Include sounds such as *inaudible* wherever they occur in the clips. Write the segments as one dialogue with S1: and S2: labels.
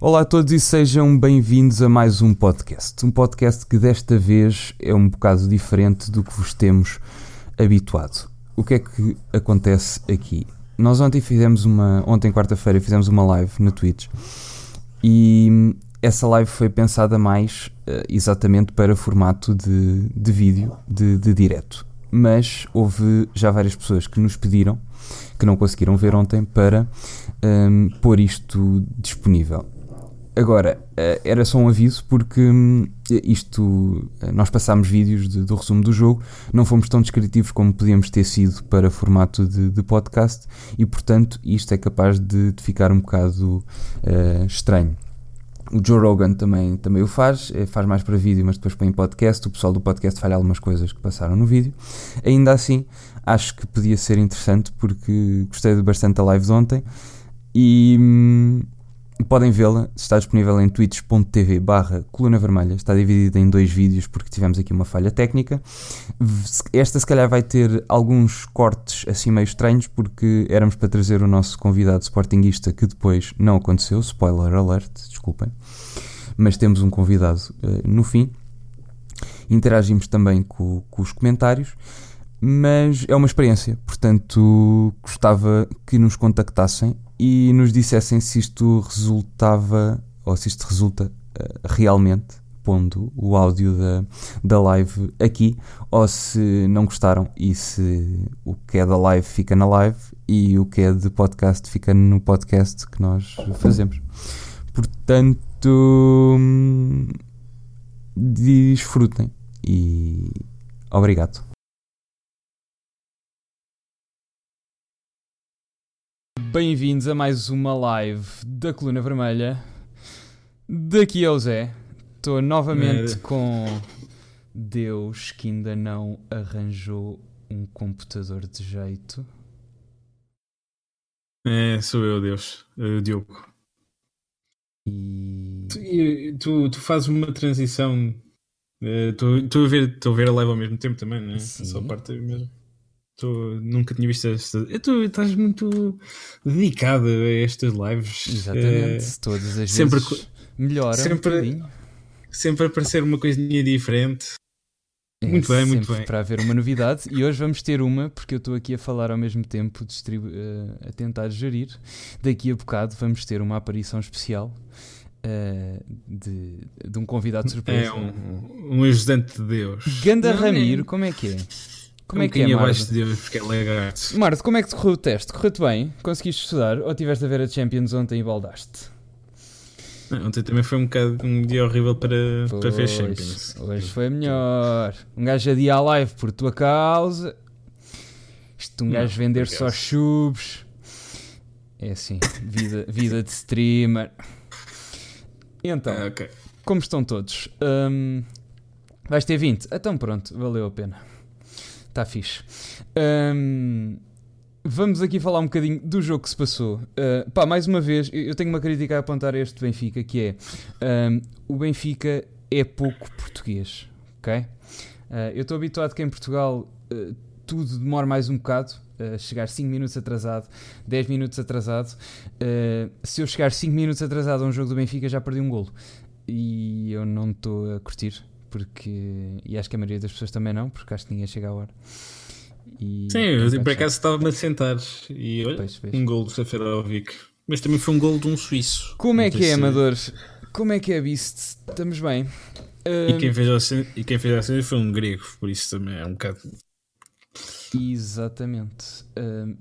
S1: Olá a todos e sejam bem-vindos a mais um podcast. Um podcast que desta vez é um bocado diferente do que vos temos habituado. O que é que acontece aqui? Nós ontem fizemos uma. Ontem, quarta-feira, fizemos uma live na Twitch e essa live foi pensada mais uh, exatamente para formato de, de vídeo, de, de direto. Mas houve já várias pessoas que nos pediram, que não conseguiram ver ontem, para um, pôr isto disponível. Agora, uh, era só um aviso porque um, isto. Uh, nós passámos vídeos de, do resumo do jogo, não fomos tão descritivos como podíamos ter sido para formato de, de podcast e, portanto, isto é capaz de, de ficar um bocado uh, estranho. O Joe Rogan também, também o faz, faz mais para vídeo, mas depois põe em podcast. O pessoal do podcast falha algumas coisas que passaram no vídeo. Ainda assim, acho que podia ser interessante porque gostei bastante da live de ontem e hum, podem vê-la. Está disponível em twitch.tv barra coluna vermelha. Está dividida em dois vídeos porque tivemos aqui uma falha técnica. Esta se calhar vai ter alguns cortes assim meio estranhos porque éramos para trazer o nosso convidado sportinguista que depois não aconteceu. Spoiler alert, desculpem. Mas temos um convidado uh, no fim. Interagimos também com, com os comentários mas é uma experiência, portanto gostava que nos contactassem e nos dissessem se isto resultava ou se isto resulta uh, realmente, pondo o áudio da, da live aqui, ou se não gostaram e se o que é da live fica na live e o que é de podcast fica no podcast que nós fazemos. Portanto, hum, desfrutem e obrigado. Bem-vindos a mais uma live da Coluna Vermelha. Daqui é o Zé. Estou novamente é. com Deus que ainda não arranjou um computador de jeito.
S2: É, sou eu, Deus. O Diogo. E... Tu, tu, tu fazes uma transição. Estou uh, a, ver, a ver a live ao mesmo tempo também, não é? Sim. Só parte mesmo. Tô, nunca tinha visto esta. Tu estás muito dedicado a estas lives.
S1: Exatamente, é, todas as sempre, vezes melhora
S2: sempre, um sempre aparecer uma coisinha diferente. É, muito bem, muito bem.
S1: Para haver uma novidade, e hoje vamos ter uma, porque eu estou aqui a falar ao mesmo tempo, distribu uh, a tentar gerir. Daqui a bocado vamos ter uma aparição especial. Uh, de, de um convidado surpresa.
S2: É um, um ajudante de Deus.
S1: Ganda Não, Ramiro, é... como é que é?
S2: Como um é que é, abaixo de Deus, porque é lagarto.
S1: Marta, como é que correu o teste? Correu-te bem? Conseguiste estudar? Ou tiveste a ver a Champions ontem e baldaste?
S2: ontem também foi um bocado um dia horrível para, pois, para ver Champions.
S1: Hoje foi melhor. Um gajo a dia live por tua causa. Isto um gajo Não, vender só chubes. É assim, vida, *laughs* vida de streamer. Então, ah, okay. como estão todos? Um, vais ter 20? Então pronto, valeu a pena. Está fixe. Um, vamos aqui falar um bocadinho do jogo que se passou. Uh, pá, mais uma vez, eu tenho uma crítica a apontar a este Benfica, que é um, o Benfica é pouco português, ok? Uh, eu estou habituado que em Portugal uh, tudo demora mais um bocado. Uh, chegar 5 minutos atrasado, 10 minutos atrasado. Se eu chegar 5 minutos atrasado a um jogo do Benfica, já perdi um golo. E eu não estou a curtir porque. E acho que a maioria das pessoas também não, porque acho que ninguém chega à hora.
S2: E, Sim, eu por acaso estava-me a sentar e olha, pois, pois. um gol do Seferovic. Mas também foi um gol de um suíço.
S1: Como é que é, amadores? Como é que é, Beast? Estamos bem.
S2: Uh... E, quem fez a e quem fez a cena foi um grego, por isso também é um bocado.
S1: Exatamente.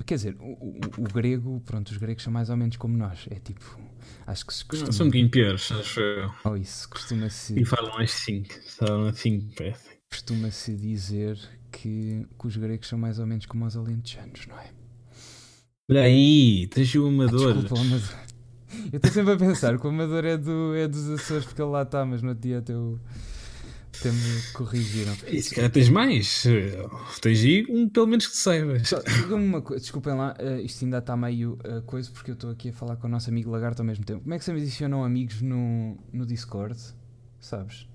S1: Quer dizer, o, o, grego, pronto, os gregos são mais ou menos como nós. É tipo Acho que se costuma...
S2: São um bocadinho piores, acho eu.
S1: Oh, isso, costuma-se.
S2: E falam assim, falam assim, parece.
S1: Costuma-se dizer que, que os gregos são mais ou menos como os alentejanos, não é?
S2: Olha aí, tens o Amador. Ah,
S1: desculpa, o Amador. Eu estou sempre a pensar que o Amador é, do, é dos Açores porque ele lá está, mas no dia até o. Até me corrigiram.
S2: E se calhar tens mais. Tens aí um, pelo menos que saibas.
S1: Diga-me uma coisa, desculpem lá, uh, isto ainda está meio uh, coisa porque eu estou aqui a falar com o nosso amigo Lagarto ao mesmo tempo. Como é que se adicionam amigos no, no Discord? Sabes?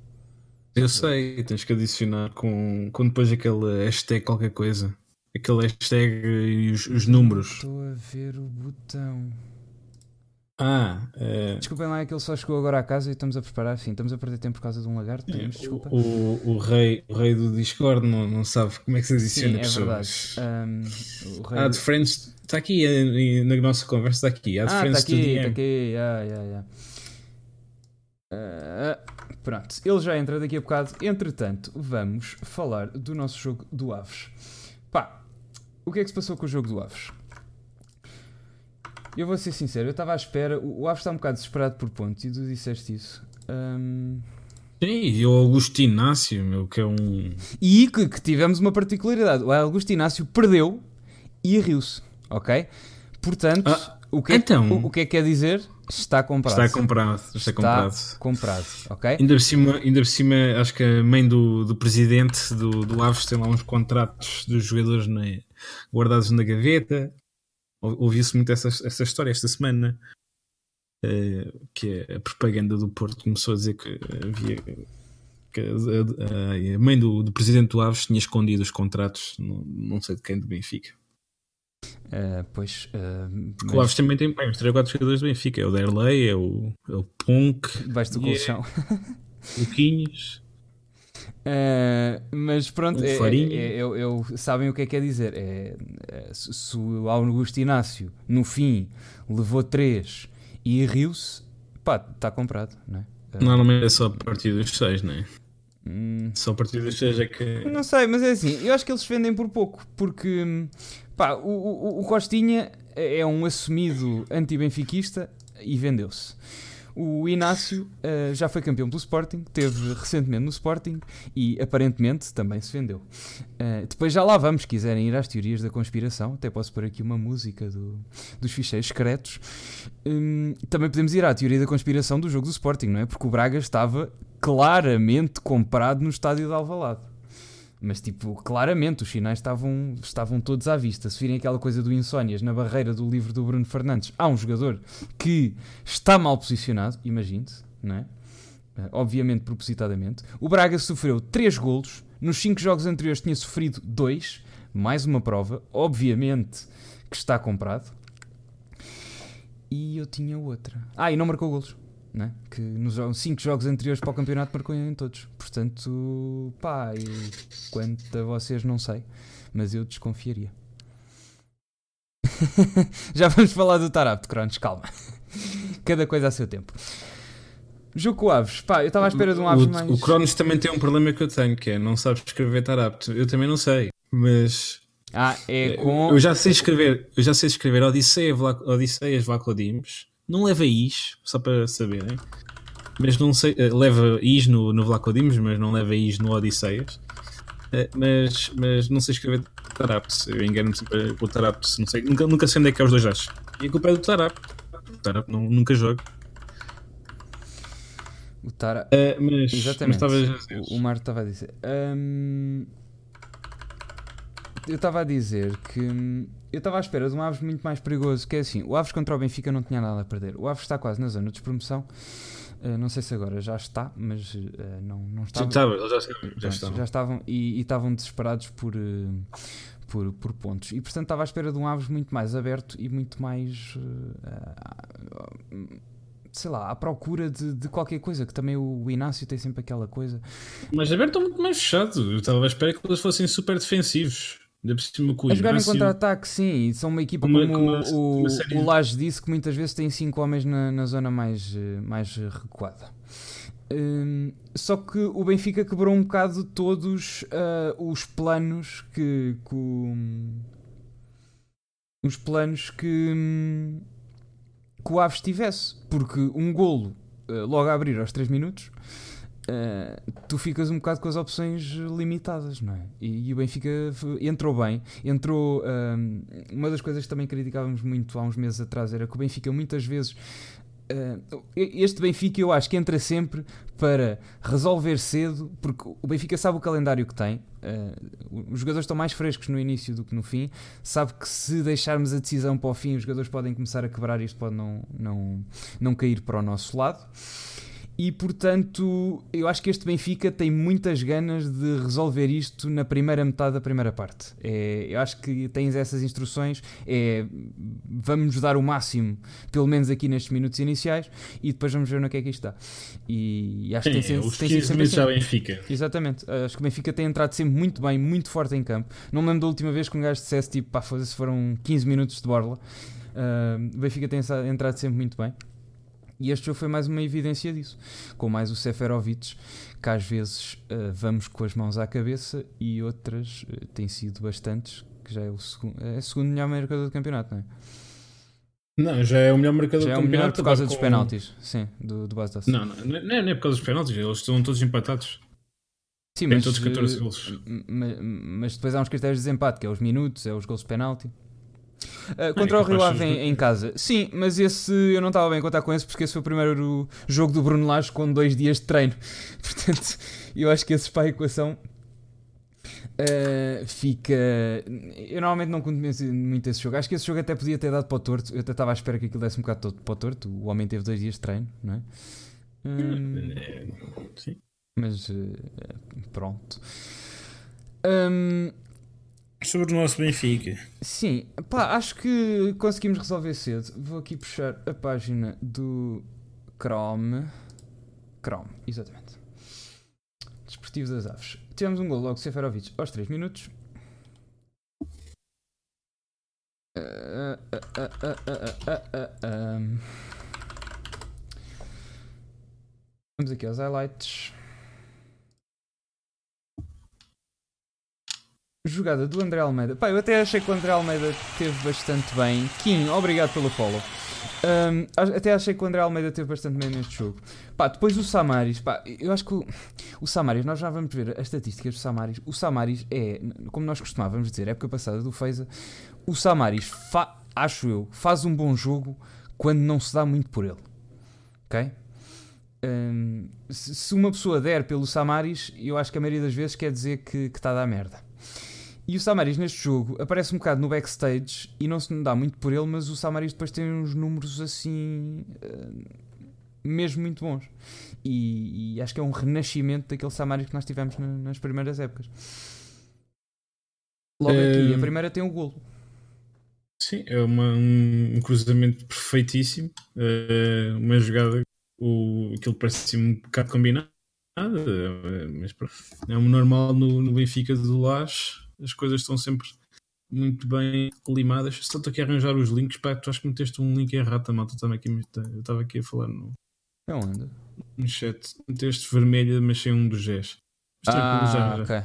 S2: Eu sei, tens que adicionar com, com depois aquele hashtag qualquer coisa. Aquele hashtag e os, os números.
S1: Estou a ver o botão.
S2: Ah,
S1: uh... desculpem lá, é que ele só chegou agora à casa e estamos a preparar. Sim, estamos a perder tempo por causa de um lagarto. Temos, desculpa.
S2: O, o, rei, o rei do Discord não, não sabe como é que se adiciona
S1: Sim, é
S2: pessoas.
S1: verdade. Um,
S2: rei... Ah, de Friends está aqui eh, na nossa conversa. Está aqui.
S1: Ah,
S2: de
S1: ah,
S2: Friends
S1: está aqui, está aqui. Yeah, yeah, yeah. Uh, pronto, ele já entra daqui a bocado. Entretanto, vamos falar do nosso jogo do Aves. Pá, o que é que se passou com o jogo do Aves? Eu vou ser sincero, eu estava à espera. O Aves está um bocado desesperado por pontos e tu disseste isso. Um...
S2: Sim, e o Augusto Inácio, meu, que é um.
S1: E que, que tivemos uma particularidade. O Augusto Inácio perdeu e riu-se, ok? Portanto, ah, o, que é, então... o, o, que é que quer dizer? Está comprado.
S2: Está comprado. Está, está
S1: comprado. comprado, ok?
S2: Ainda por cima, ainda por cima acho que a mãe do, do presidente do, do Aves tem lá uns contratos dos jogadores né, guardados na gaveta ouviu-se muito essa, essa história esta semana, uh, que é a propaganda do Porto começou a dizer que havia que a, a mãe do, do, presidente do Aves tinha escondido os contratos, não, não sei de quem, do Benfica.
S1: Uh, pois, uh,
S2: mas... o Aves também tem bem, os 3 ou 4 jogadores do Benfica: é o Derlei, é o, é o Punk,
S1: debaixo do colchão,
S2: é, o Quinhos.
S1: Uh, mas pronto, é, é, é, eu, eu, sabem o que é que quer dizer. É, é, se o Augusto Inácio no fim levou 3 e riu-se, pá, está comprado, não é?
S2: Uh, Normalmente é só a partir dos 6, não é? Hum, só a partir dos 6 é que.
S1: Não sei, mas é assim, eu acho que eles vendem por pouco, porque pá, o, o, o Costinha é um assumido anti-benfiquista e vendeu-se. O Inácio uh, já foi campeão pelo Sporting, teve recentemente no Sporting e aparentemente também se vendeu. Uh, depois já lá vamos, se quiserem ir às teorias da conspiração, até posso pôr aqui uma música do, dos ficheiros secretos. Um, também podemos ir à teoria da conspiração do jogo do Sporting, não é? Porque o Braga estava claramente comprado no estádio de Alvalade. Mas, tipo, claramente os sinais estavam, estavam todos à vista. Se virem aquela coisa do Insónias na barreira do livro do Bruno Fernandes, há um jogador que está mal posicionado, imagine-se, não é? Eh, obviamente, propositadamente. O Braga sofreu 3 golos, nos 5 jogos anteriores tinha sofrido 2, mais uma prova, obviamente que está comprado. E eu tinha outra. Ah, e não marcou golos né? que nos 5 jogos anteriores para o campeonato marcou em todos. Portanto, pá, eu, quanto a vocês não sei, mas eu desconfiaria. *laughs* Já vamos falar do Tarapto, Cronos, calma. Cada coisa a seu tempo. Jogo com Aves, pá, eu estava à espera de um Aves
S2: o,
S1: mais.
S2: O Cronos também tem um problema que eu tenho, que é não sabes escrever Tarapto. Eu também não sei, mas.
S1: Ah, é com.
S2: Eu já sei escrever, eu já sei escrever Odisseia, Odisseias Vlacodimes não leva is, só para saberem. Mas não sei. Eh, leva is no, no Vlacodimos, mas não leva is no Odisseias. Eh, mas, mas não sei escrever Tarapes. Eu engano-me sempre com o Tarapes. Não sei, nunca, nunca sei onde é que é os dois achos. E a culpa é do Tarap. O Tarap não, nunca joga.
S1: O Tara.
S2: Uh, mas,
S1: Exatamente. Mas o, o Mar estava a dizer. Um, eu estava a dizer que hum, eu estava à espera de um Aves muito mais perigoso, que é assim, o Aves contra o Benfica não tinha nada a perder. O Aves está quase na zona de despromoção. Uh, não sei se agora já está, mas uh, não, não estava.
S2: Já, já, já,
S1: estavam. Já estavam e, e estavam desesperados por, uh, por, por pontos. E portanto estava à espera de um Aves muito mais aberto e muito mais. sei lá, à procura de, de qualquer coisa, que também o Inácio tem sempre aquela coisa.
S2: Mas aberto é muito mais fechado. Eu estava à espera que eles fossem super defensivos.
S1: A jogar em contra-ataque, sim, são uma equipa como, como o, o Laje disse, que muitas vezes tem 5 homens na, na zona mais, mais recuada. Um, só que o Benfica quebrou um bocado todos uh, os planos que, que os planos que, que o Aves tivesse, porque um golo uh, logo a abrir aos 3 minutos Uh, tu ficas um bocado com as opções limitadas, não é? E, e o Benfica entrou bem, entrou. Uh, uma das coisas que também criticávamos muito há uns meses atrás era que o Benfica muitas vezes. Uh, este Benfica eu acho que entra sempre para resolver cedo, porque o Benfica sabe o calendário que tem, os jogadores estão mais frescos no início do que no fim, sabe que se deixarmos a decisão para o fim, os jogadores podem começar a quebrar e isto pode não, não, não cair para o nosso lado e portanto eu acho que este Benfica tem muitas ganas de resolver isto na primeira metade da primeira parte. É, eu acho que tens essas instruções, é vamos dar o máximo, pelo menos aqui nestes minutos iniciais, e depois vamos ver no que é que isto está. E, acho
S2: Sim,
S1: que tem,
S2: é, os
S1: tem
S2: 15 minutos já Benfica.
S1: Exatamente, acho que o Benfica tem entrado sempre muito bem, muito forte em campo. Não me lembro da última vez que um gajo dissesse tipo, pá, se foram 15 minutos de borla. Uh, o Benfica tem entrado sempre muito bem. E este jogo foi mais uma evidência disso, com mais o Seferovic, que às vezes uh, vamos com as mãos à cabeça e outras uh, têm sido bastantes, que já é o segundo, é o segundo melhor marcador do campeonato, não é?
S2: Não, já é o melhor marcador
S1: já
S2: do
S1: é
S2: campeonato.
S1: Melhor por causa dos com... penaltis, sim, do, do Bastas.
S2: Não, não, não é, não é por causa dos penaltis, eles estão todos empatados.
S1: Sim, mas, todos 14 eh, gols. Mas, mas, depois há uns critérios de desempate, que é os minutos, é os gols de penalti. Uh, contra o Rio Ave em, em, casa. Sim, mas esse eu não estava bem a contar com esse porque esse foi o primeiro jogo do Bruno Lage com dois dias de treino. *laughs* Portanto, eu acho que esse para a equação uh, fica. Eu normalmente não conto muito esse jogo. Acho que esse jogo até podia ter dado para o torto. Eu até estava à espera que aquilo desse um bocado todo para o torto. O homem teve dois dias de treino, não é? Hum,
S2: Sim.
S1: Mas uh, pronto. Um,
S2: Sobre o nosso Benfica.
S1: Sim, pá, acho que conseguimos resolver cedo. Vou aqui puxar a página do Chrome. Chrome, exatamente. Desportivo das Aves. Tivemos um gol logo Seferovic aos 3 minutos. Vamos aqui aos highlights. Jogada do André Almeida. Pá, eu até achei que o André Almeida teve bastante bem. Kim, obrigado pelo follow. Um, até achei que o André Almeida teve bastante bem neste jogo. Pá, depois o Samaris, pá, eu acho que o, o Samaris, nós já vamos ver as estatísticas do Samaris. O Samaris é, como nós costumávamos dizer, época passada do Feiza, o Samaris, acho eu, faz um bom jogo quando não se dá muito por ele. Ok? Um, se, uma pessoa der pelo Samaris, eu acho que a maioria das vezes quer dizer que está a dar merda. E o Samaris neste jogo aparece um bocado no backstage e não se dá muito por ele, mas o Samaris depois tem uns números assim. Uh, mesmo muito bons. E, e, acho que é um renascimento daquele Samaris que nós tivemos na, nas primeiras épocas. Logo aqui, a primeira tem o um golo.
S2: Sim, é uma, um cruzamento perfeitíssimo. Uh, uma jogada, o, aquilo parece um bocado combinado, mas é um normal no, no Benfica do Lage as coisas estão sempre muito bem limadas. Só estou aqui a arranjar os links. Pá, tu acho que meteste um link errado, malta. Também aqui, eu estava aqui a falar no,
S1: é onde?
S2: no chat. Meteste vermelha, mas sem um dos Gs.
S1: Ah, já, ok.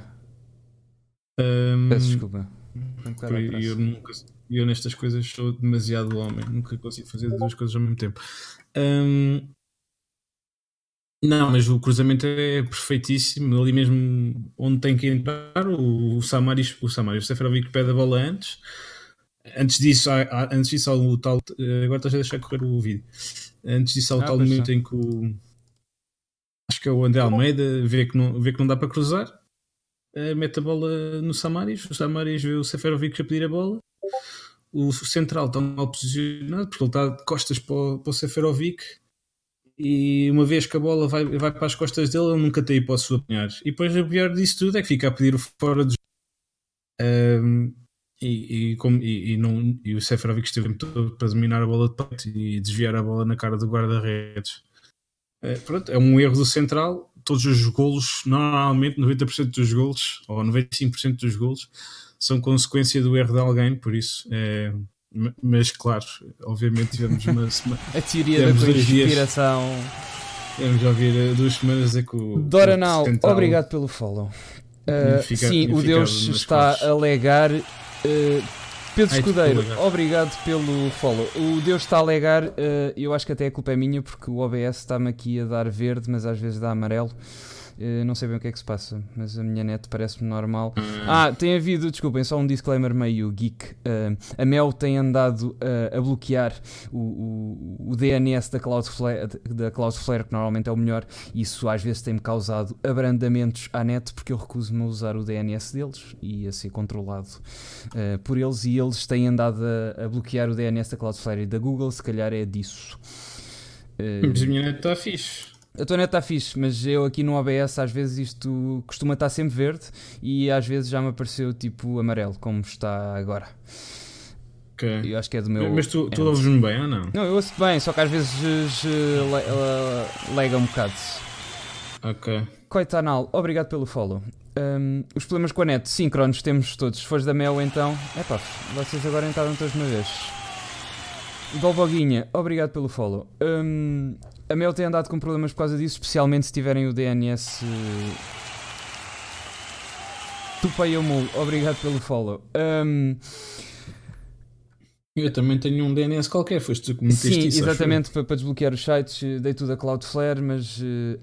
S1: Um, Peço desculpa.
S2: Um eu, nunca, eu nestas coisas sou demasiado homem. Nunca consigo fazer duas coisas ao mesmo tempo. Um, não, mas o cruzamento é perfeitíssimo. Ali mesmo onde tem que entrar, o, Samaris, o Samaris, o Seferovic pede a bola antes. Antes disso, há, antes disso há o tal. Agora estás a deixar correr o vídeo. Antes disso há o ah, tal momento em que o. Acho que é o André Almeida vê que não, vê que não dá para cruzar. Uh, mete a bola no Samaris. O Samaris vê o Seferovic a pedir a bola. O central está mal posicionado porque ele está de costas para o, para o Seferovic e uma vez que a bola vai, vai para as costas dele, ele nunca tem hipótese de apanhar. E depois o pior disso tudo é que fica a pedir o fora de um, e, e, como, e, e, não, e o Seferovic esteve todo para dominar a bola de peito e desviar a bola na cara do guarda-redes. É, pronto, é um erro do central. Todos os golos, normalmente 90% dos golos, ou 95% dos golos, são consequência do erro de alguém, por isso é, mas claro, obviamente tivemos uma semana. *laughs*
S1: a teoria da conspiração.
S2: Já ouvir eh, duas semanas é que o.
S1: Doranal, obrigado pelo follow. Uh, sim, o Deus está a alegar. Uh, Pedro Escudeiro, obrigado pelo follow. O Deus está a alegar, uh, eu acho que até a culpa é minha porque o OBS está-me aqui a dar verde, mas às vezes dá amarelo. Uh, não sei bem o que é que se passa, mas a minha net parece-me normal. Ah, tem havido, desculpem, só um disclaimer meio geek. Uh, a Mel tem andado uh, a bloquear o, o, o, DNS da Cloudflare, da Cloudflare, que normalmente é o melhor. Isso às vezes tem-me causado abrandamentos à net, porque eu recuso-me a usar o DNS deles e a ser controlado por eles. E eles têm andado a, a, bloquear o DNS da Cloudflare e da Google, se calhar é disso.
S2: mas a minha net está fixe.
S1: A tua net está fixe, mas eu aqui no OBS às vezes isto costuma estar sempre verde e às vezes já me apareceu tipo amarelo, como está agora.
S2: Okay.
S1: Eu acho que é do meu.
S2: Mas tu, tu ouves-me bem ou não?
S1: Não, eu ouço bem, só que às vezes lega um bocado.
S2: Ok.
S1: Coitanal, obrigado pelo follow. Um, os problemas com a net, síncronos temos todos. Se fores da Mel, então. É pá, vocês agora entraram todos uma vez. Dolboguinha, obrigado pelo follow. Um, a Mel tem andado com problemas por causa disso, especialmente se tiverem o DNS. Tupaiamu, obrigado pelo follow. Um,
S2: eu também tenho um DNS qualquer, foste tu que meteste
S1: Sim,
S2: isso,
S1: exatamente, para, para, desbloquear os sites, eh, dei tudo a Cloudflare, mas uh,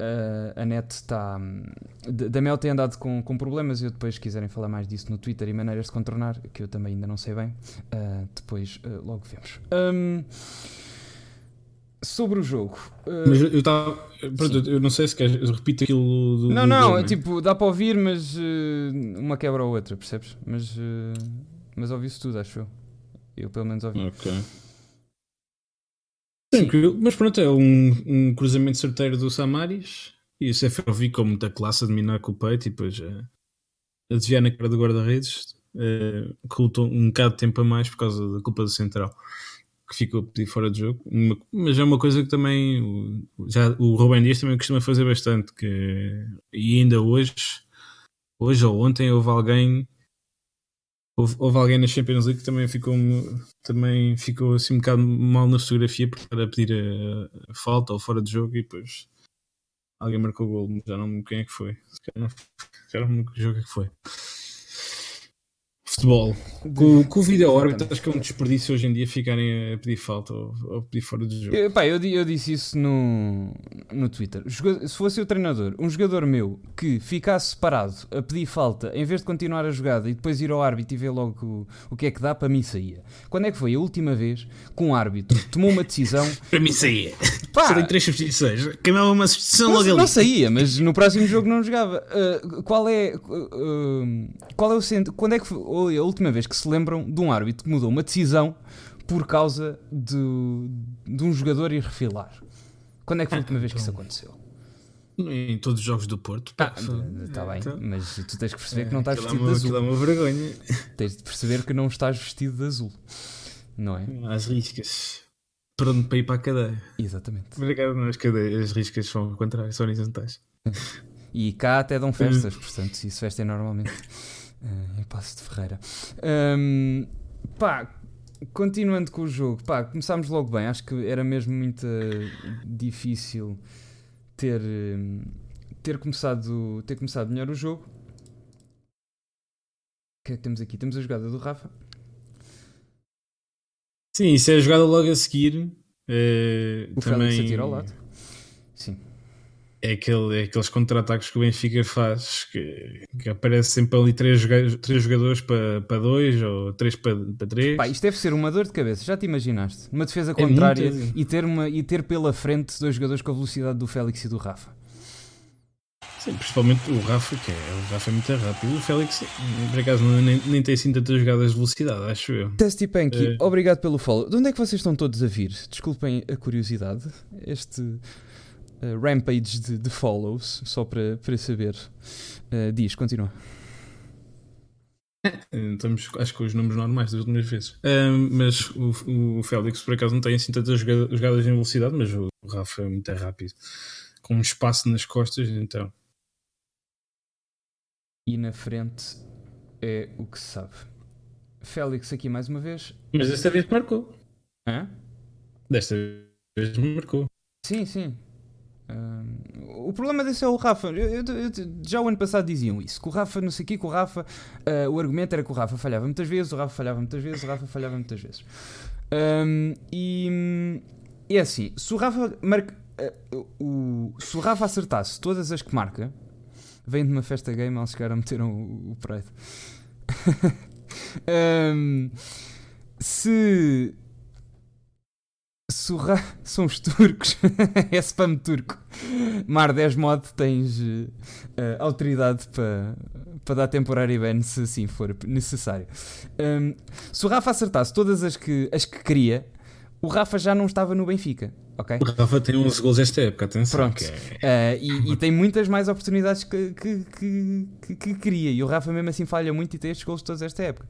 S1: a, a, net está. Um, da Mel tem andado com, com problemas. Eu depois, se quiserem falar mais disso no Twitter e maneiras de contornar, que eu também ainda não sei bem, uh, depois uh, logo vemos. Um, sobre o jogo.
S2: mas eu estava. Pronto, eu não sei se queres. Repito aquilo do.
S1: Não,
S2: do
S1: não,
S2: jogo,
S1: é tipo, dá para ouvir, mas uma quebra a outra, percebes? Mas, mas ouvi-se tudo, acho eu. Eu pelo menos ouvi.
S2: Ok. Tranquilo, mas pronto, é um, um cruzamento certeiro do Samaris e o CFOV com muita classe a dominar com o peito e depois uh, a desviar na cara do guarda-redes, uh, que um bocado de tempo a mais por causa da culpa do Central que ficou pedir fora de jogo. Mas é uma coisa que também já o Rubem Dias também costuma fazer bastante. Que, e ainda hoje, hoje ou ontem, houve alguém Houve, houve, alguém na Champions League que também ficou, também ficou assim um bocado mal na fotografia estar a pedir a, a, falta ou fora de jogo e depois alguém marcou o gol, já não me lembro quem é que foi. Já não me lembro que jogo é que foi futebol. Com, com o vídeo árbitro, acho que é um desperdício hoje em dia ficarem a pedir falta ou, ou pedir fora de jogo.
S1: Eu, pá, eu, eu, disse isso no, no Twitter. Se fosse o treinador, um jogador meu que ficasse parado a pedir falta em vez de continuar a jogada e depois ir ao árbitro e ver logo o, o que é que dá, para mim saía. Quando é que foi a última vez que um árbitro tomou uma decisão? *laughs*
S2: para mim saía. *laughs* Pá, três substituições. Queimava uma substituição logo
S1: ali.
S2: Não
S1: saía, mas no próximo jogo não jogava. Uh, qual é. Uh, qual é o centro? Quando é que foi? Foi a última vez que se lembram de um árbitro que mudou uma decisão por causa de, de um jogador ir refilar? Quando é que foi a última vez que isso aconteceu?
S2: Em todos os jogos do Porto.
S1: Está ah, bem, então, mas tu tens que perceber que não estás vestido de azul.
S2: É uma vergonha.
S1: Tens de perceber que não estás vestido de azul. Não é?
S2: As riscas. Pronto para ir para a cadeia.
S1: Exatamente.
S2: Obrigado, não, as, cadeias, as riscas são ao contrário, são horizontais. *laughs*
S1: E cá até dão festas, portanto, isso vestem normalmente. Uh, em Passo de Ferreira. Um, pá, continuando com o jogo, pá, começámos logo bem. Acho que era mesmo muito difícil ter, ter, começado, ter começado melhor o jogo. O que é que temos aqui? Temos a jogada do Rafa.
S2: Sim, isso é a jogada logo a seguir. Uh,
S1: o
S2: também...
S1: Félix atira ao lado.
S2: É, aquele, é aqueles contra-ataques que o Benfica faz, que, que aparece sempre ali três, três jogadores para, para dois ou três para, para três.
S1: Pá, isto deve ser uma dor de cabeça, já te imaginaste? Uma defesa é contrária e, ter uma, e ter pela frente dois jogadores com a velocidade do Félix e do Rafa.
S2: Sim, principalmente o Rafa, que é, o Rafa é muito rápido. O Félix, por acaso, nem, nem tem assim tantas jogadas de velocidade, acho eu.
S1: Testy Panky, é... obrigado pelo follow. De onde é que vocês estão todos a vir? Desculpem a curiosidade. Este uh, rampage de, de, follows, só para, para saber. Uh, diz, continua.
S2: Estamos, acho que os números normais das últimas vezes. Um, mas o, o Félix, por acaso, não tem assim tantas jogadas em velocidade, mas o Rafa é muito rápido. Com um espaço nas costas, então.
S1: E na frente é o que se sabe. Félix aqui mais uma vez.
S2: Mas desta vez marcou.
S1: Hã?
S2: Desta vez marcou.
S1: Sim, sim. Uh, o problema desse é o Rafa. Eu, eu, eu, já o ano passado diziam isso. Que o Rafa, não sei o quê, que o Rafa. Uh, o argumento era que o Rafa falhava muitas vezes, o Rafa falhava muitas vezes, o Rafa falhava muitas vezes. Um, e, é assim: se o Rafa marca. Uh, o, se o Rafa acertasse todas as que marca, vem de uma festa game, eles chegaram a meter o, o Pride. *laughs* um, se Surra *laughs* são os turcos. *laughs* é spam turco. Mar 10 mod tens uh, autoridade para para dar temporário ban se assim for necessário. Um, se o Rafa acertasse todas as que, as que queria, O Rafa já não estava no Benfica, ok?
S2: O Rafa tem 11 gols esta época, atenção.
S1: Pronto. É... Uh, e, e, tem muitas mais oportunidades que, que, que, que, que queria. E o Rafa mesmo assim falha muito e tem estes gols todos esta época.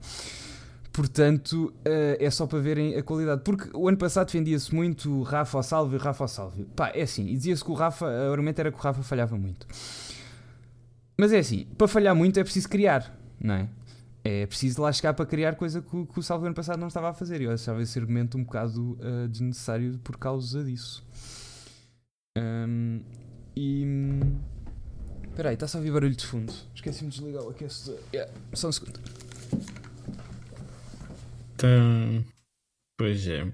S1: Portanto, uh, é só para verem a qualidade. Porque o ano passado defendia-se muito Rafa ao salve, Rafa ao salve. Pá, é assim. E dizia-se que o Rafa, o argumento era que o Rafa falhava muito. Mas é assim, para falhar muito é preciso criar, não é? É preciso lá chegar para criar coisa que, que o Salvo ano passado não estava a fazer. Eu achava esse argumento um bocado uh, desnecessário por causa disso. Um, e. Espera aí, está só a ouvir barulho de fundo. Esqueci-me de desligar o aquecedor. Yeah, só um segundo.
S2: Então. Pois é.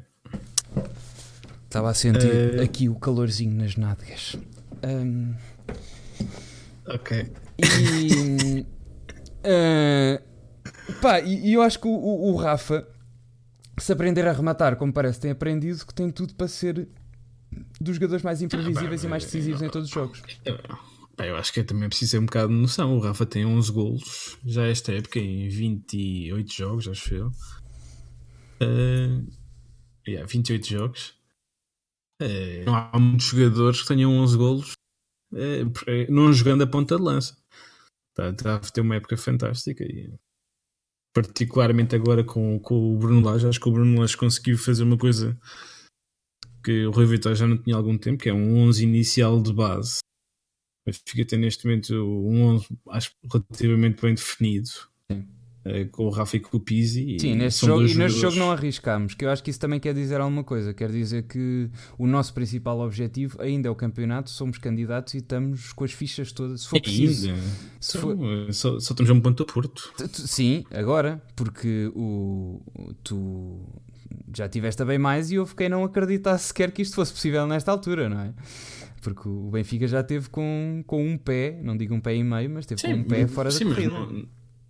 S1: Estava a sentir uh... aqui o calorzinho nas nádegas. Um,
S2: ok.
S1: E. uh, *laughs* Pá, e, eu acho que o, o, o, Rafa, se aprender a rematar, como parece, tem aprendido que tem tudo para ser dos jogadores mais imprevisíveis e mais decisivos em todos os jogos.
S2: Pá, eu acho que é também preciso ter um bocado de noção. O Rafa tem 11 golos já esta época em 28 jogos, acho eu. Uh, yeah, 28 jogos. Uh, não há muitos jogadores que tenham 11 golos uh, não jogando a ponta de lança. Está a ter uma época fantástica e particularmente agora com, com o Bruno Lage, acho que o Bruno Lage conseguiu fazer uma coisa que o Rui Vitória já não tinha há algum tempo, que é um 11 inicial de base. Fica até neste momento um 11, acho relativamente bem definido. Sim. Eh, com o Rafa e com o Pizzi.
S1: Sim, neste jogo, e neste jogo não arriscamos, que eu acho que isso também quer dizer alguma coisa. Quer dizer que o nosso principal objetivo ainda é o campeonato, somos candidatos e estamos com as fichas todas. Se for preciso.
S2: Se for... Só, só estamos a um ponto do Porto.
S1: Sim, agora, porque o, tu já tiveste a bem mais e eu fiquei não acreditar sequer que isto fosse possível nesta altura, não é? Porque o Benfica já teve com, com um pé, não digo um pé e meio, mas teve sim, com um pé fora sim, da corrida.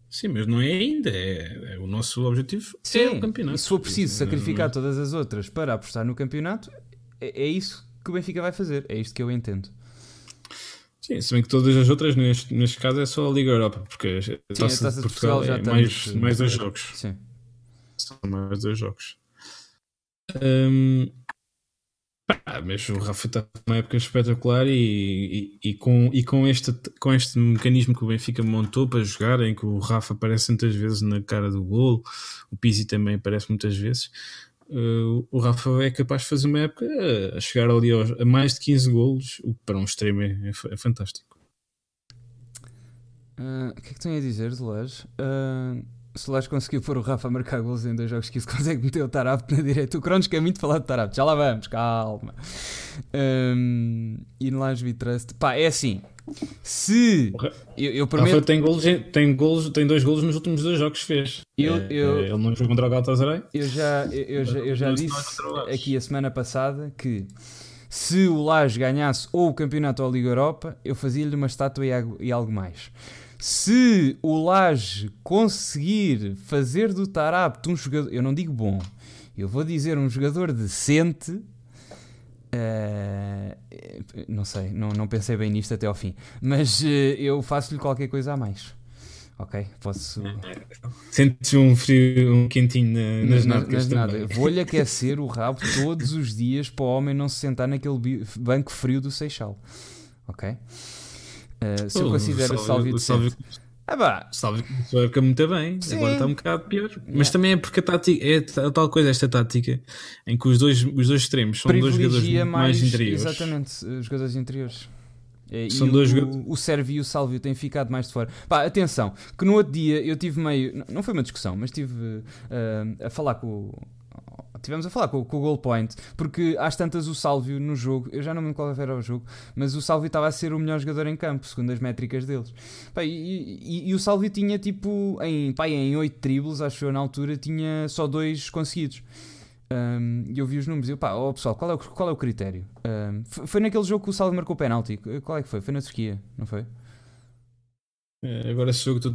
S2: Sim, mas não é ainda. É, é o nosso objetivo Sim, é o campeonato.
S1: E se for preciso sacrificar todas as outras para apostar no campeonato, é, é, isso que o Benfica vai fazer. É isto que eu entendo.
S2: Sim, se bem que todas as outras, neste, neste caso, é só a Liga Europa, porque a Taça, Sim, a taça de Portugal, já é mais, mais dois jogos.
S1: Sim.
S2: São mais dois jogos. Um, ah, mas o Rafa está numa época espetacular e, e, e, com, e com, este, com este mecanismo que o Benfica montou para jogar, em que o Rafa aparece muitas vezes na cara do gol, o Pizzi também aparece muitas vezes, uh, o Rafa é capaz de fazer uma época a chegar ali aos, a mais de 15 golos, o que para um extremo é, é fantástico.
S1: Uh, o que é que tem a dizer, Deleuze? Uh, Soares conseguiu pôr o Rafa a marcar gols em dois jogos que isso *laughs* consegue meter o Tarapto na direita. O Cronos quer muito falar de Tarapto, já lá vamos, calma. Um, e no Laje Trust, pá, é assim. Se eu, eu prometo.
S2: Rafa tem, golos, tem, golos, tem dois golos nos últimos dois jogos que fez.
S1: Eu, é, eu,
S2: ele não jogou contra o Galatasaray.
S1: Eu já, eu, eu já, eu já disse aqui a semana passada que se o Laje ganhasse ou o campeonato ou a Liga Europa, eu fazia-lhe uma estátua e algo mais. Se o Laje conseguir fazer do Tarapto um jogador, eu não digo bom, eu vou dizer um jogador decente, uh, não sei, não, não pensei bem nisto até ao fim, mas uh, eu faço-lhe qualquer coisa a mais. Ok, posso.
S2: Sentes um frio, um quentinho na, nas nádegas
S1: nada. Vou-lhe aquecer o rabo todos os dias para o homem não se sentar naquele banco frio do Seixal. Ok? Uh, se eu considero Salvio decente. Salvio,
S2: ah, bah. Salvio começou a época muito bem, Sim. agora está um bocado pior. Mas também é porque a tática, é a tal coisa, esta tática, em que os dois, os dois extremos são dois jogadores mais, mais interiores.
S1: Exatamente, os jogadores interiores. É, São dois o, jogadores. o Sérvio e o Salvio têm ficado mais de fora. Pá, atenção, que no outro dia eu tive meio. Não foi uma discussão, mas estive uh, a falar com, Tivemos a falar com, com o Goal Point, porque às tantas o Sálvio no jogo, eu já não me lembro qual era o jogo, mas o Sálvio estava a ser o melhor jogador em campo, segundo as métricas deles. Pá, e, e, e, o Sálvio tinha tipo, em, pá, em 8 dribles, acho eu na altura, tinha só dois conseguidos. E um, eu vi os números e eu, pá, oh, pessoal, qual é o, qual é o critério? Um, foi, foi, naquele jogo que o Sálvio marcou o penalti. Qual é que foi? Foi na Turquia, não foi?
S2: É, agora esse jogo tu,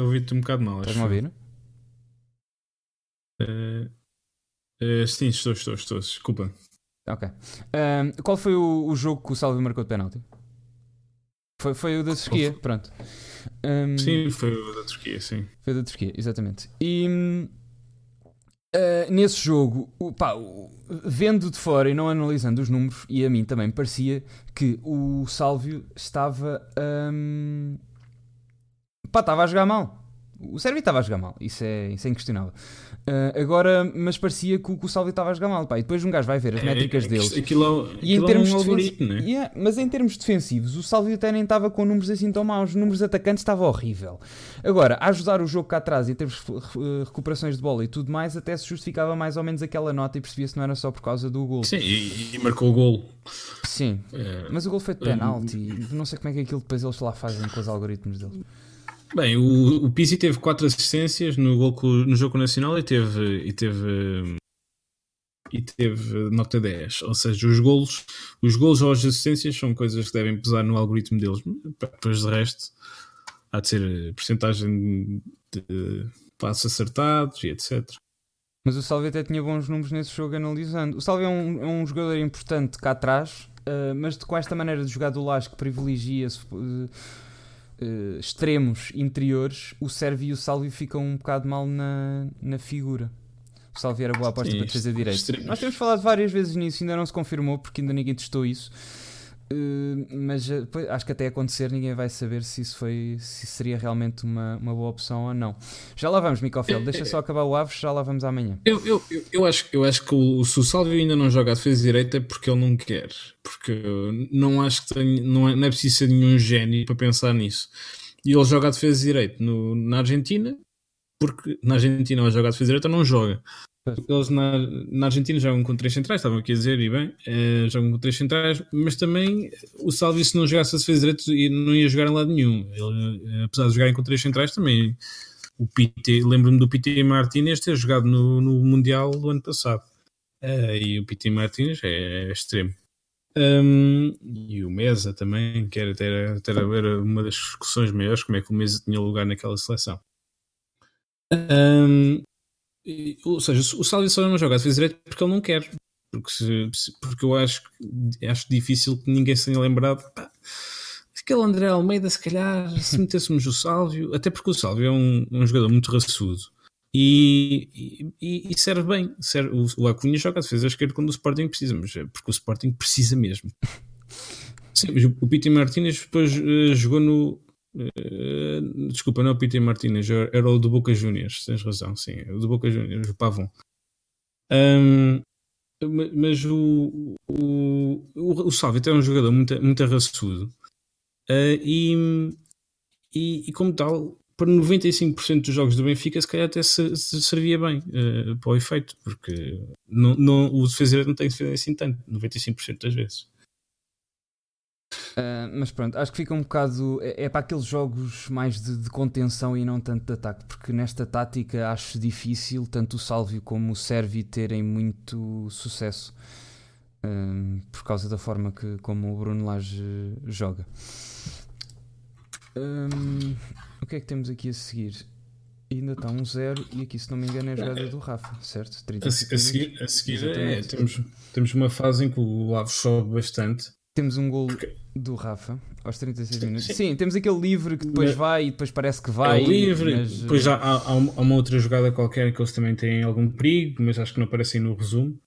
S2: ouvi-te um bocado mal.
S1: Estás-me a ouvir?
S2: Uh, Uh, sim, estou, estou, estou. Desculpa.
S1: Ok. Qual foi o, o, jogo que o Salve marcou de penalti? Foi, foi o da Turquia, pronto.
S2: Um, sim, foi o da Turquia, sim.
S1: Foi o da Turquia, exatamente. E, Uh, nesse jogo, pá, vendo de fora e não analisando os números, e a mim também parecia que o Sálvio estava. Um, pá, estava a jogar mal. O Sérvio estava a jogar mal, isso é, isso é inquestionável. Uh, agora, mas parecia que o, que o Salvi estava a jogar mal. Pá. E depois um gajo vai ver as é, métricas é, deles.
S2: Aquilo, e em termos é um algoritmo, né?
S1: yeah, Mas em termos defensivos, o Salvi até nem estava com números assim tão maus. Os números de atacantes estava horrível. Agora, a ajudar o jogo cá atrás em termos de recuperações de bola e tudo mais, até se justificava mais ou menos aquela nota e percebia-se não era só por causa do gol.
S2: Sim, e, e marcou o gol.
S1: Sim, é, mas o gol foi de penalti. É, não sei como é que aquilo depois eles lá fazem com os algoritmos deles.
S2: Bem, o, o Pizzi teve quatro assistências no, gol, no jogo nacional e teve, e teve e teve nota 10. Ou seja, os golos, os golos ou as assistências são coisas que devem pesar no algoritmo deles. Depois de resto, há de ser porcentagem de passos acertados e etc.
S1: Mas o Salve até tinha bons números nesse jogo analisando. O Salve é um, é um jogador importante cá atrás, uh, mas com esta maneira de jogar do Laje que privilegia uh, uh, extremos interiores, o Sérvio e o Salvio ficam um bocado mal na, na figura. O Salvio era boa aposta Sim, para defesa direita. Nós temos falado várias vezes nisso, ainda não se confirmou porque ainda ninguém testou isso. Uh, mas uh, acho que até acontecer ninguém vai saber se isso foi se seria realmente uma, uma boa opção ou não. Já lá vamos, Micofel, deixa só acabar o Aves, já lá vamos amanhã.
S2: Eu, eu, eu, acho, eu acho que o, se o Salvio ainda não joga a defesa direita é porque ele não quer. Porque não acho que não, é, não é preciso ser nenhum gênio para pensar nisso. E ele joga a defesa direita no, na Argentina, porque na Argentina ele joga a defesa direita não joga. Eles na, na Argentina jogam com três centrais, estavam aqui a dizer, e bem, é, jogam com três centrais, mas também o Salvi, se não jogasse a defesa direita, não ia jogar em lado nenhum. Ele, eh, apesar de jogarem com três centrais, também o PT, lembro-me do PT Martínez ter jogado no, no Mundial do ano passado. Uh, e o PT Martínez é, é extremo. Um, e o Mesa também, que era, era, era uma das discussões maiores, como é que o Mesa tinha lugar naquela seleção. Um, ou seja, o Salvi só não joga a defesa direita porque ele não quer. Porque, porque eu acho, acho difícil que ninguém se tenha lembrado. Pá, aquele André Almeida, se calhar, se metêssemos o Sálvio, até porque o Sálvio é um, um jogador muito raçudo e, e, e, serve bem. Serve, o, o Acunha joga a defesa esquerda quando o Sporting precisa, mas é porque o Sporting precisa mesmo. Sim, o Piti Martínez depois uh, jogou no. Uh, desculpa, não é o Piti Martínez, era o do Boca Juniors, tens razão, sim, o do Boca Juniors, o Pavon. Um, mas o, o, o, o Salvio é um jogador muito, muito arraçudo uh, e, e, e, como tal para 95% dos jogos do Benfica, se calhar até se, se servia bem uh, para o efeito, porque não, não, o defesa não tem defender assim tanto, 95% das vezes.
S1: Uh, mas pronto, acho que fica um bocado. É, é para aqueles jogos mais de, de, contenção e não tanto de ataque, porque nesta tática acho difícil tanto o Salvio como o Servi terem muito sucesso uh, por causa da forma que como o Bruno Lage joga. Um, o que é que temos aqui a seguir? Ainda está um zero e aqui, se não me engano, é a jogada do Rafa, certo?
S2: 30 a, a seguir, a seguir é, temos, temos uma fase em que o Aves sobe bastante.
S1: Temos um gol Porque... do Rafa aos 36 minutos. Sim. Sim, temos aquele livre que depois vai e depois parece que vai.
S2: É livre, mas... depois há, há, há, uma outra jogada qualquer que eles também têm algum perigo, mas acho que não aparecem no resumo.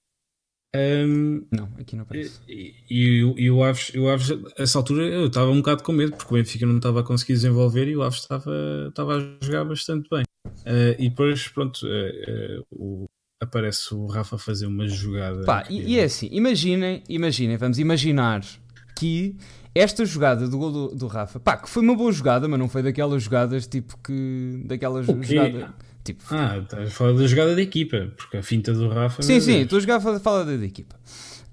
S1: Um, não, aqui não aparece.
S2: E, e, e, o Aves, o Aves, a essa altura, eu estava um bocado com medo, porque o Benfica não estava a conseguir desenvolver e o Aves estava, estava a jogar bastante bem. Uh, e depois, pronto, uh, uh, o, aparece o Rafa fazer uma jogada.
S1: Pá, e, e, é assim, imaginem, imaginem, vamos imaginar que esta jogada do gol do, do, Rafa, pá, que foi uma boa jogada, mas não foi daquelas jogadas tipo que. daquelas jogadas. Tipo,
S2: ah, estás a falar da jogada da equipa, porque a finta do Rafa.
S1: Sim, sim, estou a jogar a falar da, da equipa.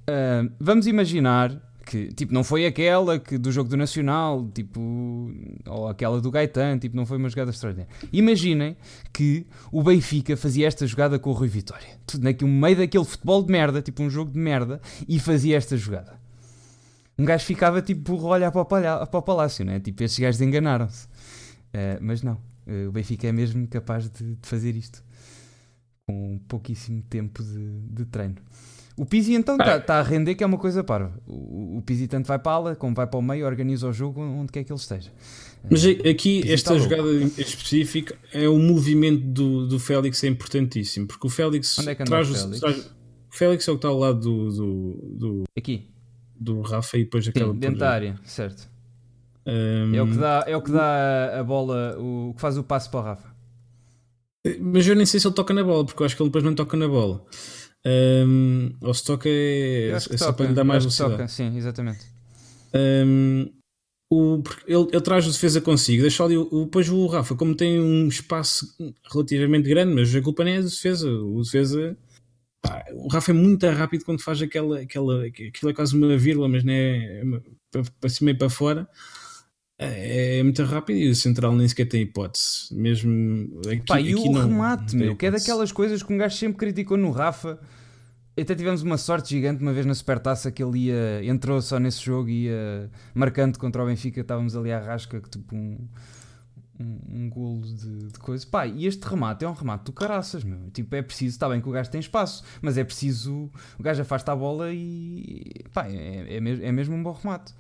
S1: Uh, vamos imaginar que, tipo, não foi aquela que do jogo do Nacional, tipo, ou aquela do Gaetan, tipo, não foi uma jogada extraordinária. Imaginem que o Benfica fazia esta jogada com o Rui Vitória, no meio daquele futebol de merda, tipo um jogo de merda, e fazia esta jogada. Um gajo ficava tipo a olhar para o, palha, para o palácio, né? Tipo, estes gajos enganaram-se. Uh, mas não, Uh, o Benfica é mesmo capaz de, de, fazer isto com pouquíssimo tempo de, de treino. O Pizzi então está tá a render, que é uma coisa para O, o Pizzi tanto vai para a ala, como vai para o meio, organiza o jogo onde quer que ele esteja.
S2: Mas aqui, esta jogada em específico, é o movimento do, do Félix é importantíssimo, porque o Félix
S1: Onde é que
S2: traz,
S1: o Félix?
S2: traz. O Félix é o que está ao lado do, do, do,
S1: Aqui,
S2: do Rafa e depois
S1: Sim, dentro da área, certo.
S2: Um,
S1: É o que dá, é o que dá a bola, o que faz o passo para o Rafa.
S2: Mas eu nem sei se ele toca na bola, porque eu acho que ele depois não toca na bola. Um, ou se toca é, é só
S1: toca,
S2: para lhe dar mais velocidade.
S1: toca, sim, exatamente.
S2: Um, o, ele, ele traz o defesa consigo, deixa ali o, depois o Rafa, como tem um espaço relativamente grande, mas a culpa nem é do defesa. O defesa, pá, o Rafa é muito rápido quando faz aquela, aquela, aquilo é quase uma vírgula, mas não é, é para cima e para fora. É, é muito rápido e o central nem sequer tem hipótese. Mesmo aqui,
S1: Pá, e
S2: aqui
S1: o
S2: não-
S1: remate,
S2: não
S1: meu, que é daquelas coisas que um gajo sempre criticou no Rafa. Até tivemos uma sorte gigante uma vez na Supertaça que ele ia, entrou só nesse jogo e ia marcando contra o Benfica. Estávamos ali à rasca, que tipo um, um, um golo de, de coisa. Pá, e este remate é um remate do caraças, meu. Tipo, é preciso, está bem que o gajo tem espaço, mas é preciso. O gajo afasta a bola e. pá, é, é, mesmo, é mesmo um bom remate.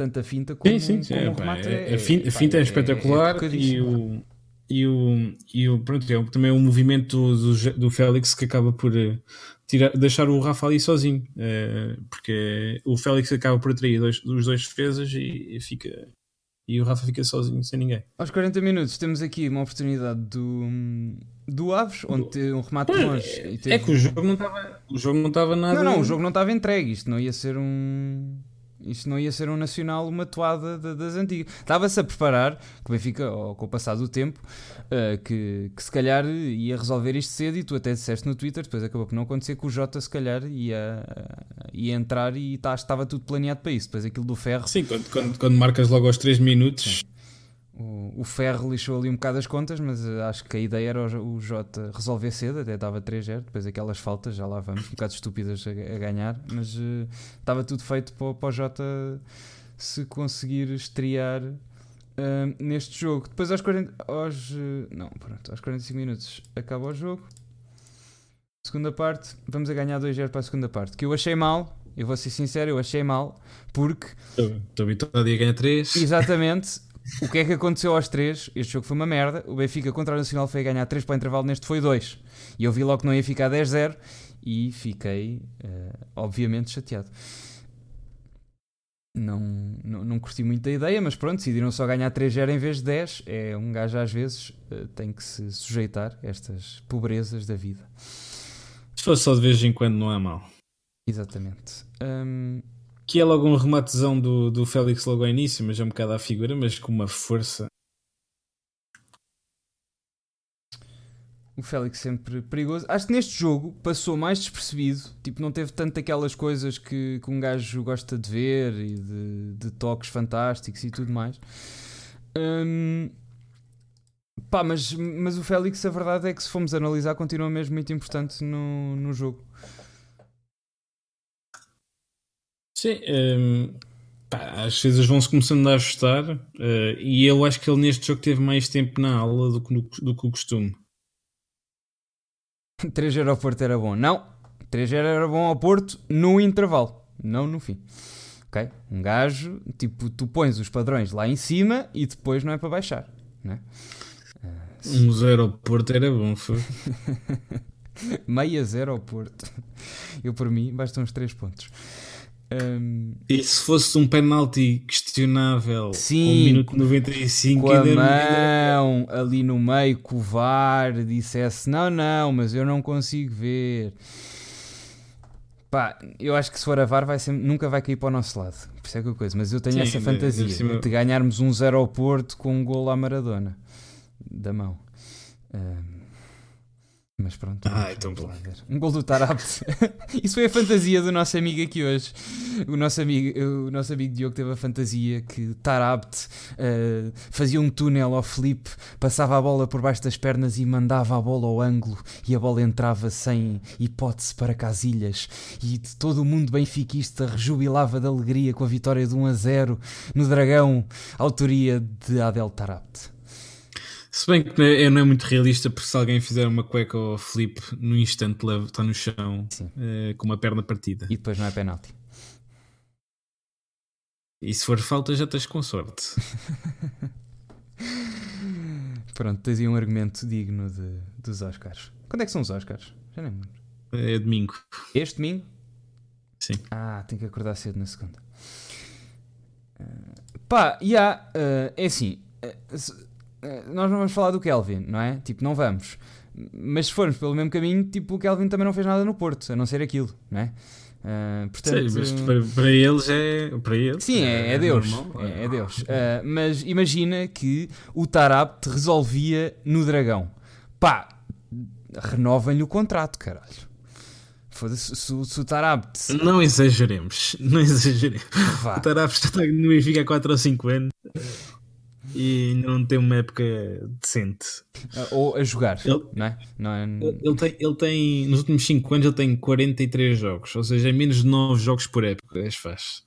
S1: Tanto a finta como,
S2: Sim, sim,
S1: como
S2: é,
S1: o remate
S2: é-
S1: é,
S2: a fin- a
S1: pá,
S2: finta é,
S1: é-
S2: espetacular
S1: é
S2: e o e o, e o pronto, é também um movimento do, do, Félix que acaba por eh, tirar, deixar o Rafa ali sozinho eh, porque o Félix acaba por atrair dois, os dois defesas e, e fica e o Rafa fica sozinho sem ninguém
S1: Aos 40 minutos temos aqui uma oportunidade do, do Aves, onde teve um remate de longe. e teve-
S2: é que o jogo não estava o jogo não estava nada
S1: Não, não, o jogo não estava entregue. Isto não ia ser um. Isto não ia ser um nacional, uma toada da- das antigas. Estava-se a preparar, que o Benfica, ou com o passar do tempo, eh, que, que se calhar ia resolver isto cedo. E tu até disseste no Twitter, depois acabou por não acontecer, que o Jota se calhar ia, ia entrar e tá- estava tudo planeado para isso. Depois aquilo do Ferro,
S2: Sim, quando, quando, quando marcas logo aos 3 minutos
S1: o, o Ferro lixou ali um bocado as contas, mas eh, acho que a ideia era o, o Jota resolver cedo, até estava 3-0, depois aquelas faltas, já lá vamos, um bocado estúpidas a, a ganhar, mas eh, estava tudo feito para, o- para o Jota se conseguir estrear eh, neste jogo. Depois aos 40, aos, não, pronto, aos 45 minutos acaba o jogo. Segunda parte, vamos a ganhar 2-0 para a segunda parte, que eu achei mal, eu vou ser sincero, eu achei mal, porque
S2: estou estou habituado a ganhar 3
S1: Exatamente. *laughs* O que é que aconteceu aos três? Este jogo foi uma merda. O Benfica contra o Nacional foi ganhar 3 para o intervalo, neste foi 2. E eu vi logo que não ia ficar 10-0 e fiquei, eh, obviamente, chateado. Não, não, não curti muito a ideia, mas pronto, decidiram só ganhar 3-0 em vez de 10. É um gajo, às vezes, eh, tem que se sujeitar a estas pobrezas da vida.
S2: se fosse só de vez em quando não é mal
S1: Exatamente. Hum,
S2: que é logo um rematezão do, do Félix logo ao início, mas é um bocado à figura, mas com uma força.
S1: O Félix sempre perigoso. Acho que neste jogo passou mais despercebido. Tipo, não teve tanto aquelas coisas que, que um gajo gosta de ver e de, de toques fantásticos e tudo mais. Hum, pá, mas, mas o Félix, a verdade é que se formos analisar, continua mesmo muito importante no, no jogo.
S2: Sim, hum, pá, as coisas vão-se começando a ajustar eh, e eu acho que ele neste jogo teve mais tempo na aula do que, no- do que o costume. *laughs*
S1: 3-0 ao Porto era bom. Não, 3-0 era bom ao Porto no intervalo, não no fim. Ok? Um gajo, tipo, tu pões os padrões lá em cima e depois não é para baixar. Né?
S2: Um zero ao Porto era bom, foi. *laughs*
S1: Meia zero ao Porto. Eu, por mim, bastam uns 3 pontos. Hum,
S2: E se fosse um penalti questionável
S1: Sim,
S2: o minuto 95
S1: com a
S2: ainda
S1: mão ali no meio, que o VAR dissesse: Não, não, mas eu não consigo ver. Pá, eu acho que se for a VAR vai sempre, nunca vai cair para o nosso lado. Por isso é que eu coisa. Mas eu tenho
S2: Sim,
S1: essa
S2: de-
S1: fantasia
S2: de cima-
S1: de ganharmos um 0 ao Porto com um gol à Maradona da mão. Hum, mas pronto.
S2: Ah, então bom.
S1: Um gol do Tarapte. *laughs* Isso foi a fantasia do nosso amigo aqui hoje. O nosso amigo, o nosso amigo Diogo teve a fantasia que Tarapte eh, fazia um túnel ao Felipe, passava a bola por baixo das pernas e mandava a bola ao ângulo e a bola entrava sem hipótese para Casilhas e de todo o mundo benfiquista rejubilava de alegria com a vitória de 1 a 0 no Dragão, autoria de Adel Tarapte.
S2: Se bem que não é, não é, muito realista, porque se alguém fizer uma cueca ou flip, no instante leva, está no chão uh, com uma perna partida.
S1: E depois não é penalti.
S2: E se for falta, já tens com sorte. *laughs*
S1: Pronto, tens aí um argumento digno de, dos Oscars. Quando é que são os Oscars? Já nem lembro.
S2: É domingo.
S1: Este domingo?
S2: Sim.
S1: Ah, tenho que acordar cedo na segunda. Uh, pá, e yeah, uh, é assim. Uh, nós não vamos falar do Kelvin, não é? Tipo, não vamos. Mas se formos pelo mesmo caminho, tipo, o Kelvin também não fez nada no Porto, a não ser aquilo, não é? Uh, portanto,
S2: sim, mas para, para, eles é. Para eles
S1: sim, é, é, é Deus. é, é, Deus. Uh, mas imagina que o Tarabt resolvia no Dragão. Pá, renovem-lhe o contrato, caralho. Foda-se, se, se o Tarabt.
S2: Não exageremos, *laughs* não exageremos. Vá. O Tarabt está no Benfica há 4 ou 5 anos e não tem uma época decente.
S1: Ah, ou a jogar, ele, não é? Não é...
S2: Ele, tem, ele tem, nos últimos 5 anos, ele tem 43 jogos, ou seja, é menos de 9 jogos por época. É faz.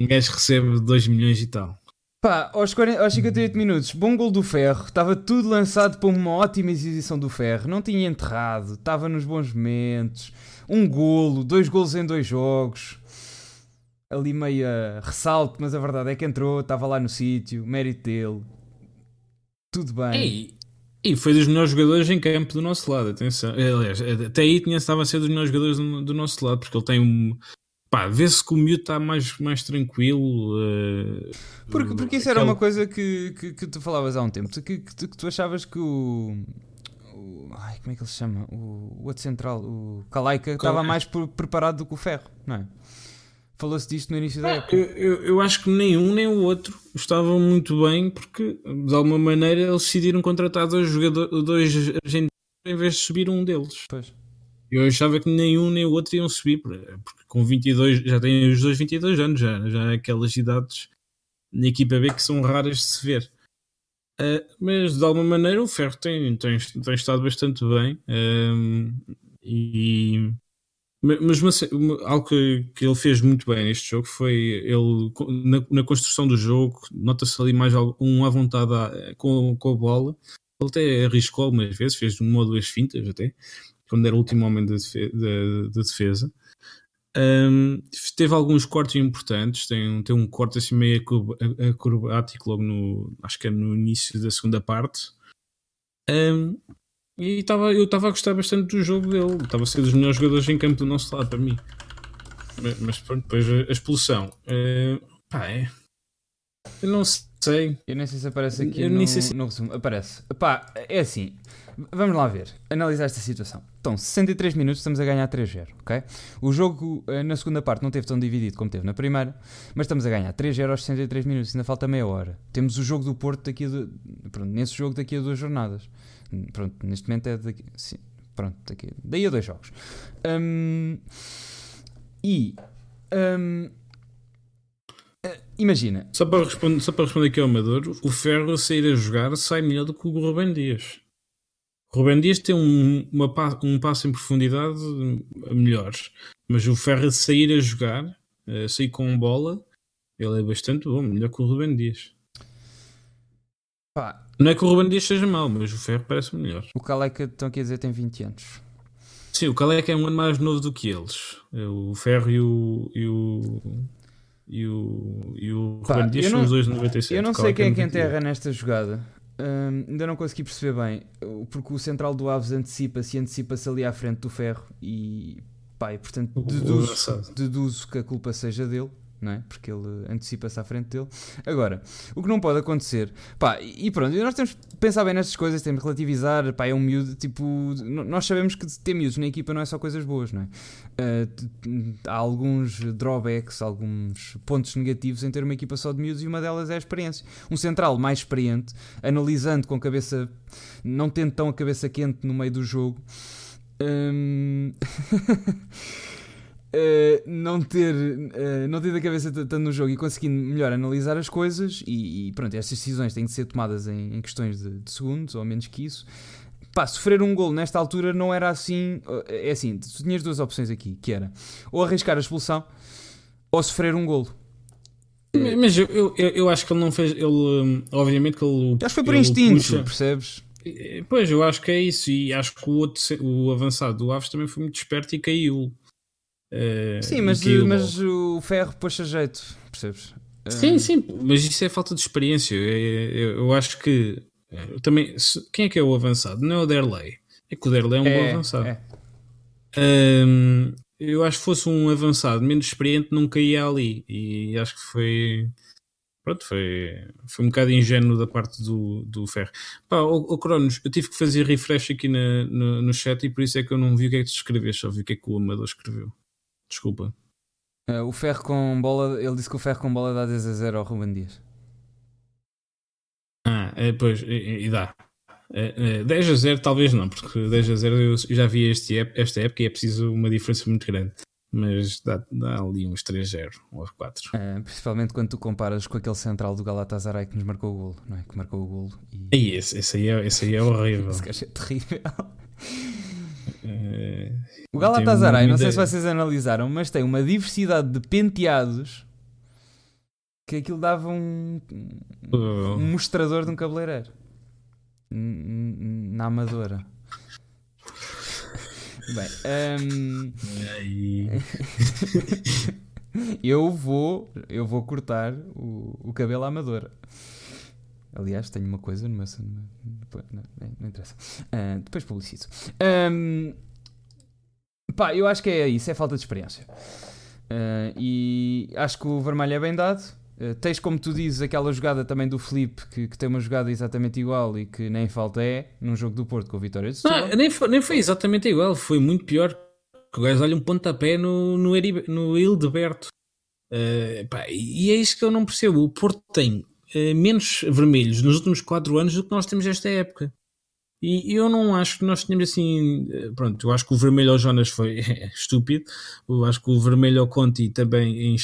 S2: Um gajo recebe 2 milhões e tal.
S1: Pá, aos, 40, aos 58 minutos, bom gol do Ferro, estava tudo lançado para uma ótima exibição do Ferro, não tinha enterrado, estava nos bons momentos, um golo, dois golos em dois jogos, ali meio ressalto, mas a verdade é que entrou, estava lá no sítio, mérito dele, tudo bem.
S2: Ei, e foi dos melhores jogadores em campo do nosso lado, atenção. Aliás, até aí tinha, estava a ser dos melhores jogadores do, do nosso lado, porque ele tem um. Pá, vê-se que o miúdo está mais, mais tranquilo. Uh,
S1: porque, porque isso era uma coisa que, que, que, tu falavas há um tempo, que, que, tu, que tu achavas que o, o. Ai, como é que ele se chama? O, o outro central, o Kalaika, estava mais preparado do que o Ferro, não é? Falou-se disto no início da época.
S2: Eu, eu, eu, acho que nem um nem o outro estavam muito bem porque, de alguma maneira, eles decidiram contratar dois, jogadores, dois argentinos em vez de subir um deles.
S1: Pois.
S2: Eu achava que nem um nem o outro iam subir, porque com 22, já têm os dois 22 anos, já, já aquelas idades na equipa B que são raras de se ver. Uh, mas de alguma maneira o Ferro tem, tem, tem estado bastante bem uh, e mas, mas algo que, que, ele fez muito bem neste jogo foi ele na, na construção do jogo, nota-se ali mais um à vontade com, com a bola. Ele até arriscou algumas vezes, fez uma ou duas fintas até, quando era o último homem de, de, de defesa. Um, teve alguns cortes importantes, tem, tem um corte assim meio acrobático logo no, acho que é no início da segunda parte. Um, e tava, eu estava a gostar bastante do jogo dele. Estava a ser dos melhores jogadores em campo do nosso lado para mim. Mas, mas pronto, depois a, expulsão. É, pá, é. Eu não sei.
S1: Eu nem sei se aparece aqui eu no, se... no resumo. Aparece. Pá, é assim. Vamos lá ver. Analisar esta situação. Então, 63 minutos, estamos a ganhar 3-0, ok? O jogo eh, na segunda parte não teve tão dividido como teve na primeira, mas estamos a ganhar 3-0 aos 63 minutos, ainda falta meia hora. Temos o jogo do Porto daqui a. Pronto, nesse jogo daqui a duas jornadas. Pronto, neste momento é daqui. Sim, pronto, daqui, daí a dois jogos. Um, e. Um, eh, imagina.
S2: Só para, responder, só para responder aqui ao Amador, o Ferro a sair a jogar sai melhor do que o Rubem Dias. O Rubem Dias tem um, uma, um passo em profundidade melhor, mas o Ferro a sair a jogar, a sair com bola, ele é bastante bom, melhor que o Rubem Dias.
S1: Pá,
S2: não é que o Ruben Dias seja mau, mas o Ferro parece melhor.
S1: O Caleca, estão aqui a dizer, tem 20 anos.
S2: Sim, o Caleca é um ano mais novo do que eles. É o Ferro e o. E o e o, e o Pá, Ruben Dias são os dois de 97.
S1: Eu não sei quem é que enterra nesta jogada. Hum, ainda não consegui perceber bem. Porque o central do Aves antecipa-se e antecipa-se ali à frente do Ferro. E pá, e, portanto deduzo, deduzo que a culpa seja dele não é? Porque ele antecipa-se à frente dele. Agora, o que não pode acontecer, pá, e pronto, nós temos que pensar bem nestas coisas, temos que relativizar, pá, é um miúdo, tipo, nós sabemos que ter miúdos na equipa não é só coisas boas, não é? Uh, há alguns drawbacks, alguns pontos negativos em ter uma equipa só de miúdos e uma delas é a experiência. Um central mais experiente, analisando com a cabeça, não tendo tão a cabeça quente no meio do jogo. Um... *laughs* Uh, não ter uh, não ter da cabeça tanto no jogo e conseguindo melhor analisar as coisas e, e pronto, estas decisões têm de ser tomadas em, em questões de, de, segundos ou menos que isso pá, sofrer um gol nesta altura não era assim eh, é assim, tu tinhas duas opções aqui, que era ou arriscar a expulsão ou sofrer um golo
S2: Mas eu, eu, eu, acho que ele não fez. Ele, obviamente que ele.
S1: Acho que foi por instinto, puxa, percebes?
S2: Pois, eu acho que é isso. E acho que o outro, o avançado do Aves também foi muito esperto e caiu.
S1: Uh, sim, mas, caiu mas o ferro puxa jeito, percebes?
S2: Sim, uh... sim, mas isso é falta de experiência. Eu, eu, eu acho que. Eu também, quem é que é o avançado? Não é o Derley. É que o Derley é um é, bom avançado. É. Um, eu acho que fosse um avançado menos experiente, não caía ali. E acho que foi. Pronto, foi, foi um bocado ingênuo da parte do, do Ferro. Pá, o, o Cronos, eu tive que fazer refresh aqui na, no, no chat e por isso é que eu não vi o que é que tu escreveste, só vi o que é que o Amador escreveu. Desculpa.
S1: Uh, o Ferro com bola, ele disse que o Ferro com bola dá 10 a 0 ao Ruben Dias.
S2: Ah, é, pois, e, e dá. É, 10 a 0 talvez não, porque 10 a 0 eu já vi este, esta época e é preciso uma diferença muito grande. Mas dá, dá ali uns 3-0 ou 4.
S1: É, principalmente quando tu comparas com aquele central do Galatasaray que nos marcou o golo, não é? Que marcou o golo.
S2: E, e esse, esse, aí é, esse aí é horrível. *laughs*
S1: esse gajo é terrível. É... O Galatasaray, não sei se vocês analisaram, mas tem uma diversidade de penteados que aquilo dava um, um mostrador de um cabeleireiro na Amadora. Bem, um... *laughs* eu vou eu vou cortar o, o cabelo à Amadora. Aliás, tenho uma coisa no meu. Não, não interessa. Uh, depois publicito. Um, pá, eu acho que é isso, é falta de experiência. Uh, e acho que o vermelho é bem dado. Uh, tens, como tu dizes, aquela jogada também do Felipe que, que, tem uma jogada exatamente igual e que nem falta é num jogo do Porto com a vitória de
S2: Setúbal. Não, nem foi, nem foi exatamente igual, foi muito pior. Que o gajo olha um pontapé no, no, Eri, no Hildeberto. Uh, pá, e é isso que eu não percebo. O Porto tem menos vermelhos nos últimos 4 anos do que nós temos esta época. E eu não acho que nós tínhamos assim. Pronto, eu acho que o vermelho ao Jonas foi *laughs* estúpido. Eu acho que o vermelho ao Conti também em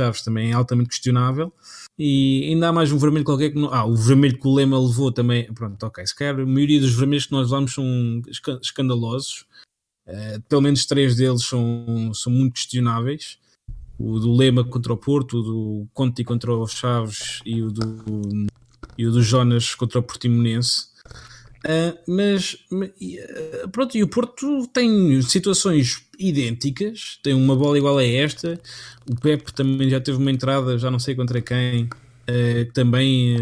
S2: Chaves também é altamente questionável. E ainda há mais um vermelho qualquer que não. Ah, o vermelho que o Lema levou também. Pronto, ok. Se calhar a maioria dos vermelhos que nós levamos são escandalosos. Uh, pelo menos três deles são, são muito questionáveis. O do Lema contra o Porto, o do Conti contra o Chaves e o do, e o do Jonas contra o Portimonense. Uh, mas, uh, pronto, e o Porto tem situações idênticas, tem uma bola igual a esta. O Pepe também já teve uma entrada, já não sei contra quem, uh, também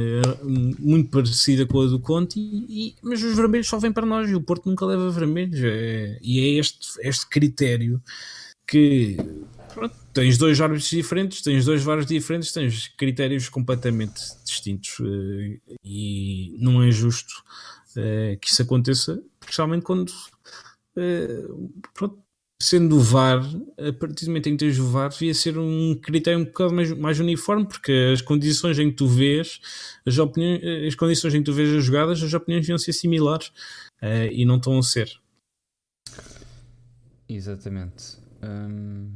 S2: muito parecida com a do Conte, e, mas os vermelhos só vêm para nós e o Porto nunca leva vermelhos. É, e é este, este critério que pronto, tens dois árbitros diferentes, tens dois vários diferentes, tens critérios completamente distintos e não é justo uh, que isso aconteça, principalmente quando, uh, pronto, sendo o VAR, a partir do momento em que tens o VAR, devia ser um critério um bocado mais, mais uniforme, porque as condições em que tu vês, as, opiniões, as condições em que tu vês as jogadas, as opiniões deviam ser similares uh, e não estão a ser.
S1: Exatamente. Hum...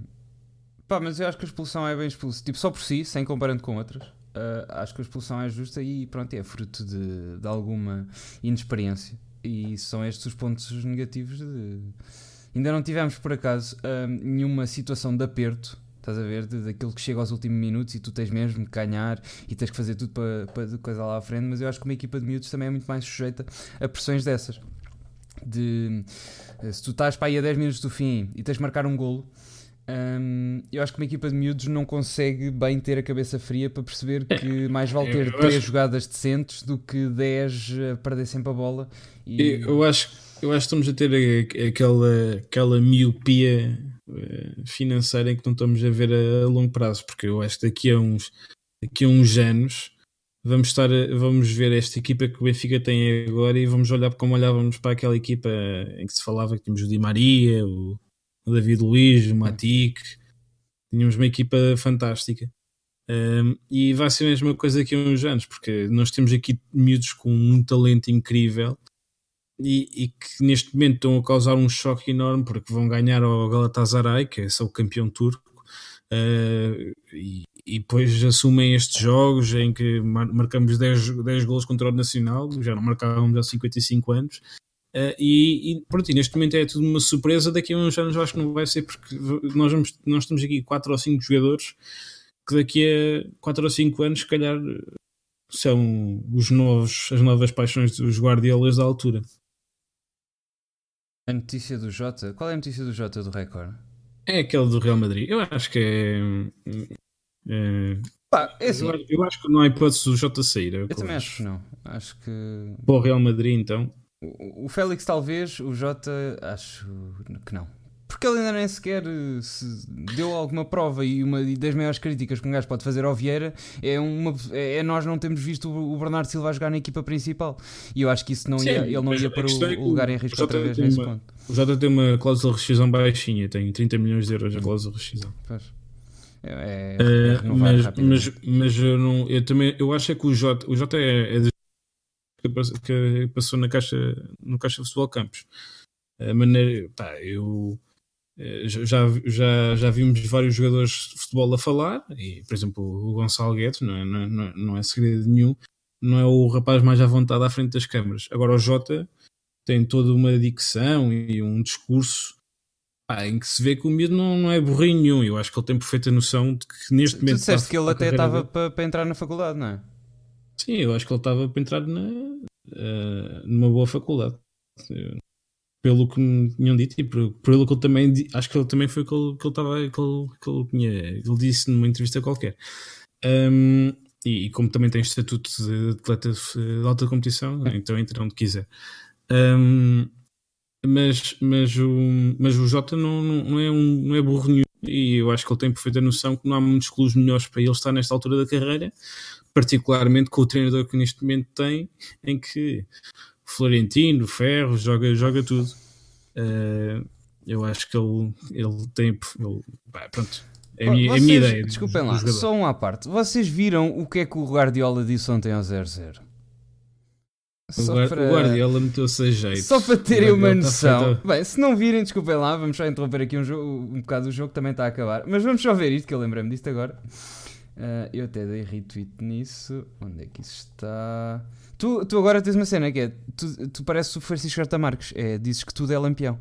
S1: Pá, mas eu acho que a expulsão é bem expulsa. Tipo, só por si, sem comparando com outras uh, acho que a expulsão é justa e pronto, é fruto de, de alguma inexperiência. E são estes os pontos negativos de... Ainda não tivemos, por acaso, uh, nenhuma situação de aperto estás a ver? Daquilo que chega aos últimos minutos e tu tens mesmo que ganhar e tens que fazer tudo para, para coisa lá à frente, mas eu acho que uma equipa de miúdos também é muito mais sujeita a pressões dessas. De se tu estás para aí a 10 minutos do fim e tens de marcar um golo, um, eu acho que uma equipa de miúdos não consegue bem ter a cabeça fria para perceber é, que mais vale ter 3 acho... jogadas decentes do que 10 a perder sempre a bola.
S2: E... Eu, acho, eu acho que estamos a ter aquela, aquela miopia eh, financeira em que não estamos a ver a, a longo prazo, porque eu acho que daqui a uns, daqui a uns anos vamos, estar vamos ver esta equipa que o Benfica tem agora e vamos olhar como olhávamos para aquela equipa em que se falava que tínhamos o Di Maria, o David Luiz, o Matic, tínhamos uma equipa fantástica. Um, e vai ser a mesma coisa daqui a uns anos, porque nós temos aqui miúdos com um talento incrível e, e, que neste momento estão a causar um choque enorme porque vão ganhar ao Galatasaray, que é o campeão turco, uh, e, e, depois assumem estes jogos em que marcamos 10, 10 gols contra o Nacional, já não marcávamos há 55 anos, Uh, e, e, pronto, e neste momento é tudo uma surpresa. Daqui a uns anos eu acho que não vai ser, porque nós, vamos, nós temos aqui 4 ou 5 jogadores que daqui a 4 ou 5 anos, se calhar, são os novos, as novas paixões dos Guardiolas da altura.
S1: A notícia do Jota? Qual é a notícia do Jota do Record?
S2: É aquele do Real Madrid. Eu acho que é. é
S1: Pá, é assim.
S2: eu, eu, acho que não há hipótese do Jota sair. É
S1: eu também acho que não. Acho que.
S2: Para o Real Madrid, então.
S1: O, o Félix, talvez. O Jota, acho que não. Porque ele ainda nem sequer eh, se deu alguma prova e uma das maiores críticas que um gajo pode fazer ao Vieira é, uma, é nós não termos visto o Bernardo Silva jogar na equipa principal. E eu acho que isso não Sim, ia, ele não ia para o, é o lugar em risco outra vez nesse
S2: uma,
S1: ponto.
S2: O Jota tem uma cláusula de rescisão baixinha, tem 30 milhões de euros a cláusula de rescisão.
S1: Pois. É,
S2: é, é mas, mas, mas, eu, não, eu também eu acho é que o Jota, o Jota é, é que passou na caixa, no Caixa Futebol Campos. A maneira, pá, eu eh, já, já, já vimos vários jogadores de futebol a falar, e por exemplo o Gonçalo Guedes, não é, não, é, não é segredo nenhum, não é o rapaz mais à vontade à frente das câmaras. Agora o Jota tem toda uma dicção e um discurso pá, em que se vê que o medo não, não é burrinho nenhum. Eu acho que ele tem perfeita noção de que neste momento. Tu
S1: disseste que ele até estava para, para entrar na faculdade, não é?
S2: Sim, eu acho que ele estava para entrar na, uh, numa boa faculdade. Pelo que me tinham dito e por, pelo que ele também acho que ele também foi que ele, que ele estava que ele, que ele tinha ele disse numa entrevista qualquer. Um, e, e, como também tem estatuto de atleta de alta competição então entra onde quiser. Um, mas, mas, o, mas o Jota não, não, não, é um, não é burro nenhum. E eu acho que ele tem perfeita noção que não há muitos clubes melhores para ele estar nesta altura da carreira particularmente com o treinador que neste momento tem em que Florentino, Ferro, joga, joga tudo. Uh, eu acho que ele, ele tem. Ele, pronto, é a minha, Vocês, a minha ideia.
S1: Desculpem lá, só um à parte. Vocês viram o que é que o Guardiola disse ontem ao 0-0?
S2: O, para... o Guardiola meteu-se a jeito.
S1: Só para terem uma tá noção. Bem, se não virem, desculpem lá, vamos só interromper aqui um, jogo, um bocado do jogo, também está a acabar. Mas vamos só ver isto, que eu lembrei-me disto agora. Uh, eu até dei retweet nisso. Onde é que isso está? Tu, tu agora tens uma cena que é. Tu, tu pareces o Francisco Carta Marques. É, dizes que tudo é lampião.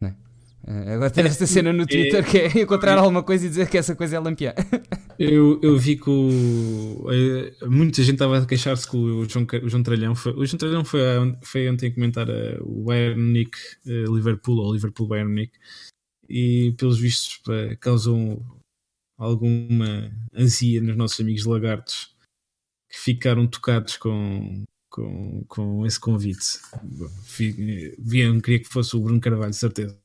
S1: É? Uh, agora tem esta cena no *laughs* Twitter que é encontrar alguma coisa e dizer que essa coisa é lampião. *laughs*
S2: Eu, eu vi que o, eh, muita gente estava a queixar-se que o João, o João Tralhão foi, o João Tralhão foi, foi ontem comentar uh, o Bayern Munique uh, Liverpool ou Liverpool Bayern Munique e pelos vistos causou alguma ansia nos nossos amigos lagartos que ficaram tocados com, com, com esse convite. Viam, queria que fosse o Bruno Carvalho, certeza.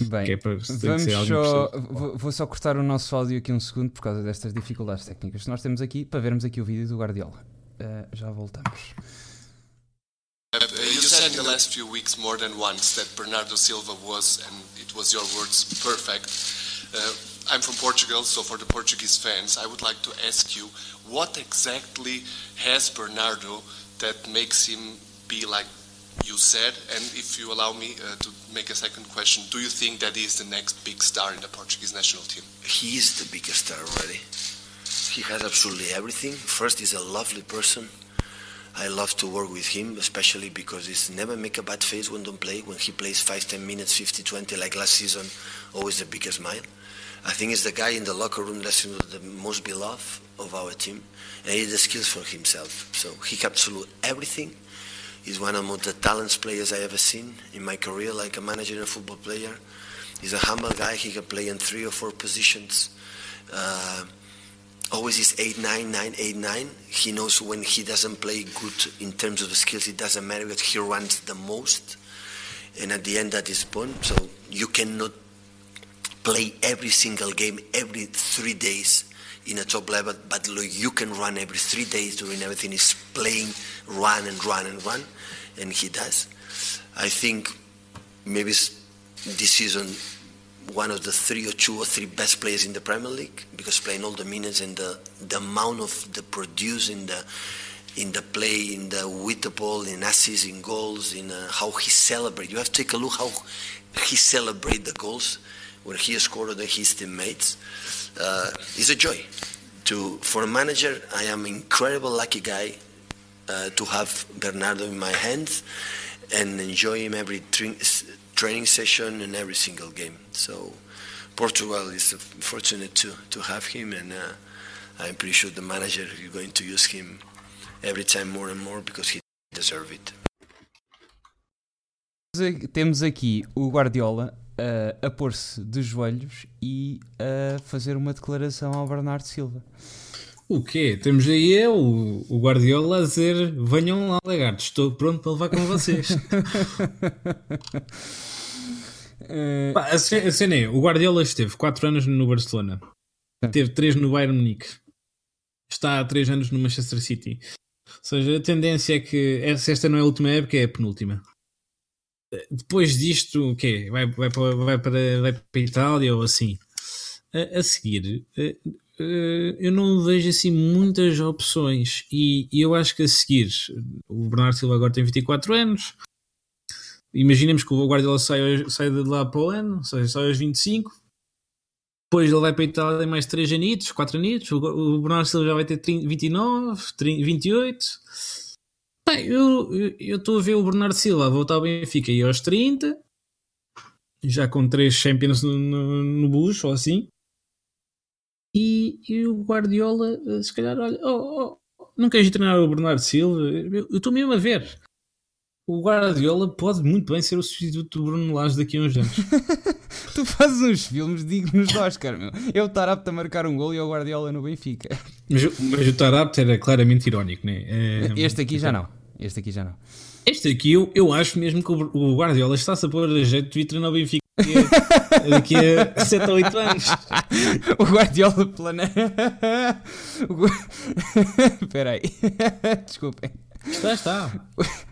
S1: Bem, é para, vamos só, vou, vou, só cortar o nosso áudio aqui um segundo por causa destas dificuldades técnicas que nós temos aqui para vermos aqui o vídeo do Guardiola. Uh, já voltamos. Uh, you said in the last few weeks more than once that Bernardo Silva was, and it was your words, perfect. Uh, I'm from Portugal, so for the Portuguese fans, I would like to ask you what exactly has Bernardo that makes him be like you said? And if you allow me uh, to make a second question, do you think that he is the next big star in the Portuguese national team?
S3: He is the biggest star already. He has absolutely everything. First, he's a lovely person. I love to work with him, especially because he's never make a bad face when don't play. When he plays 5, 10 minutes, 50, 20, like last season, always the biggest smile. I think he's the guy in the locker room that's the most beloved of our team, and he has the skills for himself. So he absolute everything. He's one of the talented players I ever seen in my career, like a manager and a football player. He's a humble guy. He can play in three or four positions. Uh, always is 8 9 9 8 9 he knows when he doesn't play good in terms of the skills it doesn't matter because he runs the most and at the end that is born so you cannot play every single game every three days in a top level, but look, you can run every three days doing everything. Is playing, run and run and run, and he does. I think maybe this season one of the three or two or three best players in the Premier League because playing all the minutes and the, the amount of the produce in the in the play, in the with the ball, in assists, in goals, in uh, how he celebrates. You have to take a look how he celebrates the goals where he scored his teammates uh, is a joy. To for a manager, I am incredible lucky guy uh, to have Bernardo in my hands and enjoy him every tra- training session and every single game. So Portugal is fortunate to, to have him, and uh, I'm pretty sure the manager is going to use him every time more and more because he deserves it.
S1: Temos aqui o Guardiola uh, a pôr-se de joelhos e a fazer uma declaração ao Bernardo Silva.
S2: O quê? Temos aí eu, o Guardiola a dizer: venham lá, lagartos, estou pronto para levar com vocês. uh... *laughs* Pá, a cena é: o Guardiola esteve 4 anos no Barcelona, teve 3 no Bayern Munique, está há 3 anos no Manchester City. Ou seja, a tendência é que se esta não é a última época, é a penúltima. Depois disto, o quê? Vai, vai, para, vai, para, vai para a Itália ou assim? A, a seguir, uh, eu não vejo assim muitas opções. E, e, eu acho que a seguir, o Bernardo Silva agora tem 24 anos. Imaginemos que o Guardiola sai, sai de lá para o ano, ou seja, sai aos 25. Depois ele vai para a Itália mais 3 anitos, 4 anitos. O, o Bernardo Silva já vai ter 30, 29, 30, 28. Bem, eu estou a ver o Bernardo Silva voltar ao Benfica e aos 30, já com 3 Champions no, no, no bus ou assim. E, e, o Guardiola, eh, se calhar, olha, oh, oh, não queres treinar o Bernardo Silva? Eu estou mesmo a ver. O Guardiola pode muito bem ser o substituto do Bruno Lage daqui a uns anos. *laughs*
S1: tu fazes uns filmes dignos de Oscar, meu. Eu estar apto a marcar um gol e o Guardiola no Benfica.
S2: Mas, mas o Tarapto era claramente irónico, né?
S1: É, este aqui já não. Este aqui já não.
S2: Este aqui eu, eu acho mesmo que o Guardiola está-se a pôr a jeito de treinar o Benfica daqui a 7 ou 8 anos. *laughs*
S1: O Guardiola planeia. *laughs* *laughs* Espera aí. Desculpem.
S2: Está, está.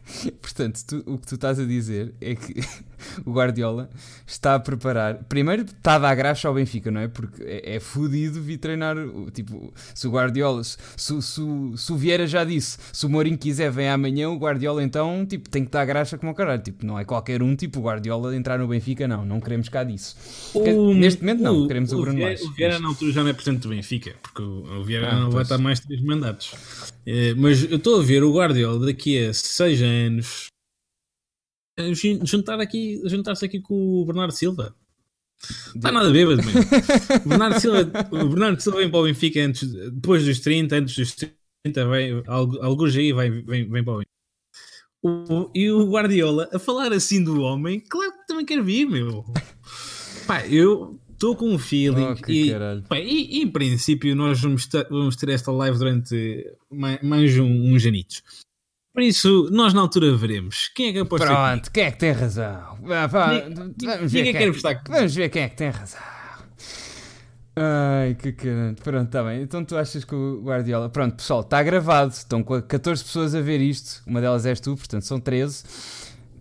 S2: *laughs*
S1: Portanto, tu, o que tu estás a dizer é que *laughs* o Guardiola está a preparar. Primeiro, está a dar graxa ao Benfica, não é? Porque é, é fodido vir treinar. Tipo, se o Guardiola, se, se, se, se o Vieira já disse, se o Mourinho quiser, vem amanhã, o Guardiola então tipo, tem que dar graxa como o caralho. Tipo, não é qualquer um, tipo, o Guardiola entrar no Benfica, não. Não queremos cá disso. O, Neste momento, não. O, queremos o, o Bruno
S2: Vieira, O Vieira, na altura, já não é presidente do Benfica, porque o, o Vieira ah, não vai estar mais três mandatos. É, mas eu estou a ver o Guardiola daqui a 6 anos juntar aqui, juntar-se aqui com o Bernardo Silva. Está nada bêbado, o Bernardo Silva, Bernardo Silva vem para o Benfica antes, depois dos 30, antes dos 30, vem, alguns aí vem, vem, vem para o Benfica. O, e o Guardiola a falar assim do homem, claro que também quer vir, meu. Pá, eu estou com um feeling oh, e, pá, e, e, em princípio nós vamos ter, vamos ter esta live durante mais, mais um, uns anitos. Por isso, nós na altura veremos. Quem é que aposta
S1: Pronto, aqui? quem é que tem razão? vamos, ver quem, é vamos ver quem é que tem razão. Ai, que caramba. Pronto, está bem. Então tu achas que o Guardiola. Pronto, pessoal, está gravado. Estão 14 pessoas a ver isto. Uma delas és tu, portanto são 13.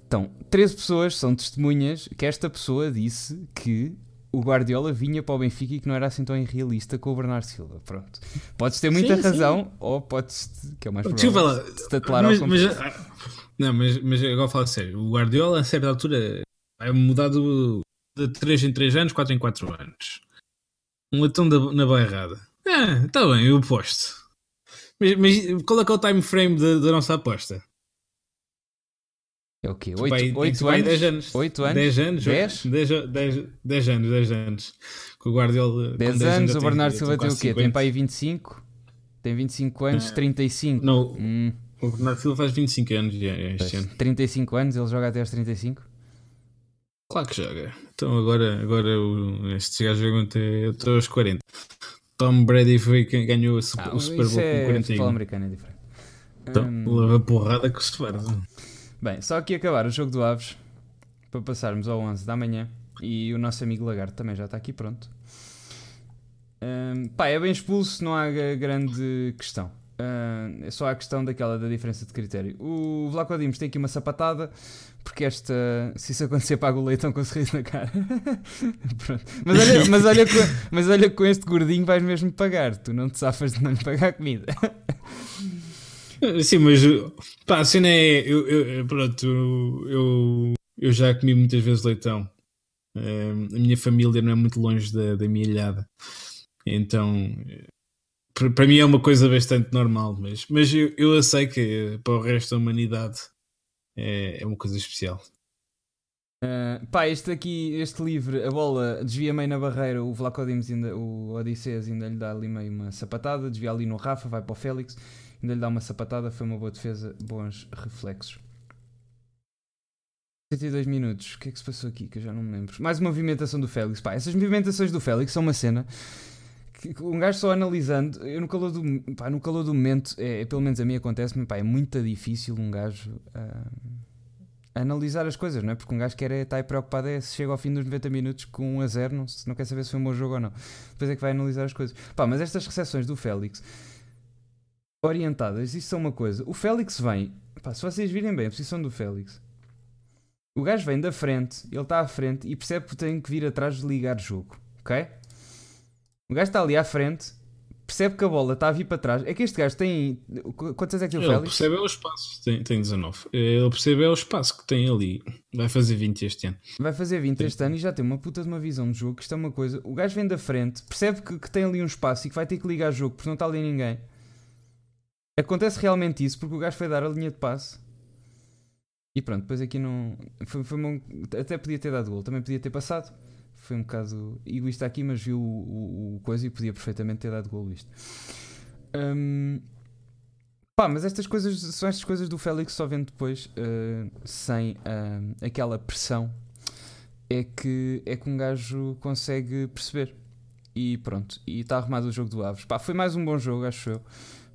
S1: Então, 13 pessoas são testemunhas que esta pessoa disse que o Guardiola vinha para o Benfica e que não era assim tão irrealista com o Bernardo Silva. Pronto. Podes ter muita sim, razão sim. ou podes, que é o mais provável,
S2: tatuar mas, mas, ah, Não, mas, mas agora falo sério. O Guardiola, a certa altura, vai mudar de 3 em 3 anos, 4 em 4 anos. Um latão da, na bairrada. Ah, está bem, eu aposto. Mas, mas qual é, que é o time frame da, da nossa aposta?
S1: É o quê? 8, 8 anos? 10 anos. 8 anos?
S2: 10 anos? 10? 10, 10, 10 anos, 10 anos. Com o Guardiola.
S1: 10, 10 anos, o Bernardo Silva tem o quê? 50. Tem aí 25? Tem 25 anos, ah, 35.
S2: Não, hum. o Bernardo Silva faz 25 anos já, este ano.
S1: 35 anos, ele joga até aos 35?
S2: Claro que joga. Então agora, agora o, estes gajos jogam até, aos 40. Tom Brady foi quem ganhou o Super, ah, o Super Bowl é com 41.
S1: americano é diferente.
S2: Então, um... leva porrada com o Super
S1: Bem, só aqui acabar o jogo do Aves para passarmos ao 11 da manhã e o nosso amigo Lagarto também já está aqui pronto. Um, pá, é bem expulso, não há grande questão. Uh, é só a questão daquela da diferença de critério. O Vlaco Dimos tem aqui uma sapatada, porque esta, se isso acontecer, paga o leitão com um sorriso na cara. *laughs* mas, olha, mas, olha com, mas olha, com este gordinho vais mesmo pagar. Tu não te safas de não lhe pagar comida. *laughs* *laughs*
S2: Sim, mas pá, a cena é. Eu, eu, pronto, eu, eu já comi muitas vezes leitão. Uh, a minha família não é muito longe da, da minha ilhada. Então, para mim é uma coisa bastante normal. Mas, mas eu, eu sei que para o resto da humanidade é, é uma coisa especial.
S1: Uh, pá, este aqui, este livre, a bola desvia meio na barreira, o Vlaco Dimos ainda, o Odisseus ainda lhe dá ali meio uma sapatada, desvia ali no Rafa, vai para o Félix, ainda lhe dá uma sapatada, foi uma boa defesa, bons reflexos. 72 minutos, o que é que se passou aqui que eu já não me lembro? Mais uma movimentação do Félix, pá, essas movimentações do Félix são uma cena que um gajo só analisando, eu no calor do, pá, no calor do momento, é, é pelo menos a mim acontece-me, é muito difícil um gajo. Uh, analisar as coisas, não é? Porque um gajo quer estar preocupado é se chega ao fim dos 90 minutos com 1 a 0, não, não quer saber se foi um bom jogo ou não. Depois é que vai analisar as coisas. Pá, mas estas recepções do Félix orientadas, isso são uma coisa. O Félix vem, pá, se vocês virem bem a posição do Félix, o gajo vem da frente, ele está à frente e percebe que tem que vir atrás de ligar jogo, ok? O gajo está ali à frente percebe que a bola está a vir para trás. É que este gajo tem. Quantas é que tem o Félix?
S2: Ele percebe é o espaço, tem, tem 19. Ele percebe é o espaço que tem ali. Vai fazer 20 este ano.
S1: Vai fazer 20 tem. este ano e já tem uma puta de uma visão de jogo. Que isto é uma coisa. O gajo vem da frente, percebe que, que tem ali um espaço e que vai ter que ligar jogo porque não está ali ninguém. Acontece realmente isso porque o gajo foi dar a linha de passe. E pronto, depois aqui não. Foi, foi uma, até podia ter dado gol, também podia ter passado foi um bocado egoísta aqui, mas viu o, o, o coisa e podia perfeitamente ter dado gol isto. Um, pá, mas estas coisas são estas coisas do Félix só vendo depois, uh, sem uh, aquela pressão, é que, é que um gajo consegue perceber. E pronto, e está arrumado o jogo do Aves. Pá, foi mais um bom jogo, acho eu.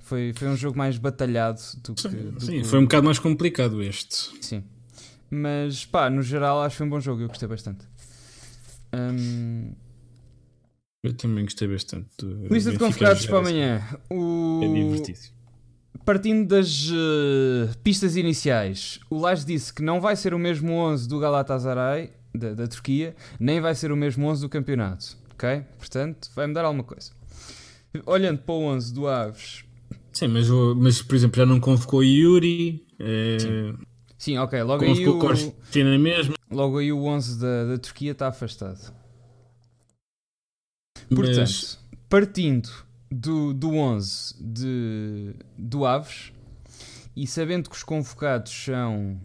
S1: Foi, foi um jogo mais batalhado do que. Do
S2: Sim,
S1: que...
S2: foi um bocado mais complicado este.
S1: Sim. Mas pá, no geral acho que foi um bom jogo, eu gostei bastante. Um...
S2: Eu também gostei bastante.
S1: Do Lista de convocados para amanhã. O...
S2: É divertido.
S1: Partindo das uh, pistas iniciais, o Lage disse que não vai ser o mesmo 11 do Galatasaray, da, da Turquia, nem vai ser o mesmo 11 do campeonato. Ok? Portanto, vai mudar alguma coisa. Olhando para o 11 do Aves.
S2: Sim, mas, mas por exemplo, já não convocou Yuri. É...
S1: Sim. Sim, ok. Logo aí o...
S2: mesmo.
S1: Logo aí o 11 da, da Turquia está afastado. Portanto, Mas... partindo do, do 11 de, do Aves e sabendo que os convocados são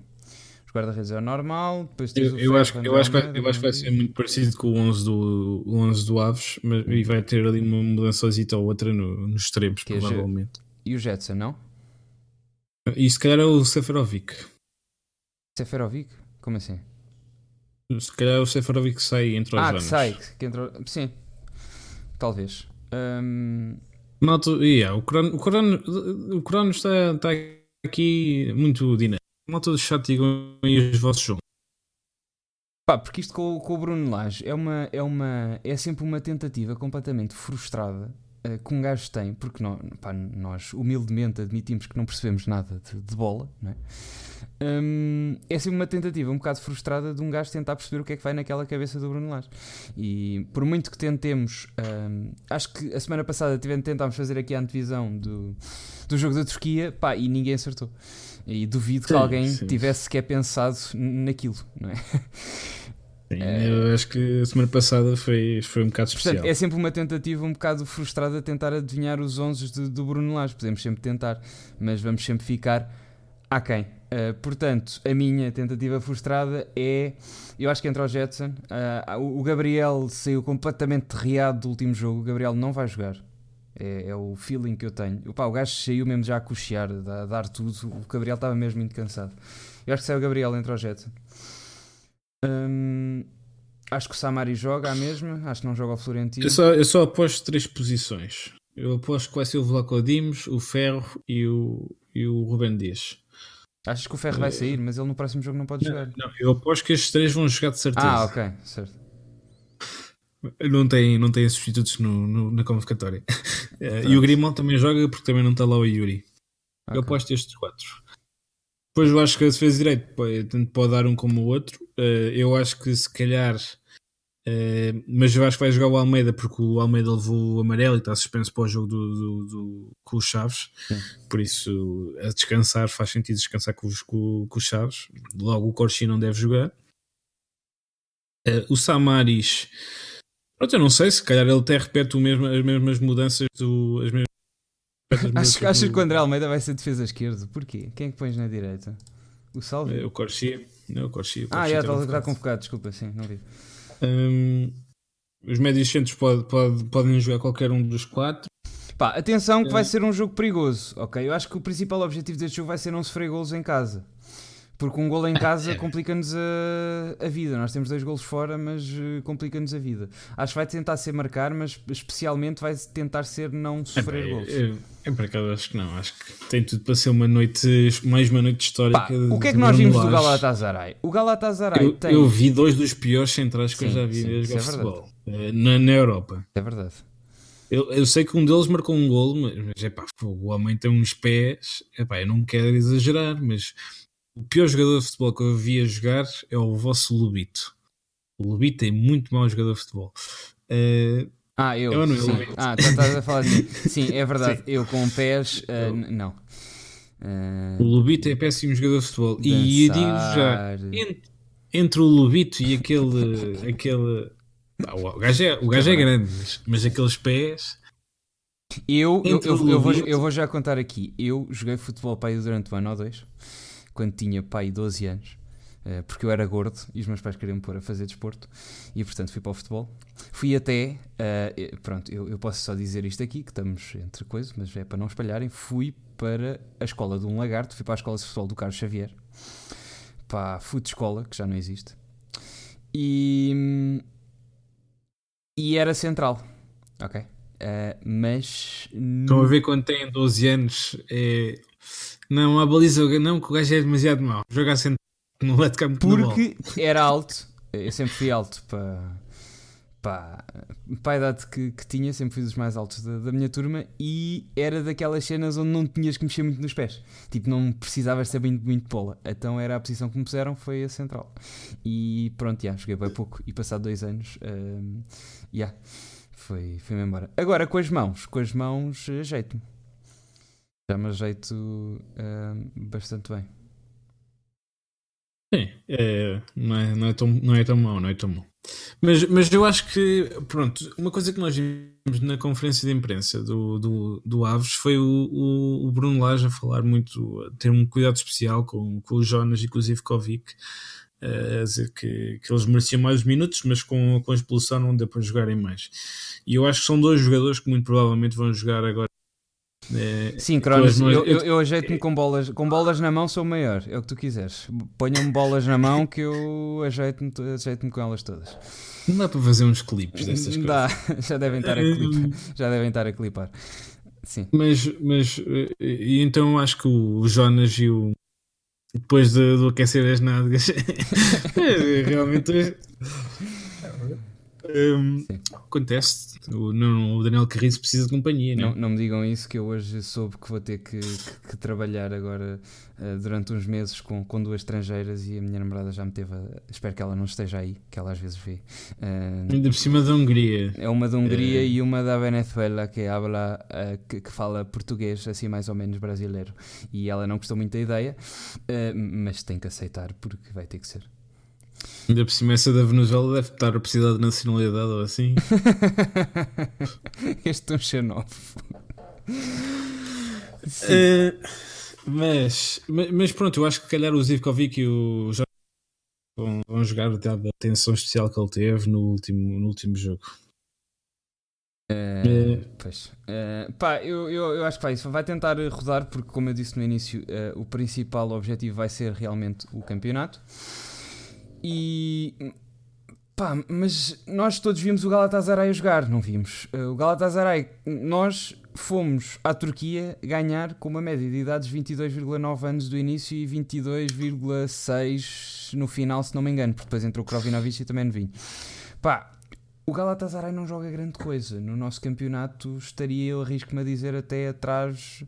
S1: os guarda-redes é normal, depois
S2: eu, eu, acho, eu, acho que, eu acho que vai ser muito parecido com o 11 do, o 11 do Aves mas, e vai ter ali uma mudança ou outra no, nos extremos, que é provavelmente. É
S1: e o Jetson, não?
S2: E se calhar é o Seferovic.
S1: Seferovic? Como assim?
S2: Se calhar o Seferovic sai entre os
S1: ah,
S2: anos.
S1: Ah, sai. Que entrou... Sim. Talvez. Um...
S2: Malto, yeah, o Corano, o Corano, o Corano está, está aqui muito dinâmico. Malta do chat digam aí os vossos jogos.
S1: Pá, porque isto com, com o Bruno Lage é uma, é uma é sempre uma tentativa completamente frustrada uh, que um gajo tem, porque nós, pá, nós humildemente admitimos que não percebemos nada de, de bola, não é? um, é sempre uma tentativa um bocado frustrada de um gajo tentar perceber o que é que vai naquela cabeça do Bruno Lage. E por muito que tentemos, um, acho que a semana passada tivemos, tentámos fazer aqui a antevisão do, do jogo da Turquia pá, e ninguém acertou. E duvido sim, que alguém sim. tivesse sequer pensado naquilo, não é?
S2: Sim, eu acho que a semana passada foi, foi um bocado especial.
S1: Portanto, é sempre uma tentativa um bocado frustrada tentar adivinhar os 11 do Bruno Lage. Podemos sempre tentar, mas vamos sempre ficar aquém. Uh, portanto, a minha tentativa frustrada é. Eu acho que entra o Jetson. Uh, o Gabriel saiu completamente derriado do último jogo. O Gabriel não vai jogar. É, é o feeling que eu tenho. Opa, o gajo saiu mesmo já a cochear, a, dar tudo. O Gabriel estava mesmo muito cansado. Eu acho que sai o Gabriel, entra o Jetson. Um, acho que o Samari joga a mesma. Acho que não joga o Florentino.
S2: Eu só, eu só aposto três posições. Eu aposto que vai ser o Vlaco Dimos, o Ferro e o, e o Ruben Dias.
S1: Achas que o Ferro vai eh, sair, mas ele no próximo jogo não pode
S2: não,
S1: jogar?
S2: Não, eu aposto que estes três vão jogar de certeza.
S1: Ah, ok, certo.
S2: Não tem, não tem substitutos no, no, na convocatória. Uh, *laughs* e o Grimão também joga porque também não está lá o Yuri. Okay. Eu aposto estes quatro. Depois eu acho que a defesa direito tanto pode dar um como o outro. Uh, eu acho que se calhar Uh, mas eu acho que vai jogar o Almeida porque o Almeida levou o amarelo e está suspenso para o jogo do, do, do com os Chaves. Sim. Por isso, a descansar, faz sentido descansar com os, com, com os Chaves. Logo, o Corsi não deve jogar. Uh, o Samaris, pronto, eu não sei, se calhar ele até repete o mesmo, as mesmas mudanças do. As mesmas,
S1: as acho, acho que o André Almeida vai ser defesa esquerda. Porquê? Quem é que pões na direita? O Salvi?
S2: É, o Corsia. Não, o Corsia.
S1: Ah, já está, está convocado, desculpa, sim, não vi.
S2: Um, os médios centros pode, pode, podem jogar qualquer um dos quatro.
S1: Pá, atenção que vai ser um jogo perigoso, ok? Eu acho que o principal objetivo deste jogo vai ser não sofrer golos em casa. Porque um gol em casa *laughs* complica-nos a, a, vida. Nós temos dois golos fora, mas uh, complica-nos a vida. Acho que vai tentar ser marcar, mas especialmente vai tentar ser não sofrer é, golos.
S2: Eu, eu, por acaso acho que não. Acho que tem tudo para ser uma noite, mais uma noite histórica. Pá,
S1: o que é que nós vimos do Galatasaray? O Galatasaray
S2: eu,
S1: tem.
S2: Eu vi dois dos piores centrais que sim, eu já vi sim, jogar é futebol eh, na, na Europa.
S1: É verdade.
S2: Eu, eu, sei que um deles marcou um gol, mas, mas epá, o homem tem uns pés. Epá, eu não quero exagerar, mas o pior jogador de futebol que eu vi a jogar é o vosso Lubito. O Lubito é muito mau jogador de futebol. Uh,
S1: ah, eu.
S2: eu
S1: não, sim. Ah, tá, estás a falar mim. Sim, é verdade. Sim. Eu com pés, uh, não.
S2: Uh, o Lubito é péssimo jogador de futebol. Dançar. E eu digo já, entre, entre, o Lubito e aquele. aquele ah, o gajo é, o gajo é grande, mas, mas aqueles pés.
S1: Eu, eu, eu, eu, vou, eu vou já contar aqui. Eu joguei futebol para aí durante um ano ou dois quando tinha pai 12 anos, uh, porque eu era gordo e os meus pais queriam me pôr a fazer desporto e portanto fui para o futebol. Fui até, uh, pronto, eu, eu, posso só dizer isto aqui, que estamos entre coisas, mas é para não espalharem. Fui para a escola de um lagarto, fui para a escola de futebol do Carlos Xavier, para a Fute Escola, que já não existe, e, e era central, ok? Uh, mas.
S2: Estão a ver quando têm 12 anos, é não, a baliza, não, que o gajo é demasiado mau. Jogar sempre no lado campo
S1: Porque era alto, eu sempre fui alto para, para, para a idade que, que tinha, sempre fui dos mais altos da, da, minha turma e era daquelas cenas onde não tinhas que mexer muito nos pés. Tipo, não precisavas ser muito, muito bola. Então era a posição que me puseram, foi a central. E pronto, já, joguei bem pouco. E passado dois anos, um, yeah, foi, foi-me embora. Agora com as mãos, com as mãos, jeito-me já me ajeito uh, bastante bem.
S2: Sim, é, não, é, não, é tão, não é tão mau, não é tão mau. Mas, mas eu acho que, pronto, uma coisa que nós vimos na conferência de imprensa do, do, do Aves foi o, o, o Bruno Lage a falar muito, a ter um cuidado especial com, com o Jonas e com o Zivkovic, a dizer que, que eles mereciam mais minutos, mas com, com a expulsão não deu para jogarem mais. E eu acho que são dois jogadores que muito provavelmente vão jogar agora
S1: é, Sim, Cronos, eu, eu, eu ajeito-me com bolas, com bolas na mão sou maior, é o que tu quiseres. Ponha-me bolas na mão que eu ajeito-me ajeito com elas todas.
S2: Não dá para fazer uns clipes destas coisas.
S1: Dá, *laughs* já devem estar a clipar. *laughs* já devem estar a clipar. Sim.
S2: Mas, mas e então acho que o Jonas e o depois do, do aquecer as nádegas *laughs* realmente um, acontece. O, não, o Daniel Carriço precisa de companhia.
S1: Não, não, não me digam isso, que eu hoje soube que vou ter que, que, que trabalhar agora uh, durante uns meses com, com duas estrangeiras e a minha namorada já me teve. A, espero que ela não esteja aí, que ela às vezes vê.
S2: Uh, Ainda por cima da Hungria.
S1: É uma da Hungria uh, e uma da Venezuela que habla, que, que, fala português, assim mais ou menos brasileiro. E ela não gostou muito da ideia, mas tem que aceitar porque vai ter que ser.
S2: Ainda por cima, essa da Venezuela deve estar a precisar de nacionalidade ou assim. *laughs*
S1: este é um xenófobo.
S2: Uh, mas, mas pronto, eu acho que calhar o Zivkovic e o Jorge vão, vão jogar dada a atenção especial que ele teve no último, no último jogo.
S1: Uh, Pois. Uh, pá, eu, eu, eu acho que vai, vai tentar rodar, porque, como eu disse no início, uh, o principal objetivo vai ser realmente o campeonato. E pá, mas nós todos vimos o Galatasaray jogar, não vimos? Uh, o Galatasaray, nós fomos à Turquia ganhar com uma média de idades 22,9 anos do início e 22,6 no final, se não me engano, porque depois entrou o Krovinovic e também no vinho. Pá, o Galatasaray não joga grande coisa. No nosso campeonato estaria, eu arrisco-me a dizer, até atrás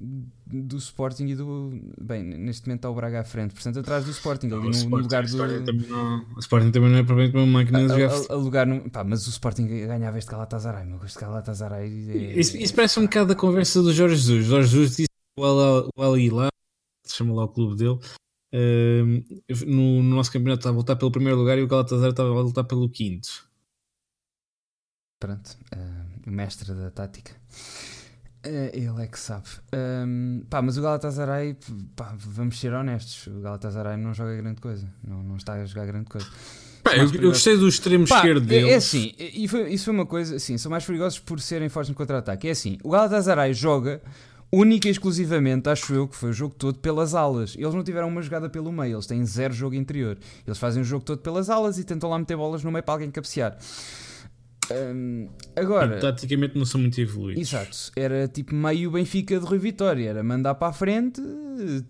S1: do Sporting e do. Bem, neste momento está o Braga à frente, portanto, atrás do Sporting, ali no, Sporting, lugar do.
S2: Não, o Sporting também não é provavelmente uma máquina de
S1: jogar. A, a, lugar no, pá, mas o Sporting ganhava este Galatasaray, meu. Este Galatasaray.
S2: É... Isso, isso, parece um bocado a conversa do Jorge Jesus. Jorge Jesus disse o Al Hilal, chama lá o clube dele, uh, no, no, nosso campeonato está a voltar pelo primeiro lugar e o Galatasaray estava a voltar pelo quinto.
S1: Pronto, uh, o mestre da tática. Uh, ele é que sabe. Um, pá, mas o Galatasaray, pá, vamos ser honestos, o Galatasaray não joga grande coisa. Não, não está a jogar grande coisa.
S2: Pá, eu, eu, gostei do extremo pá, esquerdo dele.
S1: É, é assim, e foi, isso foi uma coisa, assim, são mais perigosos por serem fortes no contra-ataque. É assim, o Galatasaray joga única e exclusivamente, acho eu, que foi o jogo todo pelas alas. Eles não tiveram uma jogada pelo meio, eles têm zero jogo interior. Eles fazem o jogo todo pelas alas e tentam lá meter bolas no meio para alguém cabecear. Um, agora,
S2: taticamente não são muito evoluídos.
S1: Exato, era tipo meio Benfica de Rui Vitória, era mandar para a frente,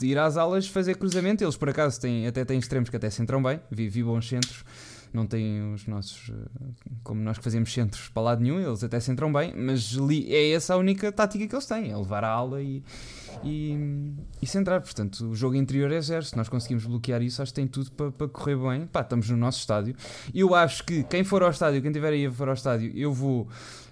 S1: ir às alas, fazer cruzamento. Eles por acaso têm, até têm extremos que até centram bem, vi, vi bons centros não têm os nossos. Eh, como nós que fazemos centros para lado nenhum, eles até se entram bem, mas é essa a única tática que eles têm: é levar a ala e, e, e centrar. Portanto, o jogo interior é zero. Se nós conseguimos bloquear isso, acho que tem tudo para, para correr bem. Pá, estamos no nosso estádio. Eu acho que quem for ao estádio, quem tiver aí a for ao estádio, eu vou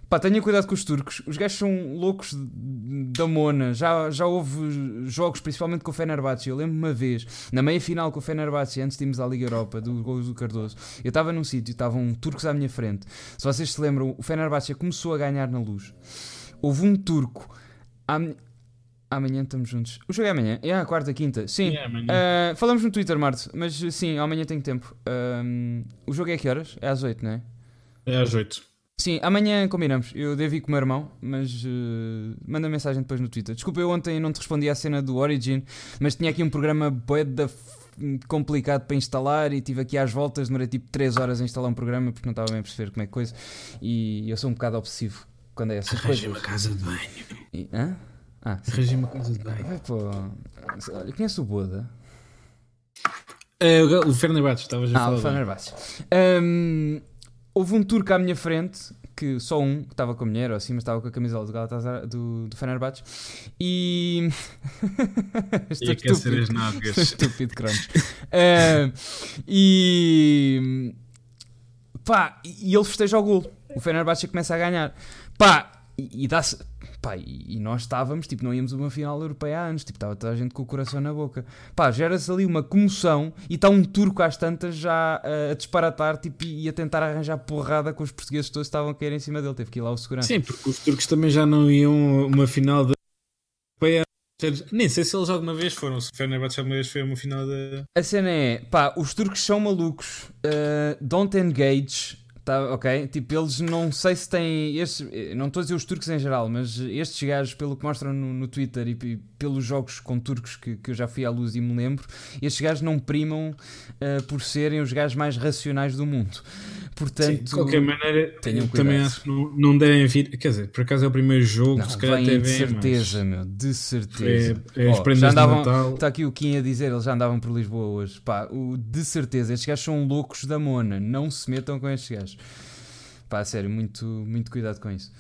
S1: Pá, tenha cuidado com os turcos. Os gajos são loucos da mona. Já, já houve jogos, principalmente com o Fenerbahçe. Eu lembro uma vez, na meia final com o Fenerbahçe, antes de irmos à Liga Europa, do gol do Cardoso, eu estava num sítio, estavam turcos à minha frente. Se vocês se lembram, o Fenerbahçe começou a ganhar na luz. Houve um turco. Amanhã estamos juntos. O jogo é amanhã? É a quarta, quinta. Sim. Uh, falamos no Twitter, Marto. Mas sim, amanhã tenho tempo. O jogo é a que horas? É às 8, não é?
S2: É às 8.
S1: Sim, amanhã combinamos. Eu devo ir com o meu irmão, mas uh, manda mensagem depois no Twitter. Desculpa, eu ontem não te respondi à cena do Origin, mas tinha aqui um programa boeda complicado para instalar e tive aqui às voltas, demorei tipo 3 horas a instalar um programa porque não estava bem a perceber como é que coisa. E eu sou um bocado obsessivo quando é essas
S2: coisas. uma casa de banho.
S1: E, hã?
S2: Ah, Arranjei uma casa de.
S1: Vai pô. Olha, conhece o Boda?
S2: É, o Fenerbahçe, estavas a
S1: ah,
S2: falar.
S1: Ah, o Fenerbahçe. Um, houve um turco à minha frente, que só um, que estava com a mulher ou assim, mas estava com a camisola do Galatasaray, do, do Fenerbahçe, e... *laughs*
S2: Estou estúpido. as nádegas.
S1: estúpido, crunch. uh, e... Pá, e ele festeja o gol. O Fenerbahçe começa a ganhar. Pá, e, e dá-se Pá, e, nós estávamos, tipo, não íamos a uma final europeia há anos, tipo, estava toda a gente com o coração na boca. Pá, gera-se ali uma comoção e está um turco às tantas já a, a disparatar tipo, e a tentar arranjar porrada com os portugueses todos estavam a cair em cima dele. Teve que ir lá o segurança.
S2: Sim, porque os turcos também já não iam uma final da europeia. Nem sei se eles alguma vez foram. Se o Fenerbahçe alguma vez foi a uma final da.
S1: A cena é, pá, os turcos são malucos. Uh, don't engage Tá, ok? Tipo, eles não sei se têm. Estes, não estou a dizer os turcos em geral, mas estes gajos, pelo que mostram no, no Twitter e, e, pelos jogos com turcos que, que eu já fui à luz e me lembro, estes gajos não primam uh, por serem os gajos mais racionais do mundo. Portanto, Sim,
S2: de qualquer maneira, também acho que não, não devem vir. Quer dizer, por acaso é o primeiro jogo, não, se calhar até
S1: De certeza, meu, de certeza. É, é oh, já andavam, Está aqui o Kim a dizer, eles já andavam por Lisboa hoje. Pá, o, de certeza, estes gajos são loucos da Mona. Não se metam com estes gajos. Pá, sério, muito, muito cuidado com isso.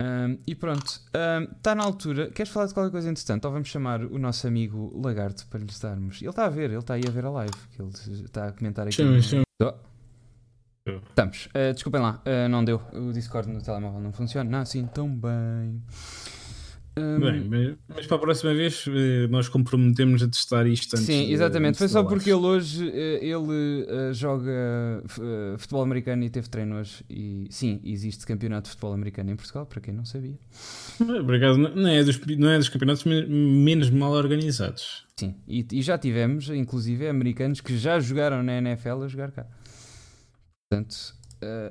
S1: Um, e pronto, está um, na altura. Queres falar de qualquer coisa interessante? Ou vamos chamar o nosso amigo Lagarto para lhe darmos. Ele está a ver, ele está aí a ver a live. Que ele está a comentar aqui.
S2: Chama, chama.
S1: Oh. Estamos. Uh, desculpem lá, uh, não deu. O Discord no telemóvel não funciona. Não, assim tão bem.
S2: Um... Bem, mas para a próxima vez eh, nós comprometemos a testar isto antes.
S1: Sim, exatamente. De, Foi só porque ele hoje ele uh, joga futebol americano e teve treino hoje. E sim, existe campeonato de futebol americano em Portugal, para quem não sabia.
S2: Obrigado. Não é dos, não é dos campeonatos menos mal organizados.
S1: Sim, e, e já tivemos, inclusive, americanos que já jogaram na NFL a jogar cá. Portanto,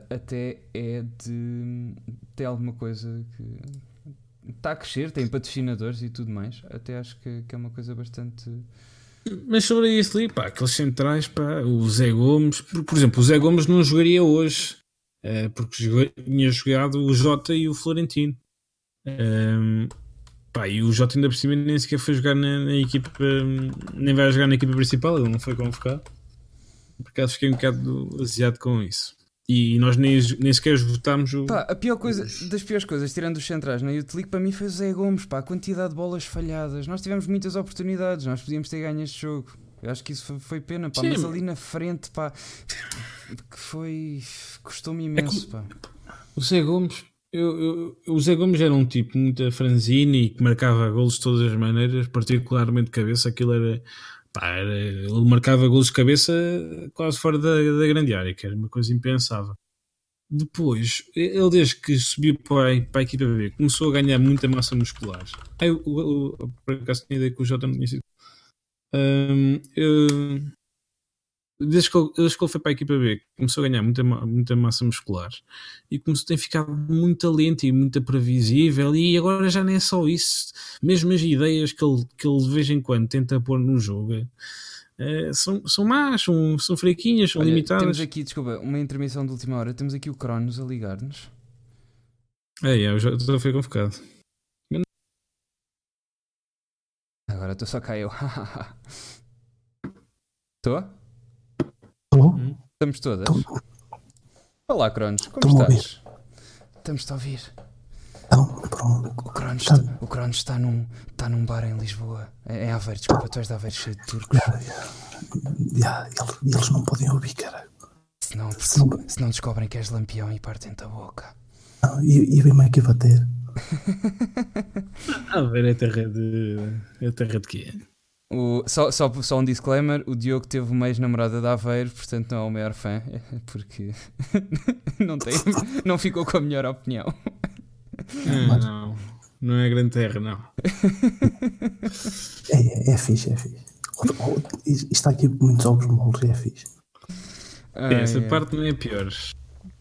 S1: até é de ter alguma coisa que está a crescer, tem patrocinadores e tudo mais. Até acho que, que é uma coisa bastante.
S2: Mas sobre isso ali, pá, aqueles centrais, pá, o Zé Gomes, por, por exemplo, o Zé Gomes não jogaria hoje, uh, porque tinha jogado o Jota e o Florentino. Um, ehm, pá, e o Jota ainda por cima nem sequer foi jogar na, na equipa, nem vai jogar na equipa principal, ele não foi convocado. Por acaso fiquei um bocado aziado com isso. E nós nem, nem sequer esgotámos o.
S1: Pá, a pior coisa, das piores coisas, tirando os centrais na Youth League, para mim foi o Zé Gomes, pá, a quantidade de bolas falhadas. Nós tivemos muitas oportunidades, nós podíamos ter ganho este jogo. Eu acho que isso foi, foi pena, pá, Sim, mas ali na frente, pá, que foi. custou-me é imenso, é pá.
S2: O Zé Gomes, eu, eu, o Zé Gomes era um tipo muito franzino e que marcava golos de todas as maneiras, particularmente de cabeça, aquilo era Pá, ele marcava golos de cabeça quase fora da, da grande área, que era uma coisa impensável. depois, ele desde que subiu para a, para a equipa B, começou a ganhar muita massa muscular. Aí, eu, eu, por acaso tinha ideia que o Jota não tinha sido. Um, eu, desde, que ele, desde que ele foi para a equipa B, começou a ganhar muita, muita massa muscular e começou a ficar muito lento e muito previsível. E agora já não é só isso, mesmo as ideias que ele, que ele de vez em quando tenta pôr no jogo é, são, são más, são, são fraquinhas, são Olha, limitadas.
S1: Temos aqui, desculpa, uma intermissão de última hora. Temos aqui o Cronos a ligar-nos.
S2: É, é, eu já estou a ficar convocado.
S1: Agora estou só cá eu. *laughs* Estou?
S4: Estou.
S1: Estamos todas. Tô. Olá, Cronos, como estás? Estamos-te a ouvir.
S4: Então, pronto.
S1: O Cronos, tá. está, o Cronos está, num, está num bar em Lisboa. Em Aveiro, desculpa, tu és de Aveiro cheio de turcos.
S4: Yeah, yeah. Yeah, eles não podem ouvir, cara.
S1: Se não, se, não, se não descobrem que és lampião e partem-te a boca.
S4: Não, e, e vem-me aqui bater. *laughs*
S2: Aveiro é terra de. É terra de quê?
S1: O, só, só, só um disclaimer: o Diogo teve uma ex-namorada de Aveiro, portanto não é o maior fã, *laughs* porque *laughs* não, tem, não ficou com a melhor opinião.
S2: Ah, não, não é grande terra, não.
S4: é, é fixe, é fixe. Está aqui muitos ovos moles, é fixe.
S2: Ah, essa é. parte não é pior.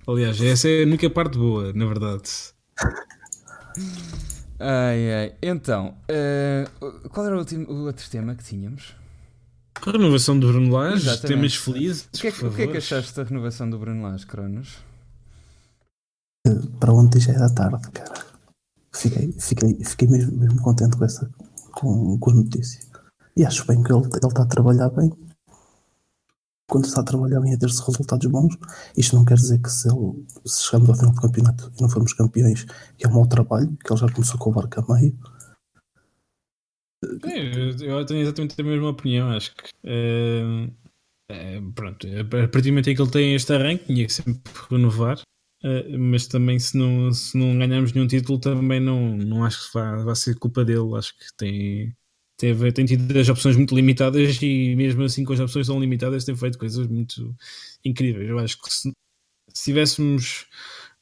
S2: Aliás, essa é a única parte boa, na verdade. *laughs*
S1: Ai, ai. Então, uh, qual era o, último, o, outro tema que tínhamos?
S2: A renovação do Bruno Lage, temas felizes.
S1: O que, é que, o que é que achaste da renovação do Bruno Lage, Cronos?
S4: para ontem já era tarde, cara. Fiquei, fiquei, fiquei mesmo, mesmo contente com essa com, com a notícia. E acho bem que ele, ele está a trabalhar bem. Quando está a trabalhar bem a ter-se resultados bons, isto não quer dizer que se, ele, se chegamos ao final do campeonato e não formos campeões, que é um mau trabalho, que ele já começou com o barco a meio.
S2: eu tenho exatamente a mesma opinião. Acho que é, é, pronto, a partir do momento em que ele tem este arranque, tinha que sempre renovar. Uh, mas também se não, se não ganharmos nenhum título também não, não acho que vai, vai ser culpa dele, acho que tem, teve, tem tido as opções muito limitadas e mesmo assim com as opções tão limitadas tem feito coisas muito incríveis, eu acho que se, se tivéssemos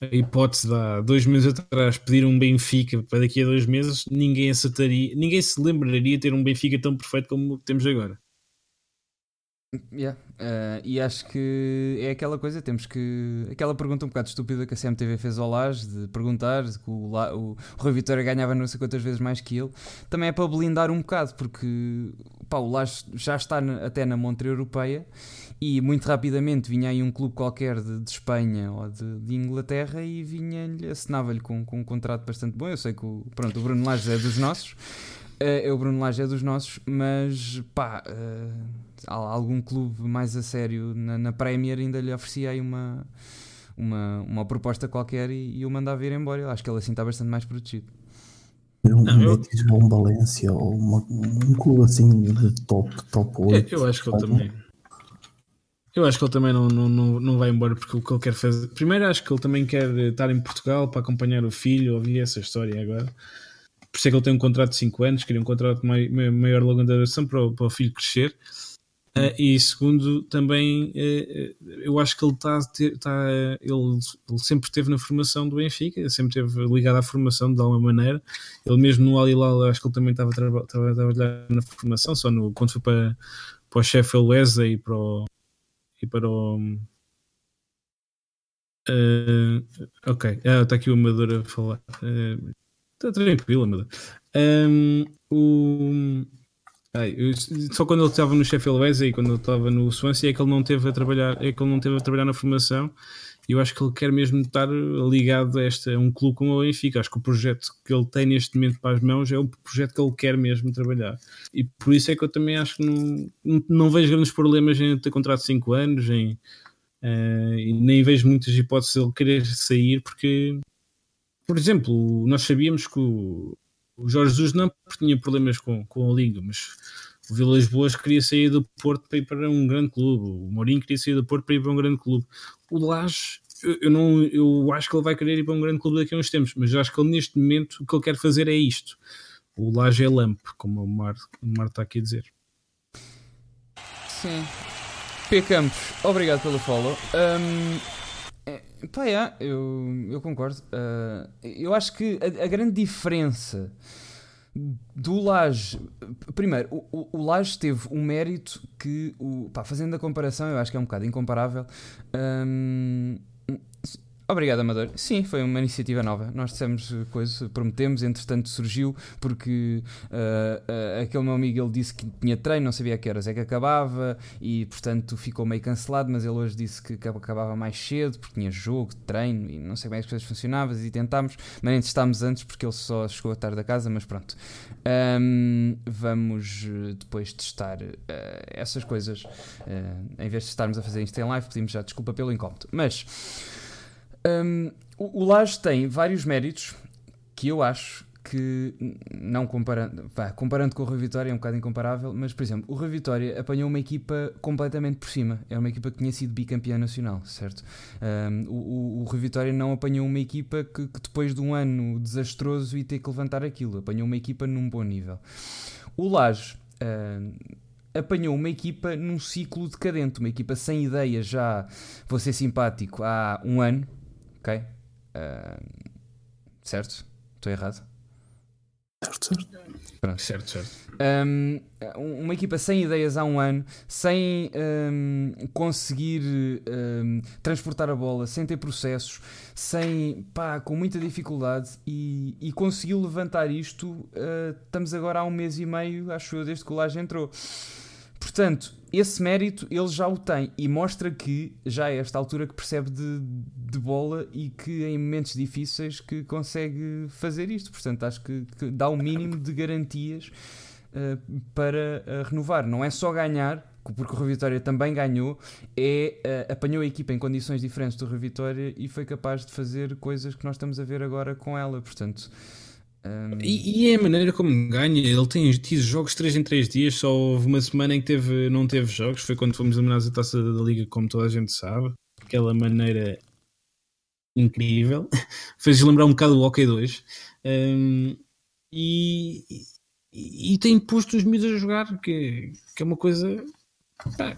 S2: a hipótese de há dois meses atrás pedir um Benfica para daqui a dois meses, ninguém acertaria, ninguém se lembraria de ter um Benfica tão perfeito como temos agora.
S1: Yeah. Uh, e acho que é aquela coisa, temos que. aquela pergunta um bocado estúpida que a CMTV fez ao Lage de perguntar que o, o, o Rui Vitória ganhava não sei quantas vezes mais que ele, também é para blindar um bocado, porque pá, o Lage já está na, até na montra europeia e muito rapidamente vinha aí um clube qualquer de, de Espanha ou de, de Inglaterra e vinha-lhe, assinava-lhe com, com um contrato bastante bom. Eu sei que o, pronto, o Bruno Lage é dos nossos. Uh, é o Bruno Lage é dos nossos, mas pá, uh, algum clube mais a sério na, na Premier ainda lhe oferecia aí uma, uma, uma proposta qualquer e, e o mandava ir embora. Eu acho que ele assim está bastante mais protegido.
S4: Um Betis ou um Valência ou uma, um clube assim de top, top 8.
S2: Eu, eu acho que ele também. Eu acho que ele também não, não, não, não vai embora porque o que ele quer fazer. Primeiro, acho que ele também quer estar em Portugal para acompanhar o filho. Ouvi essa história agora. Por isso é que ele tem um contrato de 5 anos, queria um contrato maior, maior longa duração para, para o filho crescer. Uh, e segundo, também uh, eu acho que ele está tá, ele, ele, sempre esteve na formação do Benfica, sempre esteve ligado à formação de alguma maneira. Ele mesmo no Alilal, acho que ele também estava a, trabalhar na formação, só no, quando foi para, para o Sheffield Wednesday e para o. E para o uh, ok, ah, está aqui o Amador a falar. está tranquilo, Amador. Um, o Só quando ele estava no Sheffield Wednesday e quando ele estava no Swansea é que ele não teve a trabalhar, é que ele não teve a trabalhar na formação e eu acho que ele quer mesmo estar ligado a, este, a um clube como o Benfica. Acho que o projeto que ele tem neste momento para as mãos é o projeto que ele quer mesmo trabalhar. E por isso é que eu também acho que não, não vejo grandes problemas em ter contrato de 5 anos, em, uh, nem vejo muitas hipóteses de ele querer sair, porque, por exemplo, nós sabíamos que o, o Jorge Jesus não tinha problemas com, com a língua, mas o Vilas Boas queria sair do Porto para ir para um grande clube, o Mourinho queria sair do Porto para ir para um grande clube. O Lage, eu, eu, não, eu acho que ele vai querer ir para um grande clube daqui a uns tempos, mas acho que ele neste momento o que ele quer fazer é isto. O Lage é Lamp, como o Mar, o Mar está aqui a dizer.
S1: Sim. P. Campos, obrigado pelo follow. Um, Pá, é, eu, eu concordo. Uh, eu acho que a, a, grande diferença do Laje. Primeiro, o, o, Laje teve um mérito que, o, pá, fazendo a comparação, eu acho que é um bocado incomparável. Um, Obrigado, Amador. Sim, foi uma iniciativa nova. Nós dissemos coisas, prometemos, entretanto surgiu, porque uh, uh, aquele meu amigo ele disse que tinha treino, não sabia a que horas é que acabava e, portanto, ficou meio cancelado. Mas ele hoje disse que acabava mais cedo porque tinha jogo, treino e não sei bem as coisas funcionavam. E tentámos, mas nem testámos antes porque ele só chegou a tarde da casa. Mas pronto, um, vamos eh, depois testar uh, essas coisas. em vez de estarmos a fazer isto em live, pedimos já desculpa pelo incómodo. Mas. Um, o, o Laje tem vários méritos que eu acho que, não comparando, pá, comparando com o Rui Vitória é um bocado incomparável, mas por exemplo, o Rui Vitória apanhou uma equipa completamente por cima. Era uma equipa que tinha sido bicampeã nacional, certo? Um, o, o, Vitória não apanhou uma equipa que, que, depois de um ano desastroso ia ter que levantar aquilo. Apanhou uma equipa num bom nível. O Laje. Um, apanhou uma equipa num ciclo decadente, uma equipa sem ideia já, vou ser simpático, há um ano, ok? Uh, certo? Estou errado?
S4: Certo, certo.
S2: Pronto. Certo, certo.
S1: Um, uma equipa sem ideias há um ano, sem um, conseguir um, transportar a bola, sem ter processos, sem pá, com muita dificuldade e, e conseguiu levantar isto. Uh, estamos agora há um mês e meio, acho eu, desde que o Laje entrou. Portanto, esse mérito ele já o tem e mostra que já é esta altura que percebe de, de bola e que em momentos difíceis que consegue fazer isto. Portanto, acho que, que dá o mínimo de garantias uh, para uh, renovar. Não é só ganhar, porque o Rio Vitória também ganhou, é uh, apanhou a equipa em condições diferentes do Rio Vitória e foi capaz de fazer coisas que nós estamos a ver agora com ela. Portanto,
S2: um... E, e, é a maneira como ganha. Ele tem tido jogos 3 em 3 dias. Só houve uma semana em que teve, não teve jogos. Foi quando fomos eliminados da taça da Liga, como toda a gente sabe. Aquela maneira incrível. *laughs* Fez lembrar um bocado o Hockey 2. Um, e, e, e, tem posto os miúdos a jogar, que, que é uma coisa. Pá,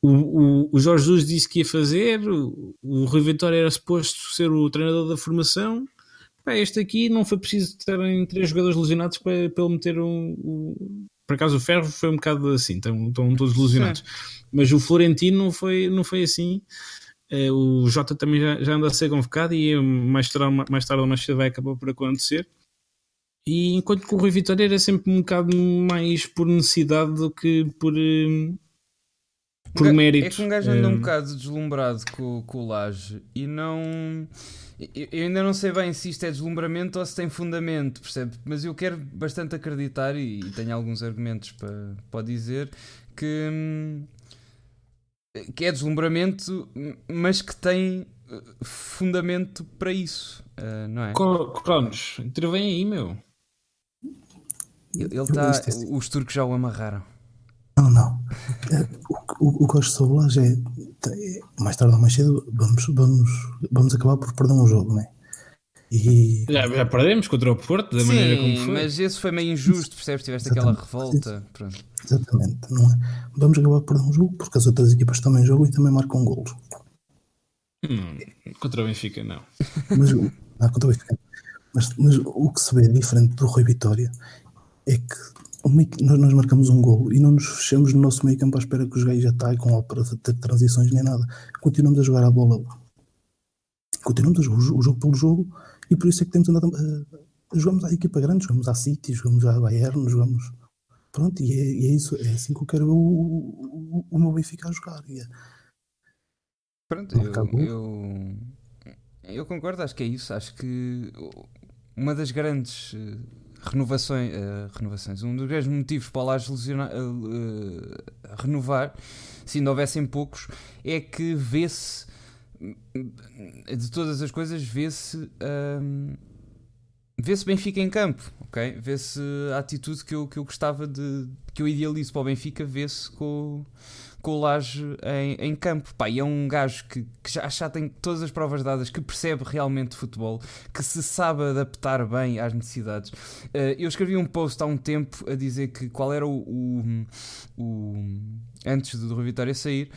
S2: o, o, o, Jorge Jesus disse que ia fazer. O, o Rui Vitória era suposto ser o treinador da formação Pá, este aqui não foi preciso terem três jogadores lesionados para, para ele meter um, um. Por acaso o Ferro foi um bocado assim, estão, estão todos lesionados. Sim. Mas o Florentino não foi, não foi assim. Uh, o Jota também já, já anda a ser convocado e mais tarde, mais tarde ou mais cedo vai acabar por acontecer. E enquanto que o Rui Vitória era sempre um bocado mais por necessidade do que por, uh, por
S1: um
S2: mérito.
S1: É que um gajo anda um eh, bocado deslumbrado com, com o Laje e não eu ainda não sei bem se isto é deslumbramento ou se tem fundamento, percebe? Mas eu quero bastante acreditar e, e tenho alguns argumentos para, para dizer que, hum, que é deslumbramento, mas que tem eh, fundamento para isso, uh, não é?
S2: Cronos, intervém aí, meu.
S1: Ele está. Os turcos já o amarraram.
S4: Não, não. O, que eu acho sobre Laje é, é, mais tarde ou mais cedo, vamos, vamos, vamos acabar por perder um jogo, não é?
S2: E... Já, já perdemos contra o Porto, da
S1: Sim,
S2: maneira como foi.
S1: mas esse foi meio injusto, percebes? Tiveste aquela revolta. Pronto.
S4: Exatamente, não é? Vamos acabar por perder um jogo porque as outras equipas também jogam e também marcam golos.
S2: Hum, contra o Benfica, não. *laughs*
S4: Mas, não, contra o Benfica. Mas, mas o que se vê diferente do Rui Vitória é que nós, nós, marcamos um gol e não nos fechamos no nosso meio campo à espera que os gajos ataquem com para ter transições nem nada. Continuamos a jogar a bola. Continuamos a jogar o jogo pelo jogo e por isso é que temos andado. A, jogamos à equipa grande, jogamos à City, jogamos à Bayern, jogamos. Pronto, e é, e é isso, é assim que eu quero o, o, o meu Benfica a jogar. E é,
S1: Pronto, eu, eu, eu concordo, acho que é isso. Acho que uma das grandes renovações, uh, renovações. Um dos grandes motivos para uh, uh, renovar, se ainda houvessem poucos, é que vê-se de todas as coisas vê-se um, vê-se Benfica em campo, ok? Vê-se a atitude que eu, que eu gostava de que eu idealizo para o Benfica, vê-se com Laje em, em campo. Pá, e é um gajo que, que já, já tem todas as provas dadas, que percebe realmente futebol, que se sabe adaptar bem às necessidades. Uh, eu escrevi um post há um tempo a dizer que qual era o. o, o antes do Rui Vitória sair,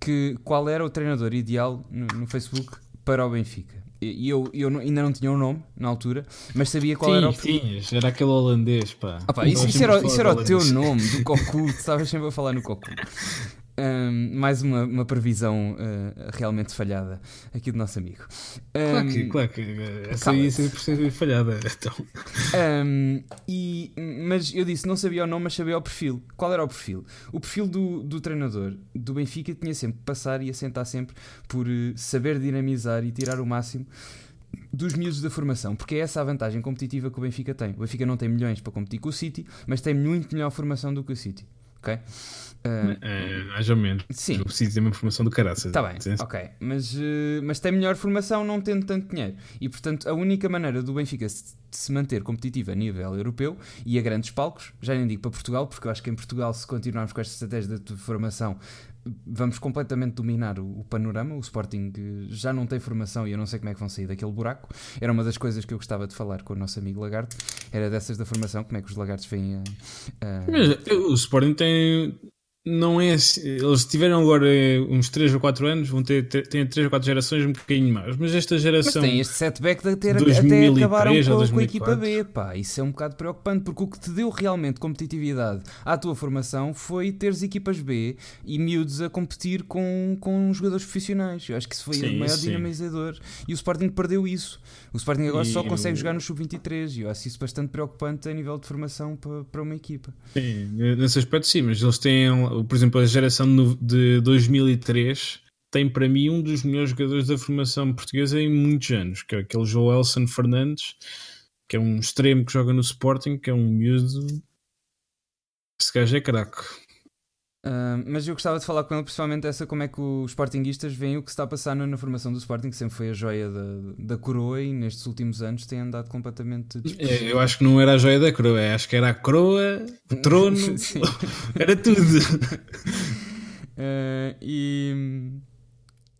S1: que qual era o treinador ideal no, no Facebook para o Benfica. E eu, eu ainda não tinha o um nome na altura, mas sabia qual era o
S2: Tinhas, era aquele holandês, pá.
S1: Ah, pá isso, isso, era, isso era o teu nome, do *laughs* Cocu, tu estavas sempre a falar no Cocu. Um, mais uma, uma previsão uh, realmente falhada aqui do nosso amigo.
S2: Um, claro que, claro que essa aí é 100% falhada. *laughs* Então.
S1: Um, e, mas eu disse, não sabia o nome, mas sabia o perfil. Qual era o perfil? O perfil do, do treinador do Benfica tinha sempre que passar e assentar sempre por uh, saber dinamizar e tirar o máximo dos miúdos da formação, porque é essa a vantagem competitiva que o Benfica tem. O Benfica não tem milhões para competir com o City, mas tem muito melhor formação do que o City. ok
S2: Uh, mais ou menos. Sim. Eu preciso ter uma formação do caraças.
S1: Está bem, ok. Mas, uh, mas tem melhor formação não tendo tanto dinheiro. E portanto, a única maneira do Benfica se, se manter competitivo a nível europeu e a grandes palcos, já nem digo para Portugal, porque eu acho que em Portugal, se continuarmos com esta estratégia de formação, vamos completamente dominar o, o, panorama. O Sporting já não tem formação e eu não sei como é que vão sair daquele buraco. Era uma das coisas que eu gostava de falar com o nosso amigo Lagarto. Era dessas da formação, como é que os lagartos vêm a. a...
S2: Mas, o Sporting tem não é assim. Eles tiveram agora uns 3 ou 4 anos, vão ter, ter têm 3 ou 4 gerações um bocadinho mais. Mas esta geração.
S1: Mas tem este setback de ter 2003, até acabaram com, com, a equipa B, pá. Isso é um bocado preocupante, porque o que te deu realmente competitividade à tua formação foi teres equipas B e miúdos a competir com, com jogadores profissionais. Eu acho que isso foi sim, o maior dinamizador. E o Sporting perdeu isso. O Sporting agora e só consegue eu... jogar no sub-23 e eu acho isso bastante preocupante a nível de formação para, para uma equipa.
S2: Sim, nesse aspecto sim, mas eles têm por exemplo, a geração de 2003 tem para mim um dos melhores jogadores da formação portuguesa em muitos anos, que é aquele Joelson Fernandes, que é um extremo que joga no Sporting, que é um miúdo. Esse gajo é craque.
S1: Uh, mas eu gostava de falar com ele principalmente essa como é que os Sportinguistas veem o que está a passar na, formação do Sporting, que sempre foi a joia da, da coroa e nestes últimos anos tem andado completamente
S2: é, Eu acho que não era a joia da coroa, acho que era a coroa, o *laughs* trono, *laughs* era tudo.
S1: Uh, *laughs* e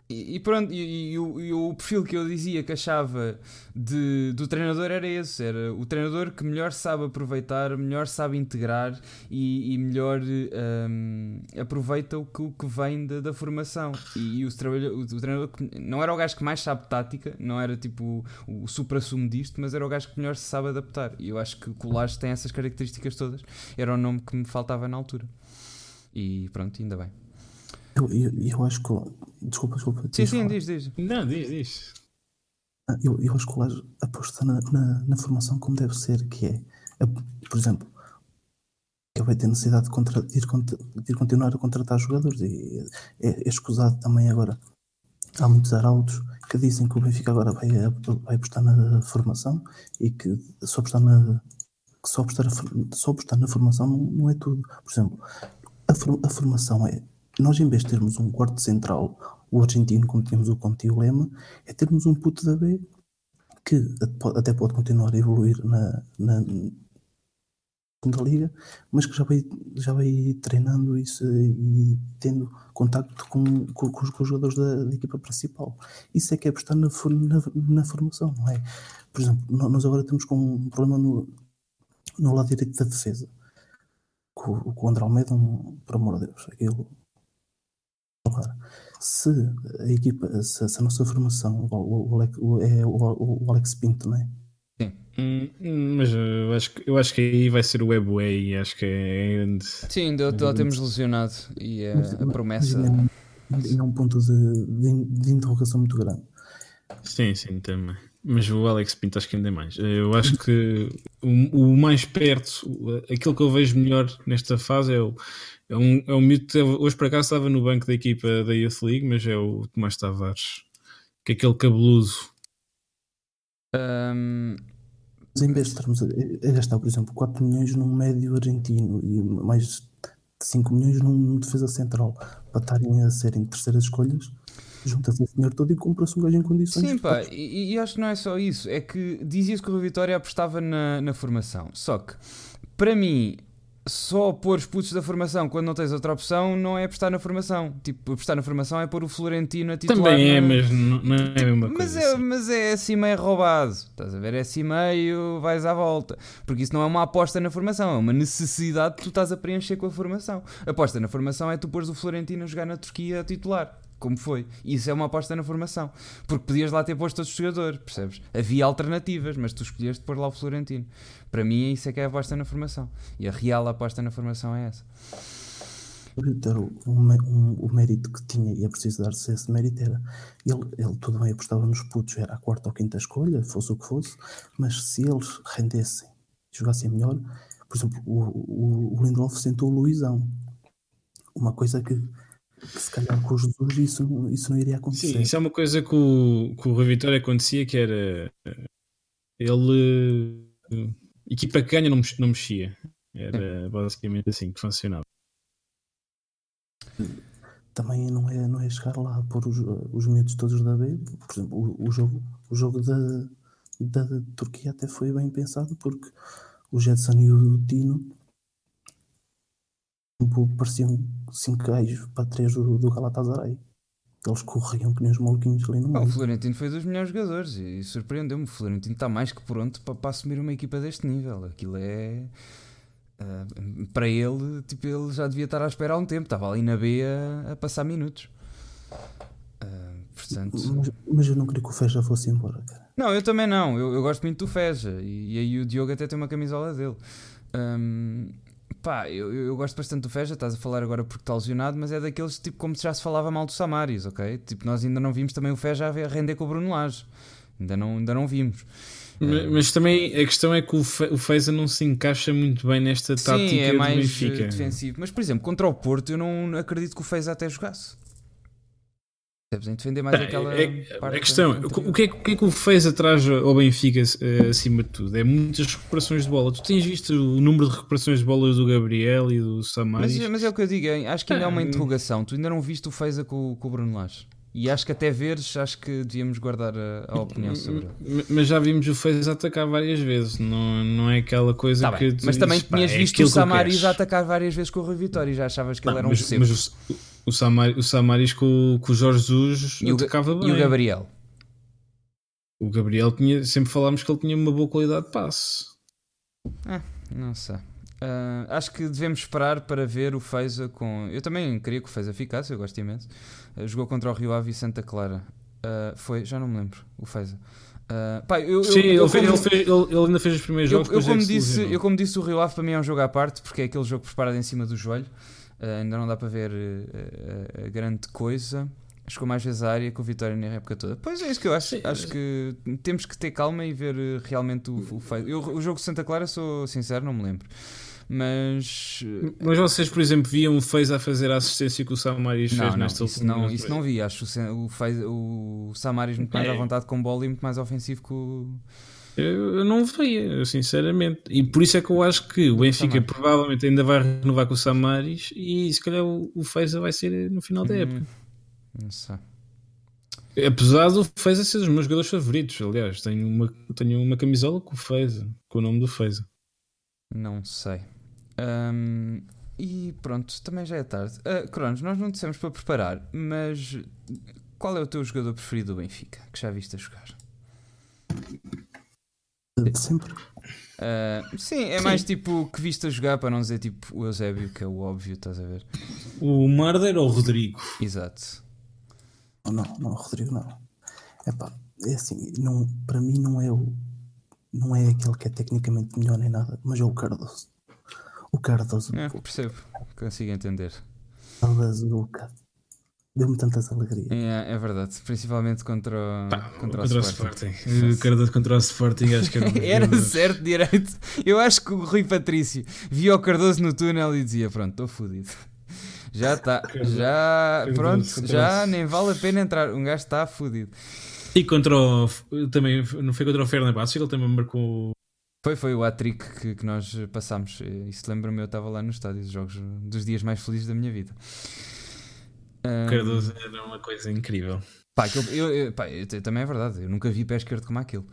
S1: e, pronto, e, e, o, e, o, perfil que eu dizia que achava de, do treinador era esse: era o treinador que melhor sabe aproveitar, melhor sabe integrar e, melhor um, aproveita o que, o que vem da, da formação. E, o, o, o, treinador que, não era o gajo que mais sabe tática, não era tipo o, o supra-sumo disto, mas era o gajo que melhor se sabe adaptar. E eu acho que o Colares tem essas características todas. Era o nome que me faltava na altura. E pronto, ainda bem.
S4: Eu, eu, eu acho que. Desculpa, desculpa.
S1: Sim, sim, diz, diz.
S2: Não, diz, diz.
S4: Ah, eu, eu acho que o Laje aposta na, na, na, formação como deve ser, que é, é por exemplo, ele vai ter necessidade de, contra, de, ir, de ir continuar a contratar jogadores e é, é escusado também agora. Há muitos arautos que dizem que o Benfica agora vai, vai apostar na formação e que só apostar na, que só apostar, só apostar na formação não, não é tudo. Por exemplo, a, for, a formação é nós, em vez de termos um quarto central, o argentino, como tínhamos o Conte e o Lema, é termos um puto da B que até pode continuar a evoluir na, na segunda liga, mas que já vai, já vai treinando isso e tendo contacto com, com, com, os, jogadores da, da, equipa principal. Isso é que é apostar na, na, na, formação, não é? Por exemplo, nós agora temos com um problema no, no lado direito da defesa. Com, com o André Almeida, um, por amor de Deus, aquilo Se a equipa, se, se a nossa formação o, o, o, é o, o, Alex Pinto, não é?
S2: Sim. Hum, hum, mas eu acho, que, eu acho que aí vai ser o Webway, acho que é grande.
S1: Sim, de, lá temos lesionado e é mas, a promessa.
S4: É, é um ponto de, de, de interrogação muito grande.
S2: Sim, sim, também. Mas o Alex Pinto acho que ainda é mais. Eu acho que o, o mais perto, aquilo que eu vejo melhor nesta fase é o, é um, é um mito. Hoje por acaso estava no banco da equipa da Youth League, mas é o Tomás Tavares, que é aquele cabeludo.
S1: Um...
S4: Mas em vez de estarmos a gastar, por exemplo, 4 milhões num médio argentino e mais 5 milhões num defesa central para estarem a serem terceiras escolhas, junta-se esse dinheiro todo e compra-se um gajo em condições.
S1: Sim, pá, e, e, acho que não é só isso. É que dizia-se que o Vitória apostava na, na formação. Só que, para mim, só pôr os putos da formação quando não tens outra opção não é apostar na formação. Tipo, apostar na formação é pôr o Florentino a titular.
S2: Também é, mas não, é a mesma
S1: mas
S2: coisa.
S1: É, assim. Mas é assim meio roubado. Estás a ver? É assim meio, vais à volta. Porque isso não é uma aposta na formação, é uma necessidade que tu estás a preencher com a formação. A aposta na formação é tu pôres o Florentino a jogar na Turquia a titular. Como foi. E isso é uma aposta na formação. Porque podias lá ter posto outro jogador, percebes? Havia alternativas, mas tu escolheste pôr lá o Florentino. Para mim, isso é que é a aposta na formação. E a real aposta na formação é essa.
S4: O, um, o mérito que tinha, e é preciso dar-se esse mérito, era ele, ele tudo bem apostava nos putos, era a quarta ou quinta escolha, fosse o que fosse, mas se eles rendessem, jogassem melhor, por exemplo, o, o, o Lindelof sentou o Luizão, uma coisa que, que se calhar com Jesus isso, isso não iria acontecer.
S2: Sim, isso é uma coisa que o, que o Rui Vitória acontecia que era ele equipa que ganha não, não mexia. Era basicamente assim que funcionava
S4: também não é, não é chegar lá por os, os miúdos todos da B. Por exemplo, o, o jogo, o jogo da, da, da, Turquia até foi bem pensado porque o Jetson e o Tino pareciam 5 gajos para 3 do, do Galatasaray. Eles corriam que nem os maluquinhos ali no meio.
S1: o Florentino foi dos melhores jogadores e surpreendeu-me. O Florentino está mais que pronto para, para assumir uma equipa deste nível. Aquilo é Uh, para ele, tipo, ele já devia estar à espera há um tempo, estava ali na B a, a passar minutos. Uh, portanto...
S4: mas, mas, eu não queria que o Feja fosse embora, cara.
S1: Não, eu também não. Eu, eu gosto muito do Feja e, e, aí o Diogo até tem uma camisola dele. Um, pá, eu, eu gosto bastante do Feja. Estás a falar agora porque está lesionado, mas é daqueles tipo como se já se falava mal do Samaris, ok? Tipo, nós ainda não vimos também o Feja a render com o Bruno Lage, ainda não, ainda não vimos.
S2: Mas, mas, também a questão é que o, Fe, o Feza não se encaixa muito bem nesta
S1: Sim,
S2: tática
S1: é mais
S2: Benfica.
S1: defensivo. Mas, por exemplo, contra o Porto, eu não acredito que o Feza até jogasse. Defender mais
S2: é,
S1: aquela
S2: é, parte. A questão, o que, é, o que é que o Feza traz ao Benfica uh, acima de tudo? É muitas recuperações de bola. Tu tens visto o número de recuperações de bola do Gabriel e do Samaris?
S1: Mas, mas é o que eu digo, acho que ainda é uma interrogação. Tu ainda não viste o Feza com, com o Bruno Lage. E acho que até veres, acho que devíamos guardar a, a opinião sobre.
S2: Mas já vimos o Fez atacar várias vezes, não, não é aquela coisa
S1: tá
S2: que.
S1: Bem, mas também tinhas é visto o Samaris a atacar várias vezes com o Rui Vitória e já achavas que não, ele era um
S2: mas, mas o, o, Samar, o Samaris com, com o Jorge Jesus e
S1: o,
S2: bem.
S1: E o Gabriel?
S2: O Gabriel tinha, sempre falámos que ele tinha uma boa qualidade de passe.
S1: Ah, não sei. Uh, acho que devemos esperar para ver o Feza com. Eu também queria que o Feza ficasse, eu gosto imenso. Uh, jogou contra o Rio Ave e Santa Clara. Uh, foi, já não me lembro, o Feza. Pá, eu,
S2: Sim,
S1: eu,
S2: ele, fez, ele, fez, ele, ainda fez os primeiros jogos.
S1: Eu, como disse, eu, como disse, o Rio Ave para mim é um jogo à parte, porque é aquele jogo preparado em cima do joelho. Ainda não dá para ver grande coisa. Chegou mais vezes à área com o Vitória na época toda. Pois é isso que eu acho. Sim, acho que temos que ter calma e ver realmente o, o Feza. o jogo de Santa Clara, sou sincero, não me lembro mas
S2: mas vocês por exemplo viam o Fez a fazer a assistência que o Samaris
S1: não,
S2: fez
S1: não,
S2: nesta
S1: isso não isso não vi acho o, Fez, o Samaris muito mais é. à vontade com bola e muito mais ofensivo que o
S2: eu, eu não via, sinceramente. E por isso é que eu acho que o Benfica provavelmente ainda vai renovar com o Samaris e se calhar o, o Feza vai ser no final da hum, época.
S1: Não sei.
S2: Apesar do Feza ser dos meus jogadores favoritos, aliás, tenho uma, tenho uma camisola com o Feza, com o nome do Feza.
S1: Não sei. Um, e pronto, também já é tarde. Uh, Cronos, nós não dissemos para preparar, mas qual é o teu jogador preferido do Benfica que já viste a jogar?
S4: De sempre.
S1: Uh, sim, é sim. mais tipo que viste a jogar para não dizer tipo o Eusébio, que é o óbvio, estás a ver?
S2: O Marder ou o Rodrigo?
S1: Exato.
S4: Não, não, o Rodrigo não. Epá, é assim, não, para mim não é o não é aquele que é tecnicamente melhor nem nada, mas é o Cardoso. O Cardoso.
S1: É, percebo, consigo entender.
S4: Cardoso, Deu-me tantas alegrias.
S1: É, é, verdade, principalmente contra,
S2: Pá,
S1: contra,
S2: contra, o Sporting. Sporting. O Cardoso contra o Sporting, acho que era. *laughs*
S1: era certo, direito. Eu acho que o Rui Patrício via o Cardoso no túnel e dizia: Pronto, estou fodido. Já *laughs* está, já, pronto, já nem vale a pena entrar. Um gajo está fodido.
S2: E contra o. Também não foi contra o Fenerbahçe, ele também marcou.
S1: Foi, foi o hat-trick que, que, nós passámos. Isso lembra-me, eu estava lá no estádio, os jogos dos dias mais felizes da minha vida.
S2: Um, Cardoso era uma coisa incrível.
S1: Pá, eu, eu, eu, pá, eu, também é verdade, eu nunca vi pé esquerdo como aquele.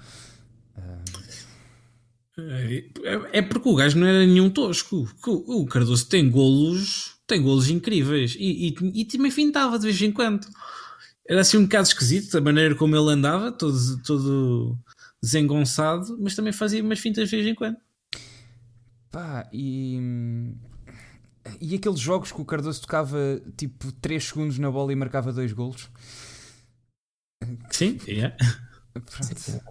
S2: É, é porque o gajo não era nenhum tosco. O Cardoso tem golos, tem golos incríveis e, e, e também fintava de vez em quando era assim um bocado esquisito a maneira como ele andava, todo, todo desengonçado, mas também fazia umas fintas de vez em quando.
S1: Pá, e. e aqueles jogos que o Cardoso tocava tipo 3 segundos na bola e marcava 2 golos?
S2: Sim, yeah.
S1: Pronto.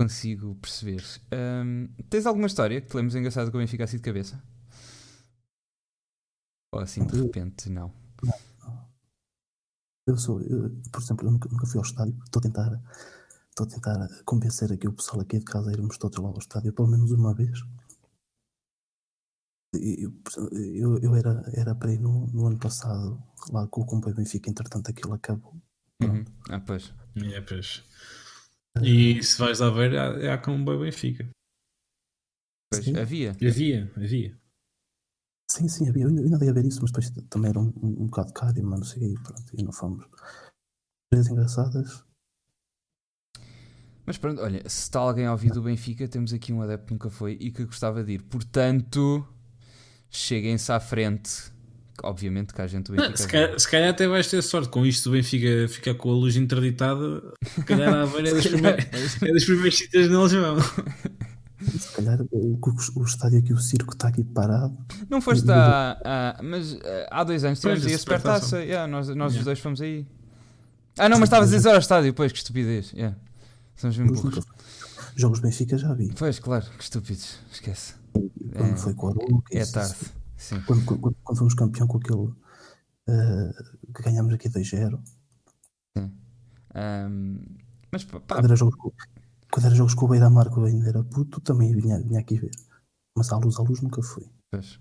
S1: Consigo perceber. Um, tens alguma história que te lembres engraçada com o Benfica assim de cabeça? Ou assim de repente, não?
S4: Não. Eu sou, eu, por exemplo, eu nunca, nunca fui ao estádio. Estou a tentar, estou a tentar convencer aqui o pessoal aqui de casa a irmos todos lá ao estádio, pelo menos uma vez. Eu, eu, eu era, era para ir no, no, ano passado lá com o comboio Benfica, entretanto aquilo acabou.
S1: Uhum. Ah, pois.
S2: É, pois. E se vais a ver, há, há comboio Benfica.
S1: Pois, sim. havia.
S2: Havia, havia.
S4: Sim, sim, havia. Eu ainda ia ver isso, mas depois também era um, um, um bocado caro, mas não sei, pronto, e não fomos. Coisas engraçadas.
S1: Mas pronto, olha, se está alguém a ouvir do Benfica, temos aqui um adepto que nunca foi e que gostava de ir. Portanto, cheguem-se à frente. Obviamente que a gente do Benfica.
S2: Não, se, calhar, se, calhar, até vais ter sorte com isto. O Benfica ficar com a luz interditada. Se calhar a Aveiro é *laughs* das primeiras, é das primeiras citas neles vão.
S4: Se calhar o, o, estádio aqui, o circo está aqui parado.
S1: Não foste há. mas eh, há dois anos tivemos aí a supertaça. Yeah, nós nós yeah. os dois fomos aí. Ah, não, mas estavas a dizer ao estádio, pois, que estupidez. Yeah. Somos mesmo burros.
S4: Jogos Benfica já vi.
S1: Pois, claro, que estúpidos, esquece.
S4: Quando é, foi com a Aruca,
S1: É tarde. Sim.
S4: Quando, quando, quando, fomos campeão com aquele uh, que ganhámos aqui 2-0.
S1: Sim. Um, mas pá,
S4: quando, era jogos, quando era jogos com o Beira Marco ainda era puto, também vinha, vinha aqui ver. Mas à luz, à luz nunca fui.
S1: Pois.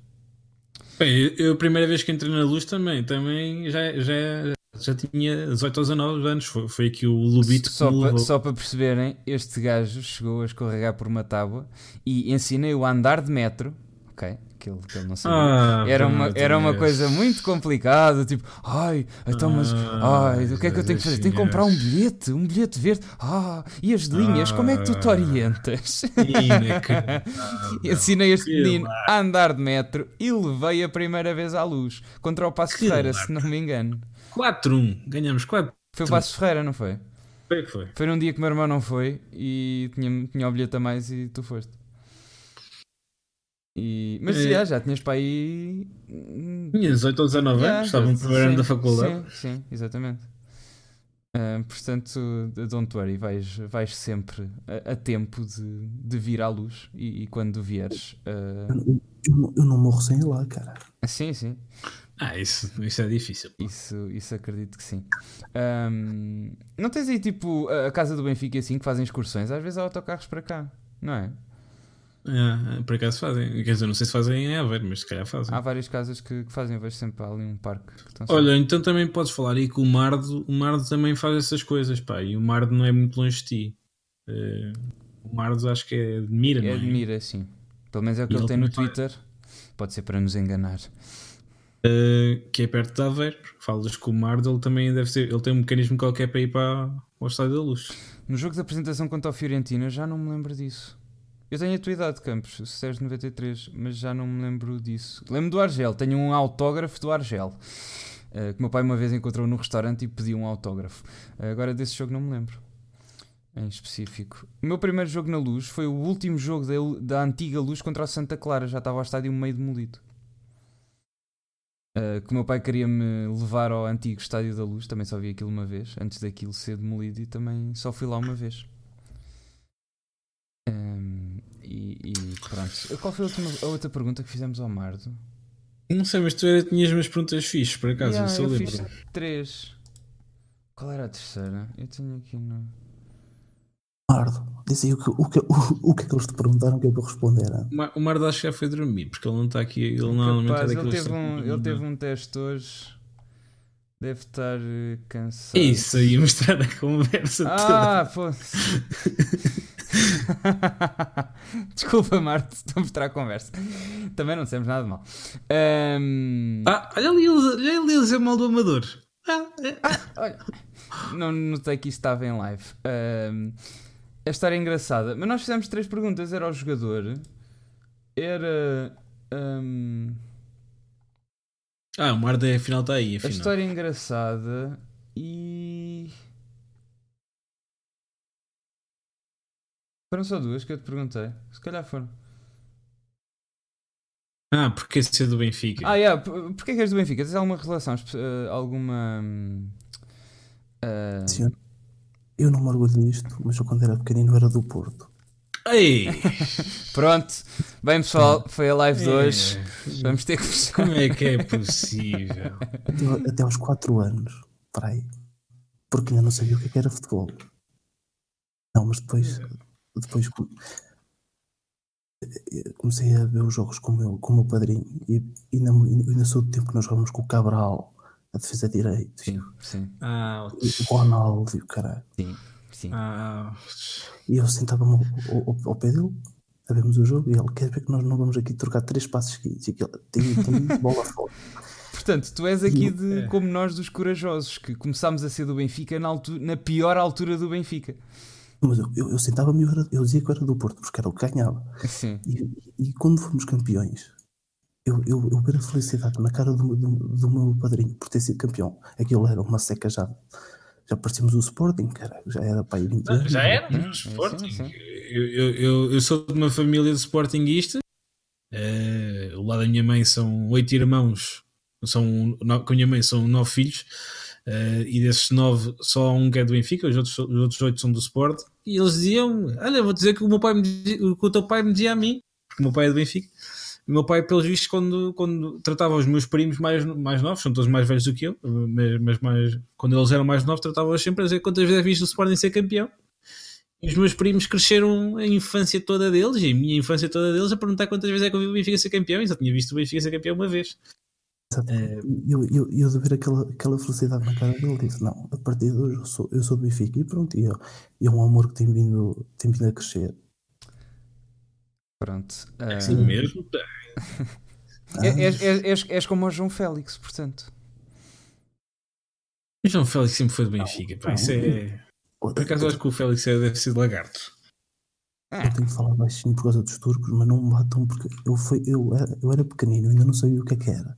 S2: Bem, eu, a primeira vez que entrei na luz também, também já, já, já tinha 18 ou 19 anos. Foi, foi aqui o Lubito
S1: só para, só para perceberem, este gajo chegou a escorregar por uma tábua e ensinei-o a andar de metro. Ok? que ele, que ele não sabia. Ah, era uma, era uma coisa muito complicada, tipo, ai, então, mas, ah, ai, o que é que eu tenho que fazer? Tenho que comprar um bilhete, um bilhete verde. Ah, e as linhas, ah, como é que tu te orientas? *laughs* Ensinei este menino a andar de metro e levei a primeira vez à luz contra o Passo Ferreira, se não me engano.
S2: 4-1, ganhamos 4
S1: Foi o Passo Ferreira, não foi?
S2: Foi, foi.
S1: Foi num dia que o meu irmão não foi e tinha, tinha o bilhete a mais e tu foste. E, mas é. já, já tinhas para aí.
S2: Tinha 18 ou 19 anos, estava no primeiro ano da faculdade.
S1: Sim, sim exatamente. Uh, portanto, don't worry, vais, vais sempre a, a tempo de, de, vir à luz e, e quando vieres.
S4: Uh... Eu, eu, não morro sem ir lá, cara.
S1: Sim, sim.
S2: Ah, isso, isso é difícil.
S1: Isso, isso acredito que sim. Um, não tens aí tipo a casa do Benfica assim que fazem excursões? Às vezes há autocarros para cá, não é?
S2: É, por acaso fazem. Quer dizer, não sei se fazem em Aveiro, mas se calhar fazem.
S1: Há várias casas que, que fazem, vejo sempre ali um parque.
S2: Olha, sempre... então também podes falar aí que o Mardo, o Mardo também faz essas coisas, pá, e o Mardo não é muito longe de ti. Uh, o Mardo acho que é de Mira,
S1: é
S2: é?
S1: de Mira, sim. Pelo menos é o que ele, ele tem no Twitter. Faz. Pode ser para nos enganar.
S2: Uh, que é perto de Aveiro. Falas com o Mardo, ele também deve ser. Ele tem um mecanismo qualquer para ir para o Estádio da Luz.
S1: No jogo de apresentação contra o Fiorentina, já não me lembro disso. Eu tenho a tua idade, Campos, Sérgio 93, mas já não me lembro disso. Lembro do Argel, tenho um autógrafo do Argel. Uh, que meu pai uma vez encontrou no restaurante e pediu um autógrafo. Uh, agora desse jogo não me lembro. Em específico. O meu primeiro jogo na luz foi o último jogo da, da antiga luz contra a Santa Clara. Já estava ao estádio meio demolido. Uh, que o meu pai queria me levar ao antigo estádio da luz. Também só vi aquilo uma vez, antes daquilo ser demolido, e também só fui lá uma vez. Um, e, e, pronto. Qual foi a, última, a, outra pergunta que fizemos ao Mardo?
S2: Não sei, mas tu era, tinhas umas perguntas fixas, por acaso,
S1: yeah,
S2: eu,
S1: eu
S2: lembro.
S1: Fiz três. Qual era a terceira? Eu tenho aqui no.
S4: Mardo, diz aí o que, o, que, o, o que é que eles te perguntaram que é para responder.
S2: O Mardo acho que já foi dormir, porque ele não está aqui. Ele normalmente
S1: Capaz,
S2: é
S1: ele teve, um, ele teve um teste hoje. Deve estar eh, cansado.
S2: Isso aí, mostrar a conversa
S1: ah, toda. Ah, pô. *laughs* Desculpa, Marte, estou a mostrar a conversa. Também não dissemos nada de mal. Um...
S2: Ah, olha ali, olha ali dizer mal do Amador.
S1: Ah, é. ah, olha. Não notei que isto estava em live. Um, a história é engraçada. Mas nós fizemos três perguntas. Era o jogador. Era. Um...
S2: Ah, o Marda afinal está aí. Afinal.
S1: A história é engraçada e. Foram só duas que eu te perguntei. Se calhar foram.
S2: Ah, porque esse é do Benfica.
S1: Ah, yeah. Porquê que és do Benfica? Tens alguma relação? Uh, alguma.
S4: Uh... Sim, eu não me orgulho disto, mas eu quando era pequenino era do Porto.
S2: Ei! *laughs*
S1: Pronto, bem pessoal, foi a live de hoje. Vamos ter que
S2: fechar. Como é que é possível?
S4: Até, até aos 4 anos, para aí, porque ainda não sabia o que é era futebol. Não, mas depois, depois comecei a ver os jogos com o meu, com o meu padrinho e ainda, ainda sou do tempo que nós jogamos com o Cabral, a defesa direito.
S1: Sim, sim.
S2: Ah,
S4: o Ronaldo e o caralho.
S1: Sim, sim.
S2: Ah,
S4: e eu sentava-me ao, ao, ao, pé dele, a vermos o jogo, e ele quer ver que nós não vamos aqui trocar três passos seguidos. E aquilo, tem, tem *laughs* bola fora.
S1: Portanto, tu és aqui de, é. como nós dos corajosos, que começámos a ser do Benfica na, altura, na pior altura do Benfica.
S4: Mas eu, eu, eu sentava-me eu, eu dizia que era do Porto, porque era o que ganhava.
S1: Sim.
S4: E, e quando fomos campeões, eu, eu, eu ver a felicidade na cara do, do, do, meu padrinho por ter sido campeão. Aquilo era uma seca já. Já parecíamos o Sporting, cara. Já era para ir 20
S2: anos. Já era o Sporting. Eu, eu, eu, eu, sou de uma família de Sportingista. Uh, o lado da minha mãe são oito irmãos. São, com a minha mãe são nove filhos. Uh, e desses nove, só um que é do Benfica, os outros, os outros oito são do Sport. E eles diziam: Olha, vou dizer que o, meu pai me dizia, o que o teu pai me dizia a mim, porque o meu pai é do Benfica. O meu pai, pelos vistos, quando, quando tratava os meus primos mais, mais novos, são todos mais velhos do que eu, mas, mais, quando eles eram mais novos, tratava-os sempre a dizer quantas vezes é viste o Sporting ser campeão. E os meus primos cresceram a infância toda deles, e a minha infância toda deles, a perguntar quantas vezes é que eu vi o Benfica ser campeão, e só tinha visto o Benfica ser campeão uma vez.
S4: É... Eu, eu, eu de ver aquela, aquela felicidade na cara dele, disse: Não, a partir de hoje eu sou, eu sou do Benfica e pronto. E, eu, e é um amor que tem vindo, tem vindo a crescer.
S1: Pronto.
S2: É assim uh... mesmo? *laughs* *laughs*
S1: é, és, és, és, és como o João Félix, portanto.
S2: O João Félix sempre foi do Benfica. Não, isso é. Por acaso acho que o Félix é, deve ser de lagarto.
S4: Eu tenho que falar baixinho por causa dos turcos, mas não me batam porque eu, fui, eu, era, eu era pequenino, ainda não sabia o que é que era.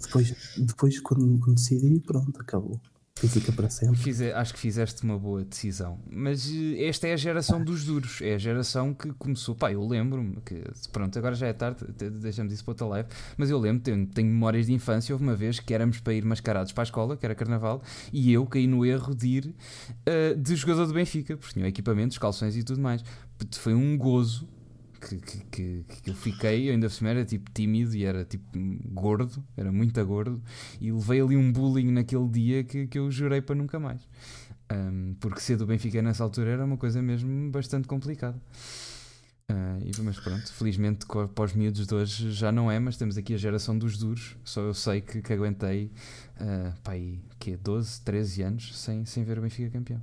S4: Depois, depois quando, quando decidi, pronto, acabou. Fica para sempre.
S1: Fize, acho que fizeste uma boa decisão. Mas eh, esta é a geração dos duros. É a geração que começou. Pá, eu lembro-me que. Pronto, agora já é tarde, deixamos isso para outra live. Mas eu lembro, tenho, tenho memórias de infância. Houve uma vez que éramos para ir mascarados para a escola, que era carnaval, e eu caí no erro de ir uh, de jogador do Benfica, porque tinha equipamentos, calções e tudo mais. Foi um gozo que, que, que, eu fiquei, eu ainda por era tipo tímido e era tipo gordo, era muito gordo, e levei ali um bullying naquele dia que, que eu jurei para nunca mais. Um, porque ser do Benfica nessa altura era uma coisa mesmo bastante complicada. Uh, mas pronto, felizmente para os miúdos de hoje já não é, mas temos aqui a geração dos duros. Só eu sei que, que aguentei uh, aí, que 12, 13 anos sem, sem ver o Benfica campeão.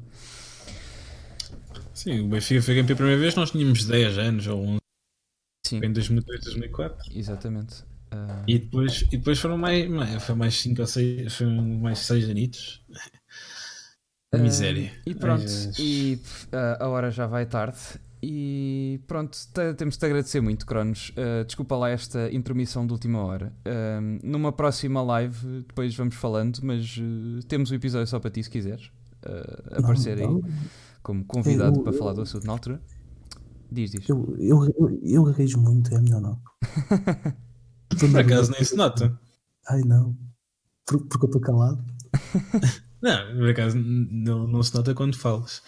S2: Sim, o Benfica foi campeão a primeira vez, nós tínhamos 10 anos ou 11. Sim. Em 2002, 2004.
S1: Exatamente. Uh...
S2: E, depois, e depois foram mais, mais, foi mais 5 ou 6, foram mais 6 anitos. Uh, Miséria.
S1: E pronto, Mas... e uh, a hora já vai tarde. E pronto, temos de agradecer muito, Cronos. Uh, desculpa lá esta intermissão de última hora. Uh, numa próxima live, depois vamos falando, mas uh, temos o um episódio só para ti se quiseres aparecer aí como convidado eu, para eu, falar do assunto na altura. Diz, diz.
S4: Eu, eu, eu, eu gaguejo muito, é melhor não. *laughs*
S2: Por acaso nem se nota.
S4: Ai não. Por, porque eu estou calado. *laughs*
S2: não, por acaso não, não se nota quando falas.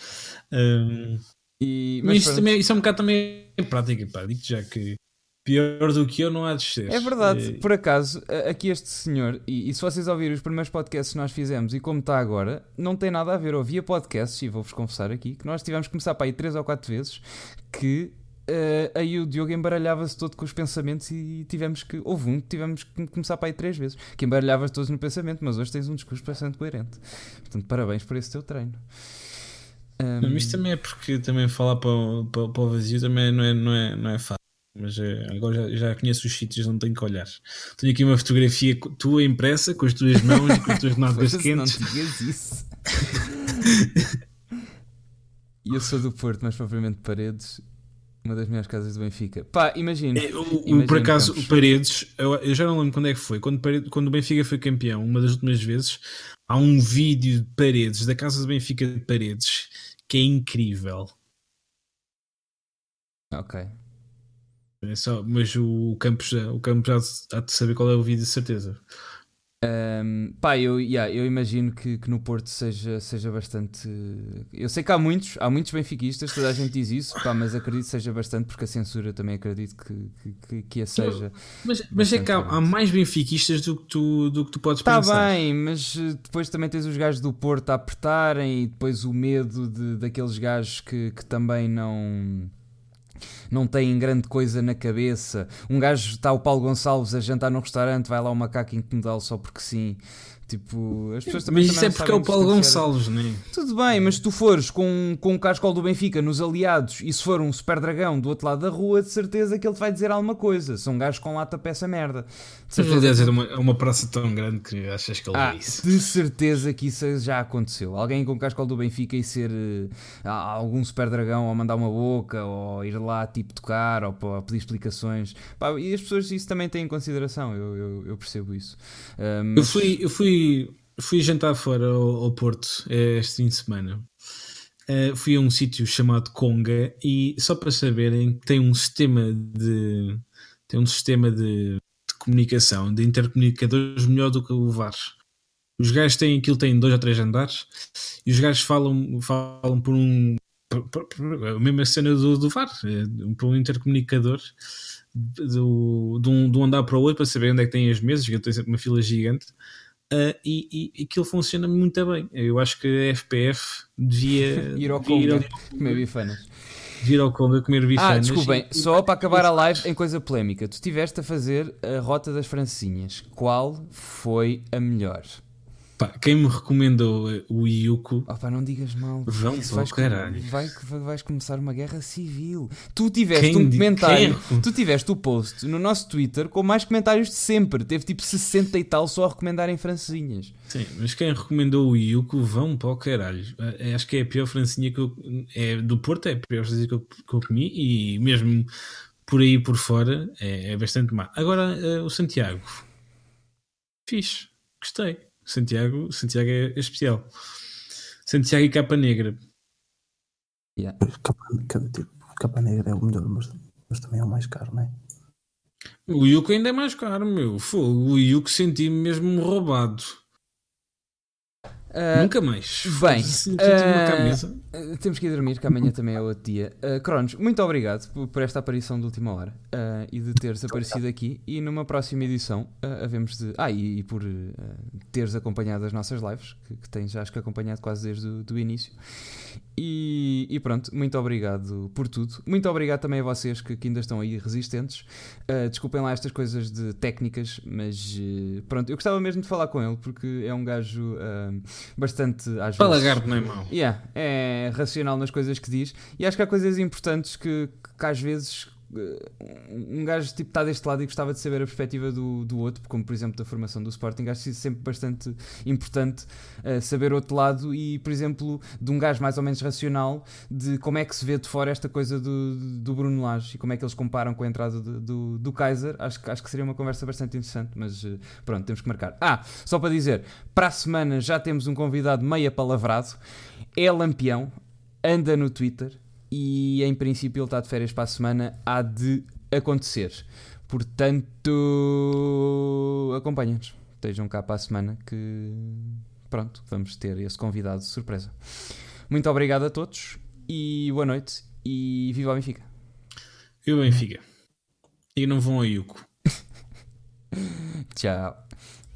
S2: Um, e, mas isso, também, isso é um bocado também prática, pá. Digo já que Pior do que eu não há de ser.
S1: É verdade, e... por acaso, aqui este senhor, e, e, se vocês ouvirem os primeiros podcasts que nós fizemos e como está agora, não tem nada a ver. Ouvia podcasts, e vou-vos confessar aqui, que nós tivemos que começar para aí três ou quatro vezes, que uh, aí o Diogo embaralhava-se todo com os pensamentos e tivemos que, houve um que tivemos que começar para aí três vezes, que embaralhavas todos no pensamento, mas hoje tens um discurso bastante coerente. Portanto, parabéns por esse teu treino.
S2: Um... Mas isto também é porque também falar para, para, para o vazio também não é, não é, não é fácil. Mas é, agora já, já, conheço os sítios, não tenho que olhar. Tenho aqui uma fotografia tua impressa com as tuas mãos e com as tuas *laughs* nádegas quentes.
S1: Não digas isso. E *laughs* eu sou do Porto, mas propriamente Paredes, uma das minhas casas do Benfica. Pá, imagina. É,
S2: por acaso, o Paredes, eu, eu, já não lembro quando é que foi. Quando, Paredes, quando o Benfica foi campeão, uma das últimas vezes, há um vídeo de Paredes, da casa do Benfica de Paredes, que é incrível.
S1: Ok.
S2: É só, mas o Campos, o Campos há de saber qual é o vídeo, de certeza.
S1: Um, pá, eu, yeah, eu imagino que, que, no Porto seja, seja bastante. Eu sei que há muitos, há muitos benfiquistas, toda a gente diz isso, pá, mas acredito que seja bastante, porque a censura também acredito que, que, que a seja.
S2: Mas, mas é que há, há, mais benfiquistas do que tu, do que tu podes
S1: tá
S2: pensar.
S1: Está bem, mas eh, depois também tens os gajos do Porto a apertarem e depois o medo de, daqueles gajos que, que também não não têm grande coisa na cabeça. Um gajo está o Paulo Gonçalves a jantar num restaurante, vai lá o macaco incomodá-lo só porque sim. Tipo, as pessoas também.
S2: Mas isso é porque é o Paulo Gonçalves, não é?
S1: Tudo bem, mas se tu fores com, com o cascol do Benfica nos aliados e se for um super dragão do outro lado da rua, de certeza que ele te vai dizer alguma coisa. São gajos com lata peça merda.
S2: De certeza. é uma, é uma praça tão grande que achas que ele
S1: ah,
S2: é isso.
S1: De certeza que isso já aconteceu. Alguém com o cascol do Benfica e ser uh, algum super dragão ou mandar uma boca ou ir lá tipo tocar ou, ou pedir explicações. Pá, e as pessoas isso também têm em consideração, eu, eu, eu percebo isso.
S2: Eu, fui, eu fui fui, jantar fora ao, ao Porto eh, este fim de semana. Uh, fui a um sítio chamado Conga e só para saberem tem um sistema de tem um sistema de, de comunicação, de intercomunicadores melhor do que o VAR. Os gajos têm aquilo, têm dois ou três andares e os gajos falam, falam por um por, a mesma cena do, do VAR, eh, por um intercomunicador do, de, um, de um andar para o outro para saber onde é que têm as mesas, que eu tenho sempre uma fila gigante Uh, e, e aquilo funciona muito bem. Eu acho que a FPF *laughs* devia
S1: ir ao Conga comer bifanas.
S2: Vir ao Conga comer bifanas.
S1: Ah, desculpem, e... só para acabar a live em coisa polémica. Tu estiveste a fazer a rota das francinhas. Qual foi a melhor?
S2: Pá, quem me recomendou o Iuko.
S1: Oh, pá, não digas mal.
S2: Vão
S1: Isso
S2: vais,
S1: caralho. Vai, vais começar uma guerra civil. Tu tiveste quem um comentário. Quem? Tu tiveste o post no nosso Twitter com mais comentários de sempre. Teve tipo 60 e tal só a recomendarem francesinhas.
S2: Sim, mas quem recomendou o Iuko vão para o caralho. É, acho que é a pior francinha que eu. É, do Porto é a pior francinha que eu, que eu comi e mesmo por aí por fora é, é bastante má. Agora uh, o Santiago. Fixe. Gostei. Santiago, Santiago é especial. Santiago e Capa Negra.
S4: Yeah. Capa, tipo, capa Negra é o melhor, mas, mas também é o mais caro, não é?
S2: O Yuko ainda é mais caro, meu. Fogo. O Yuko senti-me mesmo roubado. Uh, Nunca mais.
S1: Bem, uh, temos que ir dormir, que amanhã também é outro dia. Uh, Cronos, muito obrigado por, por, esta aparição de última hora uh, e de teres aparecido aqui. E numa próxima edição, uh, havemos de. Ah, e, e por teres acompanhado as nossas lives, que, que tens acho que acompanhado quase desde o início. E, e, pronto, muito obrigado por tudo. Muito obrigado também a vocês que, que ainda estão aí resistentes. Uh, desculpem lá estas coisas de técnicas, mas uh, pronto, eu gostava mesmo de falar com ele porque é um gajo uh, bastante. Às
S2: Palagardo não é mau.
S1: Yeah, é racional nas coisas que diz. E acho que há coisas importantes que, que às vezes um gajo tipo está deste lado e gostava de saber a perspectiva do, do outro, como por exemplo da formação do Sporting, acho isso sempre bastante importante uh, saber outro lado e por exemplo de um gajo mais ou menos racional de como é que se vê de fora esta coisa do, do Bruno Lage e como é que eles comparam com a entrada do, do, do Kaiser, acho, acho que seria uma conversa bastante interessante, mas uh, pronto, temos que marcar. Ah, só para dizer, para a semana já temos um convidado meia palavrado, é lampião, anda no Twitter e em princípio ele está de férias para a semana, há de acontecer. Portanto, acompanhem-nos. Estejam cá para a semana que pronto, vamos ter esse convidado de surpresa. Muito obrigado a todos e boa noite e viva o Benfica.
S2: Viva o Benfica. E não vão a Yuko. *laughs*
S1: Tchau.